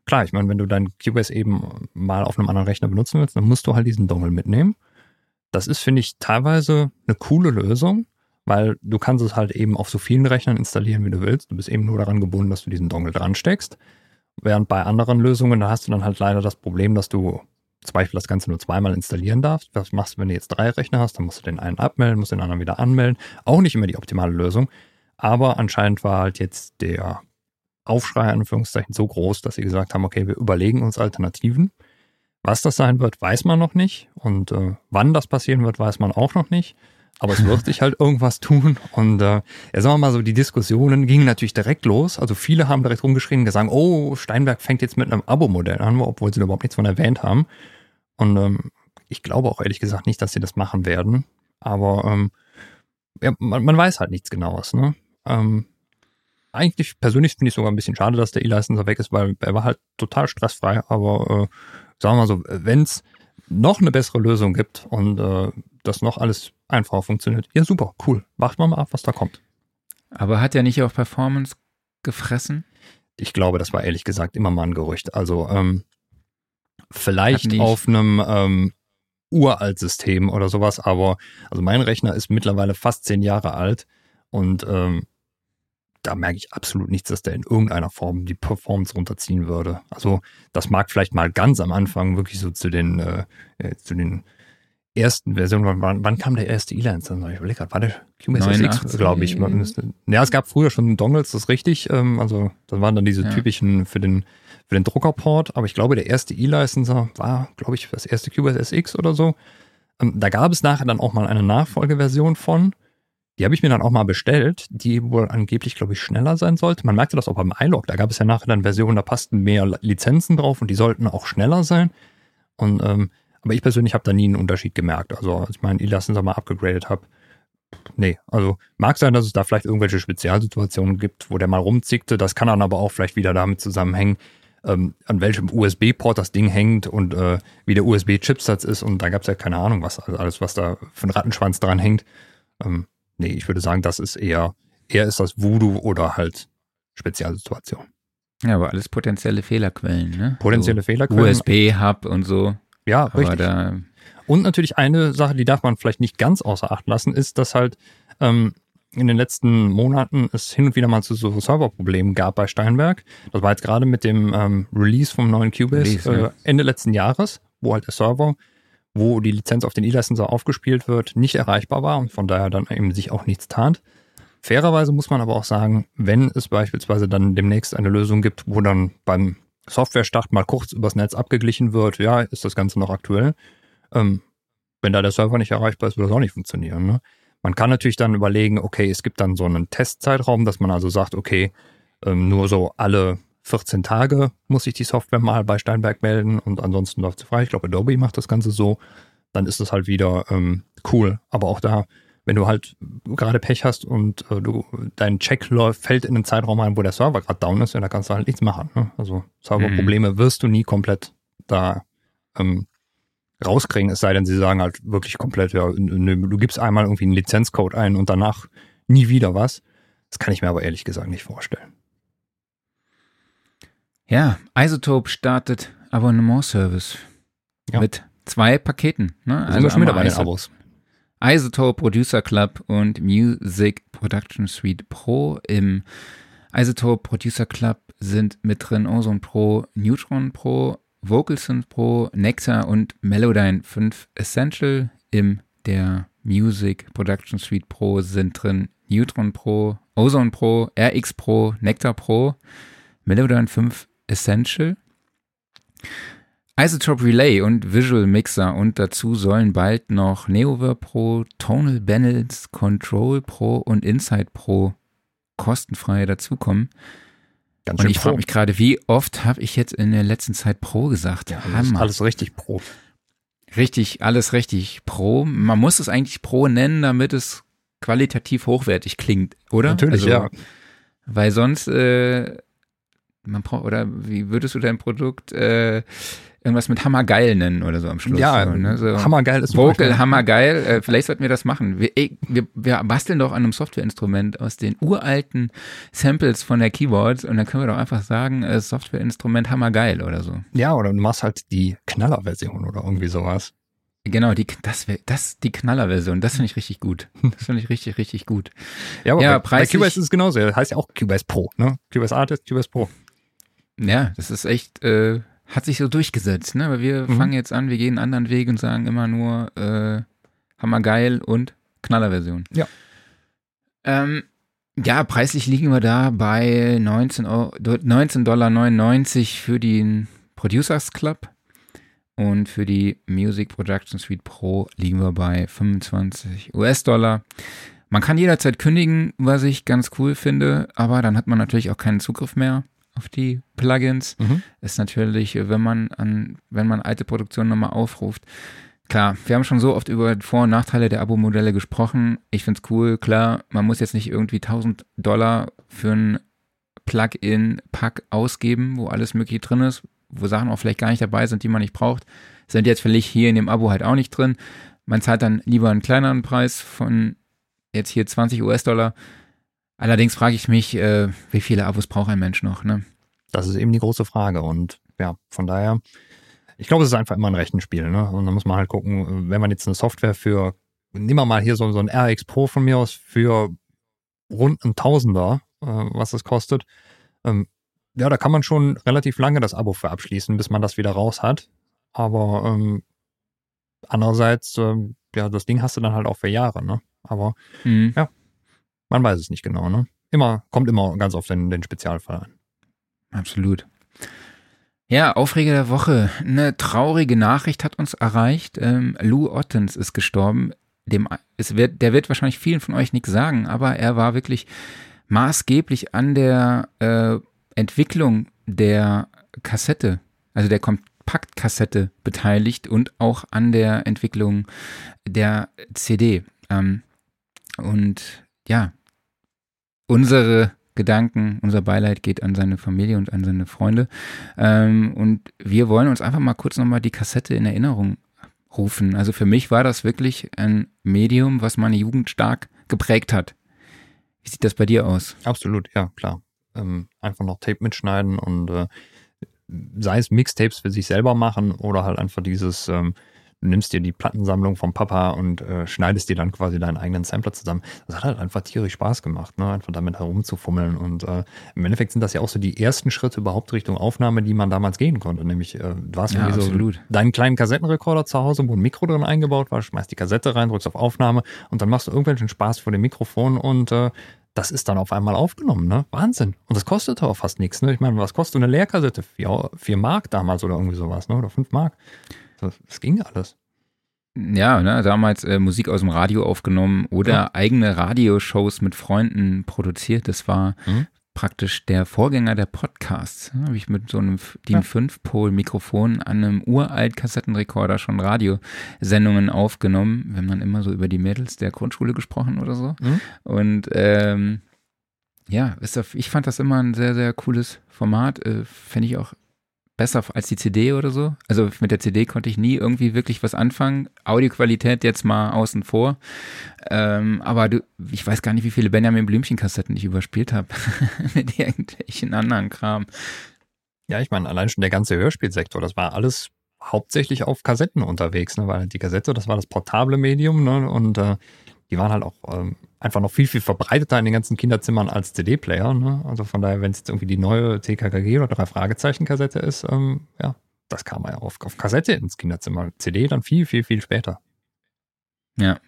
klar, ich meine, wenn du dein QoS eben mal auf einem anderen Rechner benutzen willst, dann musst du halt diesen Dongle mitnehmen. Das ist, finde ich, teilweise eine coole Lösung, weil du kannst es halt eben auf so vielen Rechnern installieren, wie du willst. Du bist eben nur daran gebunden, dass du diesen Dongle dran steckst. Während bei anderen Lösungen, da hast du dann halt leider das Problem, dass du zum Beispiel das Ganze nur zweimal installieren darfst. Was machst du, wenn du jetzt drei Rechner hast? Dann musst du den einen abmelden, musst den anderen wieder anmelden. Auch nicht immer die optimale Lösung. Aber anscheinend war halt jetzt der Aufschrei, Anführungszeichen, so groß, dass sie gesagt haben, okay, wir überlegen uns Alternativen. Was das sein wird, weiß man noch nicht. Und äh, wann das passieren wird, weiß man auch noch nicht. Aber es wird sich halt irgendwas tun. Und äh, ja, sagen wir mal so, die Diskussionen gingen natürlich direkt los. Also viele haben direkt rumgeschrien und gesagt, oh, Steinberg fängt jetzt mit einem Abo-Modell an, obwohl sie überhaupt nichts von erwähnt haben. Und ähm, ich glaube auch ehrlich gesagt nicht, dass sie das machen werden. Aber ähm, ja, man, man weiß halt nichts Genaues. Ne? Ähm, eigentlich persönlich finde ich sogar ein bisschen schade, dass der E-Licenser weg ist, weil er war halt total stressfrei. Aber äh, sagen wir mal so, wenn es noch eine bessere Lösung gibt und äh, das noch alles einfacher funktioniert, ja super, cool. Warten wir mal ab, was da kommt. Aber hat er nicht auch Performance gefressen? Ich glaube, das war ehrlich gesagt immer mal ein Gerücht. Also ähm, vielleicht auf einem ähm, Uralt-System oder sowas, aber also mein Rechner ist mittlerweile fast zehn Jahre alt und ähm, da merke ich absolut nichts, dass der in irgendeiner Form die Performance runterziehen würde. Also das mag vielleicht mal ganz am Anfang wirklich so zu den, äh, äh zu den ersten Version, wann, wann kam der erste E-Lines? Ich überlege gerade, war der Cubase SX, glaube ich. Ja, es gab früher schon Dongles, das ist richtig. Ähm, also das waren dann diese ja. typischen für den für den Druckerport, aber ich glaube, der erste E-Licenser war, glaube ich, das erste Cubase SX oder so. Ähm, da gab es nachher dann auch mal eine Nachfolgeversion von. Die habe ich mir dann auch mal bestellt, die wohl angeblich, glaube ich, schneller sein sollte. Man merkte das auch beim iLog. Da gab es ja nachher dann Versionen, da passten mehr Lizenzen drauf und die sollten auch schneller sein. Und ähm, aber ich persönlich habe da nie einen Unterschied gemerkt. Also als ich meinen E-Licenser mal abgegradet habe, nee, also mag sein, dass es da vielleicht irgendwelche Spezialsituationen gibt, wo der mal rumzickte. Das kann dann aber auch vielleicht wieder damit zusammenhängen, ähm, an welchem USB-Port das Ding hängt und äh, wie der USB-Chipsatz ist. Und da gab es ja keine Ahnung, was also alles, was da für ein Rattenschwanz dran hängt. Ähm, nee, ich würde sagen, das ist eher, eher ist das Voodoo oder halt Spezialsituation. Ja, aber alles potenzielle Fehlerquellen, ne? Potenzielle so Fehlerquellen. USB-Hub und so. Ja, richtig. und natürlich eine Sache, die darf man vielleicht nicht ganz außer Acht lassen, ist, dass halt ähm, in den letzten Monaten es hin und wieder mal zu so Serverproblemen gab bei Steinberg. Das war jetzt gerade mit dem ähm, Release vom neuen Cubase Release, äh, Ende letzten Jahres, wo halt der Server, wo die Lizenz auf den E-Licenser aufgespielt wird, nicht erreichbar war und von daher dann eben sich auch nichts tat. Fairerweise muss man aber auch sagen, wenn es beispielsweise dann demnächst eine Lösung gibt, wo dann beim Software-Start mal kurz übers Netz abgeglichen wird, ja, ist das Ganze noch aktuell. Ähm, wenn da der Server nicht erreichbar ist, wird das auch nicht funktionieren. Ne? Man kann natürlich dann überlegen, okay, es gibt dann so einen Testzeitraum, dass man also sagt, okay, ähm, nur so alle 14 Tage muss ich die Software mal bei Steinberg melden und ansonsten läuft sie frei. Ich glaube, Adobe macht das Ganze so. Dann ist es halt wieder ähm, cool. Aber auch da wenn du halt gerade Pech hast und äh, du dein Check läuft, fällt in den Zeitraum ein, wo der Server gerade down ist, ja, da kannst du halt nichts machen. Ne? Also Serverprobleme mhm. wirst du nie komplett da ähm, rauskriegen, es sei denn, sie sagen halt wirklich komplett, ja, du gibst einmal irgendwie einen Lizenzcode ein und danach nie wieder was. Das kann ich mir aber ehrlich gesagt nicht vorstellen. Ja, Isotope startet Abonnement-Service ja. mit zwei Paketen. Ne? Also sind wir schon wieder bei den Abos. Isotope Producer Club und Music Production Suite Pro. Im Isotope Producer Club sind mit drin Ozone Pro, Neutron Pro, Vocalsynth Pro, Nectar und Melodyne 5 Essential. Im der Music Production Suite Pro sind drin Neutron Pro, Ozone Pro, RX Pro, Nectar Pro, Melodyne 5 Essential. Isotope Relay und Visual Mixer und dazu sollen bald noch Neover Pro, Tonal Balance, Control Pro und Insight Pro kostenfrei dazukommen. Ganz und ich frage mich gerade, wie oft habe ich jetzt in der letzten Zeit Pro gesagt? Ja, Hammer. Alles richtig Pro. Richtig, alles richtig Pro. Man muss es eigentlich Pro nennen, damit es qualitativ hochwertig klingt, oder? Natürlich, also, ja. Weil sonst, äh, man braucht, oder wie würdest du dein Produkt äh, irgendwas mit Hammergeil nennen oder so am Schluss. Ja, so, ne? so Hammergeil ist Vocal, Hammergeil. Äh, vielleicht sollten wir das machen. Wir, ey, wir, wir basteln doch an einem Softwareinstrument aus den uralten Samples von der Keyboards und dann können wir doch einfach sagen, äh, Softwareinstrument Hammergeil oder so. Ja, oder du machst halt die Knallerversion oder irgendwie sowas. Genau, die, das, das, die Knallerversion, das finde ich richtig gut. Das finde ich richtig, richtig gut. Ja, aber ja, bei, bei Cubase ist es genauso. Das heißt ja auch Cubase Pro, ne? Cubase Artist, Cubase Pro. Ja, das ist echt, äh, hat sich so durchgesetzt, ne? Weil wir mhm. fangen jetzt an, wir gehen einen anderen Weg und sagen immer nur äh, Hammergeil und Knallerversion. Ja. Ähm, ja, preislich liegen wir da bei 19,99 Dollar für den Producers Club. Und für die Music Production Suite Pro liegen wir bei 25 US-Dollar. Man kann jederzeit kündigen, was ich ganz cool finde, aber dann hat man natürlich auch keinen Zugriff mehr auf die Plugins. Mhm. Ist natürlich, wenn man an, wenn man alte Produktionen nochmal aufruft. Klar, wir haben schon so oft über Vor- und Nachteile der Abo-Modelle gesprochen. Ich finde es cool. Klar, man muss jetzt nicht irgendwie 1000 Dollar für ein Plugin-Pack ausgeben, wo alles mögliche drin ist, wo Sachen auch vielleicht gar nicht dabei sind, die man nicht braucht. Sind jetzt vielleicht hier in dem Abo halt auch nicht drin. Man zahlt dann lieber einen kleineren Preis von jetzt hier 20 US-Dollar Allerdings frage ich mich, äh, wie viele Abos braucht ein Mensch noch, ne? Das ist eben die große Frage. Und ja, von daher, ich glaube, es ist einfach immer ein Rechenspiel, ne? Und da muss man halt gucken, wenn man jetzt eine Software für, nehmen wir mal hier so, so ein RX Pro von mir aus für rund ein Tausender, äh, was es kostet, ähm, ja, da kann man schon relativ lange das Abo für abschließen, bis man das wieder raus hat. Aber ähm, andererseits, äh, ja, das Ding hast du dann halt auch für Jahre, ne? Aber Mhm. Ja. Man weiß es nicht genau, ne? Immer, kommt immer ganz auf den, den Spezialfall an. Absolut. Ja, Aufreger der Woche. Eine traurige Nachricht hat uns erreicht. Ähm, Lou Ottens ist gestorben. Dem, es wird, der wird wahrscheinlich vielen von euch nichts sagen, aber er war wirklich maßgeblich an der äh, Entwicklung der Kassette, also der Kompaktkassette beteiligt und auch an der Entwicklung der CD. Ähm, und ja, unsere Gedanken, unser Beileid geht an seine Familie und an seine Freunde. Ähm, und wir wollen uns einfach mal kurz nochmal die Kassette in Erinnerung rufen. Also für mich war das wirklich ein Medium, was meine Jugend stark geprägt hat. Wie sieht das bei dir aus? Absolut, ja, klar. Ähm, einfach noch Tape mitschneiden und äh, sei es Mixtapes für sich selber machen oder halt einfach dieses, ähm, du nimmst dir die Plattensammlung vom Papa und äh, schneidest dir dann quasi deinen eigenen Sampler zusammen. Das hat halt einfach tierisch Spaß gemacht, ne? einfach damit herumzufummeln. Und äh, im Endeffekt sind das ja auch so die ersten Schritte überhaupt Richtung Aufnahme, die man damals gehen konnte. Nämlich, äh, du hast Ja, irgendwie so absolut. deinen kleinen Kassettenrekorder zu Hause, wo ein Mikro drin eingebaut war, schmeißt die Kassette rein, drückst auf Aufnahme und dann machst du irgendwelchen Spaß vor dem Mikrofon und äh, das ist dann auf einmal aufgenommen, ne? Wahnsinn. Und das kostete auch fast nichts, ne? Ich meine, was kostet eine Leerkassette? Vier, vier Mark damals oder irgendwie sowas, ne? Oder fünf Mark. Das, ging alles. Ja, ne, damals äh, Musik aus dem Radio aufgenommen oder Ja. eigene Radioshows mit Freunden produziert. Das war Mhm. praktisch der Vorgänger der Podcasts. Da habe ich mit so einem Ja. DIN 5-Pol-Mikrofon an einem uralt Kassettenrekorder schon Radiosendungen aufgenommen. Wir haben dann immer so über die Mädels der Grundschule gesprochen oder so. Mhm. Und ähm, ja, ich fand das immer ein sehr, sehr cooles Format. Äh, Fände ich auch besser als die CD oder so. Also mit der CD konnte ich nie irgendwie wirklich was anfangen. Audioqualität jetzt mal außen vor. Ähm, aber du, ich weiß gar nicht, wie viele Benjamin Blümchen-Kassetten ich überspielt habe mit irgendwelchen anderen Kram. Ja, ich meine, allein schon der ganze Hörspielsektor, das war alles hauptsächlich auf Kassetten unterwegs, ne? Weil die Kassette, das war das portable Medium, ne? Und äh, die waren halt auch ähm, einfach noch viel, viel verbreiteter in den ganzen Kinderzimmern als CD-Player. Ne? Also von daher, wenn es jetzt irgendwie die neue TKKG oder drei Fragezeichen-Kassette ist, ähm, ja, das kam ja auf, auf Kassette ins Kinderzimmer. CD dann viel, viel, viel später. Ja.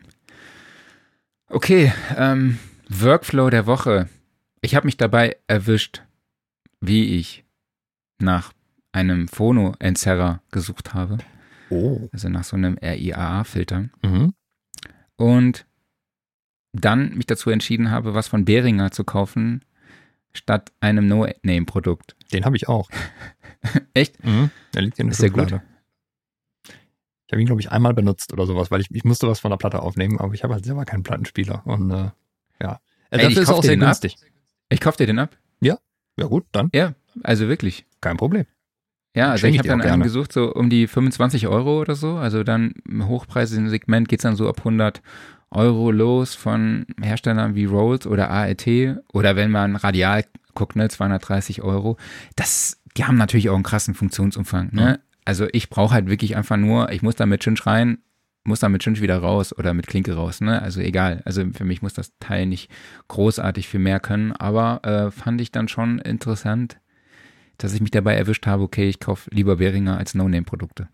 Okay, ähm, Workflow der Woche. Ich habe mich dabei erwischt, wie ich nach einem Phono-Entzerrer gesucht habe. Oh. Also nach so einem RIAA-Filter. Mhm. Und dann mich dazu entschieden habe, was von Behringer zu kaufen, statt einem No-Name-Produkt. Den habe ich auch. Echt? Mhm. Der liegt hier in der Ist der gut? Schublade. Ich habe ihn, glaube ich, einmal benutzt oder sowas, weil ich, ich musste was von der Platte aufnehmen, aber ich habe halt selber keinen Plattenspieler. Und äh, ja. Äh, Ey, ich Dafür ist auch sehr den ab. günstig. Ich kauf dir den ab. Ja gut, dann Ja, also wirklich. kein Problem. Ja, also Schenk ich habe dann einen gerne. gesucht, so um die 25 Euro oder so. Also dann im hochpreisigen Segment geht's dann so ab 100 Euro los von Herstellern wie Rolls oder ART oder wenn man radial guckt, ne, 230 Euro. Das, die haben natürlich auch einen krassen Funktionsumfang. Ne? Also ich brauche halt wirklich einfach nur, ich muss da mit Cinch rein, muss da mit Cinch wieder raus oder mit Klinke raus. Ne? Also egal. Also für mich muss das Teil nicht großartig viel mehr können, aber äh, fand ich dann schon interessant, dass ich mich dabei erwischt habe, okay, ich kaufe lieber Behringer als No-Name-Produkte.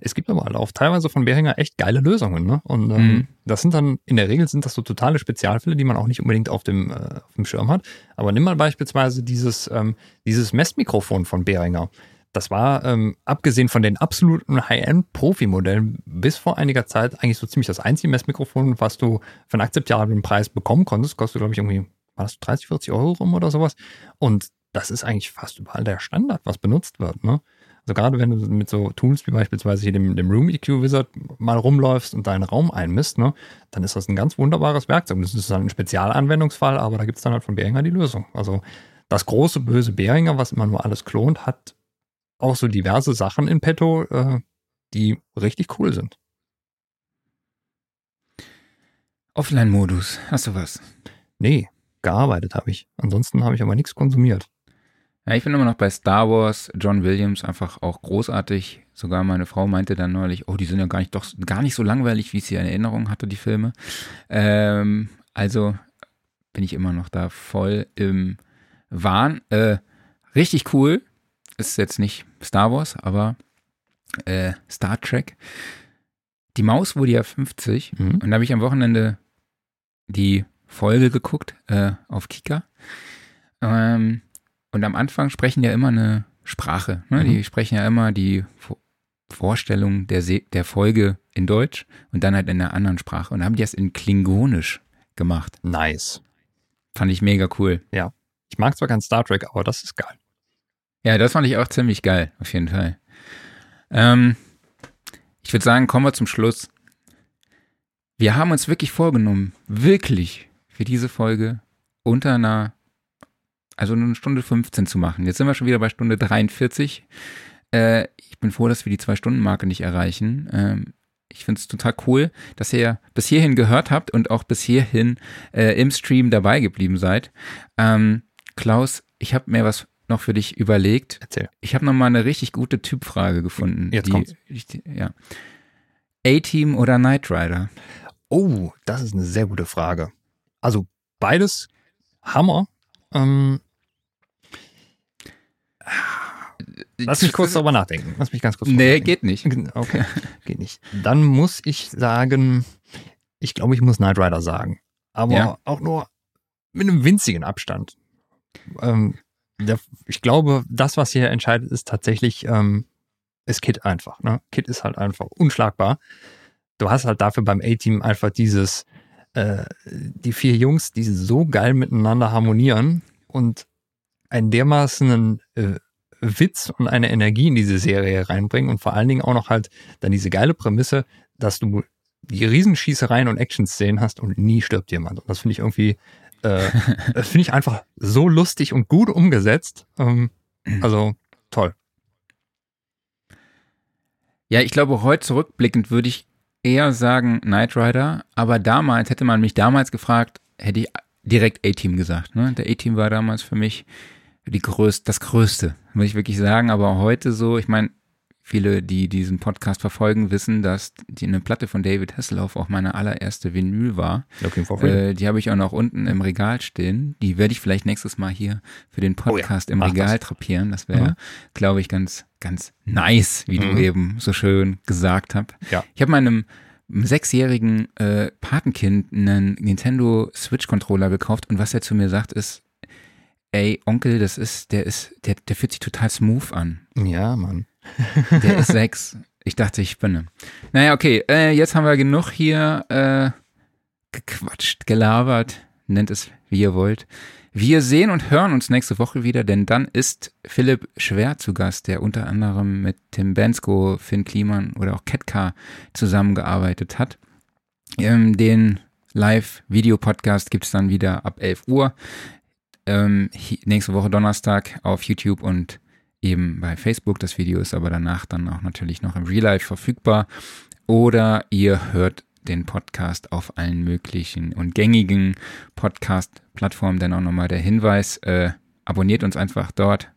Es gibt aber halt auch teilweise von Behringer echt geile Lösungen, ne? Und ähm, Mhm. das sind dann, in der Regel sind das so totale Spezialfälle, die man auch nicht unbedingt auf dem, äh, auf dem Schirm hat. Aber nimm mal beispielsweise dieses, ähm, dieses Messmikrofon von Behringer. Das war, ähm, abgesehen von den absoluten High-End-Profi-Modellen, bis vor einiger Zeit eigentlich so ziemlich das einzige Messmikrofon, was du für einen akzeptablen Preis bekommen konntest. Kostet, glaube ich, irgendwie, war das 30, 40 Euro rum oder sowas. Und das ist eigentlich fast überall der Standard, was benutzt wird, ne? Also gerade wenn du mit so Tools wie beispielsweise hier dem, dem Room EQ Wizard mal rumläufst und deinen Raum einmisst, ne, dann ist das ein ganz wunderbares Werkzeug. Das ist dann ein Spezialanwendungsfall, aber da gibt es dann halt von Behringer die Lösung. Also das große böse Behringer, was immer nur alles klont, hat auch so diverse Sachen in petto, äh, die richtig cool sind. Offline-Modus, hast du was? Nee, gearbeitet habe ich. Ansonsten habe ich aber nichts konsumiert. Ja, ich bin immer noch bei Star Wars, John Williams, einfach auch großartig. Sogar meine Frau meinte dann neulich, oh, die sind ja gar nicht, doch gar nicht so langweilig, wie ich sie in Erinnerung hatte, die Filme. Ähm, also bin ich immer noch da voll im Wahn. Äh, richtig cool. Ist jetzt nicht Star Wars, aber äh, Star Trek. die Maus wurde ja 50 Mhm. und da habe ich am Wochenende die Folge geguckt äh, auf Kika. Ähm, und am Anfang sprechen ja immer eine Sprache. Ne? Mhm. Die sprechen ja immer die Vo- Vorstellung der, Se der Folge in Deutsch und dann halt in einer anderen Sprache. Und haben die das in Klingonisch gemacht. Nice. Fand ich mega cool. Ich mag zwar kein Star Trek, aber das ist geil. Ja, das fand ich auch ziemlich geil, auf jeden Fall. Ähm, ich würde sagen, kommen wir zum Schluss. Wir haben uns wirklich vorgenommen, wirklich für diese Folge unter einer, also eine Stunde 15 zu machen. Jetzt sind wir schon wieder bei Stunde 43. Äh, ich bin froh, dass wir die Zwei-Stunden-Marke nicht erreichen. Ähm, ich finde es total cool, dass ihr bis hierhin gehört habt und auch bis hierhin äh, im Stream dabei geblieben seid. Ähm, Klaus, ich habe mir was noch für dich überlegt. Erzähl. Ich habe noch mal eine richtig gute Typfrage gefunden. Jetzt die, kommt's. die, ja. A-Team oder Knight Rider? Oh, das ist eine sehr gute Frage. Also beides Hammer. Ähm, lass mich kurz darüber nachdenken. Lass mich ganz kurz Nee, geht nicht. Okay, geht nicht. Dann muss ich sagen, ich glaube, ich muss Knight Rider sagen. Aber Ja. auch nur mit einem winzigen Abstand. Ähm, der, ich glaube, das, was hier entscheidet, ist tatsächlich, ähm, ist Kit einfach. Ne? Kit ist halt einfach unschlagbar. Du hast halt dafür beim A-Team einfach dieses, äh, die vier Jungs, die so geil miteinander harmonieren und einen dermaßen äh, Witz und eine Energie in diese Serie reinbringen und vor allen Dingen auch noch halt dann diese geile Prämisse, dass du die Riesenschießereien und Action-Szenen hast und nie stirbt jemand. Und das finde ich irgendwie, äh, das finde ich einfach so lustig und gut umgesetzt. Ähm, also toll. Ja, ich glaube, heute zurückblickend würde ich eher sagen Knight Rider, aber damals, hätte man mich damals gefragt, hätte ich direkt A-Team gesagt. Ne? Der A-Team war damals für mich die größte, das Größte, muss ich wirklich sagen. Aber heute so, ich meine, viele, die diesen Podcast verfolgen, wissen, dass die eine Platte von David Hasselhoff auch meine allererste Vinyl war. Freedom. Äh, die habe ich auch noch unten im Regal stehen. Die werde ich vielleicht nächstes Mal hier für den Podcast im mach Regal das. drapieren. Das wäre, Mhm. glaube ich, ganz, ganz nice, wie Mhm. du eben so schön gesagt hast. Ja. Ich habe meinem sechsjährigen äh, Patenkind einen Nintendo Switch Controller gekauft und was er zu mir sagt ist, ey Onkel, das ist, der ist, der, der fühlt sich total smooth an. ja, Mann. Der ist sechs. Ich dachte, ich spinne. Naja, okay, äh, jetzt haben wir genug hier äh, gequatscht, gelabert, nennt es wie ihr wollt. Wir sehen und hören uns nächste Woche wieder, denn dann ist Philipp Schwer zu Gast, der unter anderem mit Tim Bensko, Finn Kliman oder auch Ketka zusammengearbeitet hat. Ähm, den Live-Video-Podcast gibt's dann wieder ab 11 Uhr. Ähm, nächste Woche Donnerstag auf YouTube und eben bei Facebook. Das Video ist aber danach dann auch natürlich noch im Real Life verfügbar. Oder ihr hört den Podcast auf allen möglichen und gängigen Podcast-Plattformen. Dann auch nochmal der Hinweis, äh, abonniert uns einfach dort,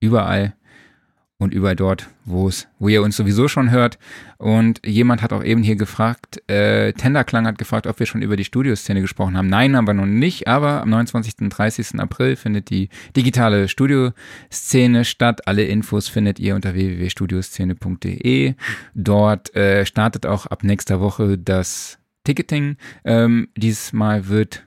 überall und überall dort, wo es, wo ihr uns sowieso schon hört. Und jemand hat auch eben hier gefragt, äh, Tenderklang hat gefragt, ob wir schon über die Studioszene gesprochen haben. Nein, haben wir noch nicht, aber am 29. und 30. April findet die digitale Studioszene statt. Alle Infos findet ihr unter www.studioszene.de. Dort äh, startet auch ab nächster Woche das Ticketing. Ähm, dieses Mal wird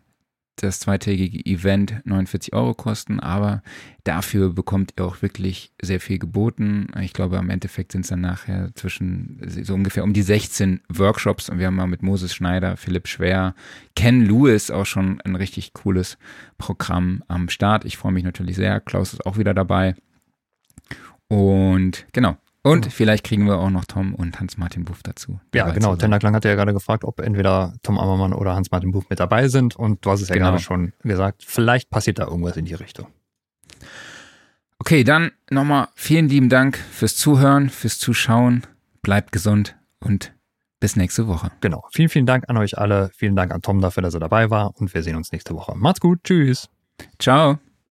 das zweitägige Event 49 Euro kosten, aber dafür bekommt ihr auch wirklich sehr viel geboten. Ich glaube, am Endeffekt sind es dann nachher zwischen so ungefähr um die 16 Workshops und wir haben mal mit Moses Schneider, Philipp Schwer, Ken Lewis auch schon ein richtig cooles Programm am Start. Ich freue mich natürlich sehr. Klaus ist auch wieder dabei. Und genau. Und vielleicht kriegen wir auch noch Tom und Hans-Martin Buff dazu. Ja, genau. zu sein. Tenderklang hat ja gerade gefragt, ob entweder Tom Ammermann oder Hans-Martin Buch mit dabei sind. Und du hast es ja Genau. gerade schon gesagt, vielleicht passiert da irgendwas in die Richtung. Okay, dann nochmal vielen lieben Dank fürs Zuhören, fürs Zuschauen. Bleibt gesund und bis nächste Woche. Genau. Vielen, vielen Dank an euch alle. Vielen Dank an Tom dafür, dass er dabei war. Und wir sehen uns nächste Woche. Macht's gut. Tschüss. Ciao.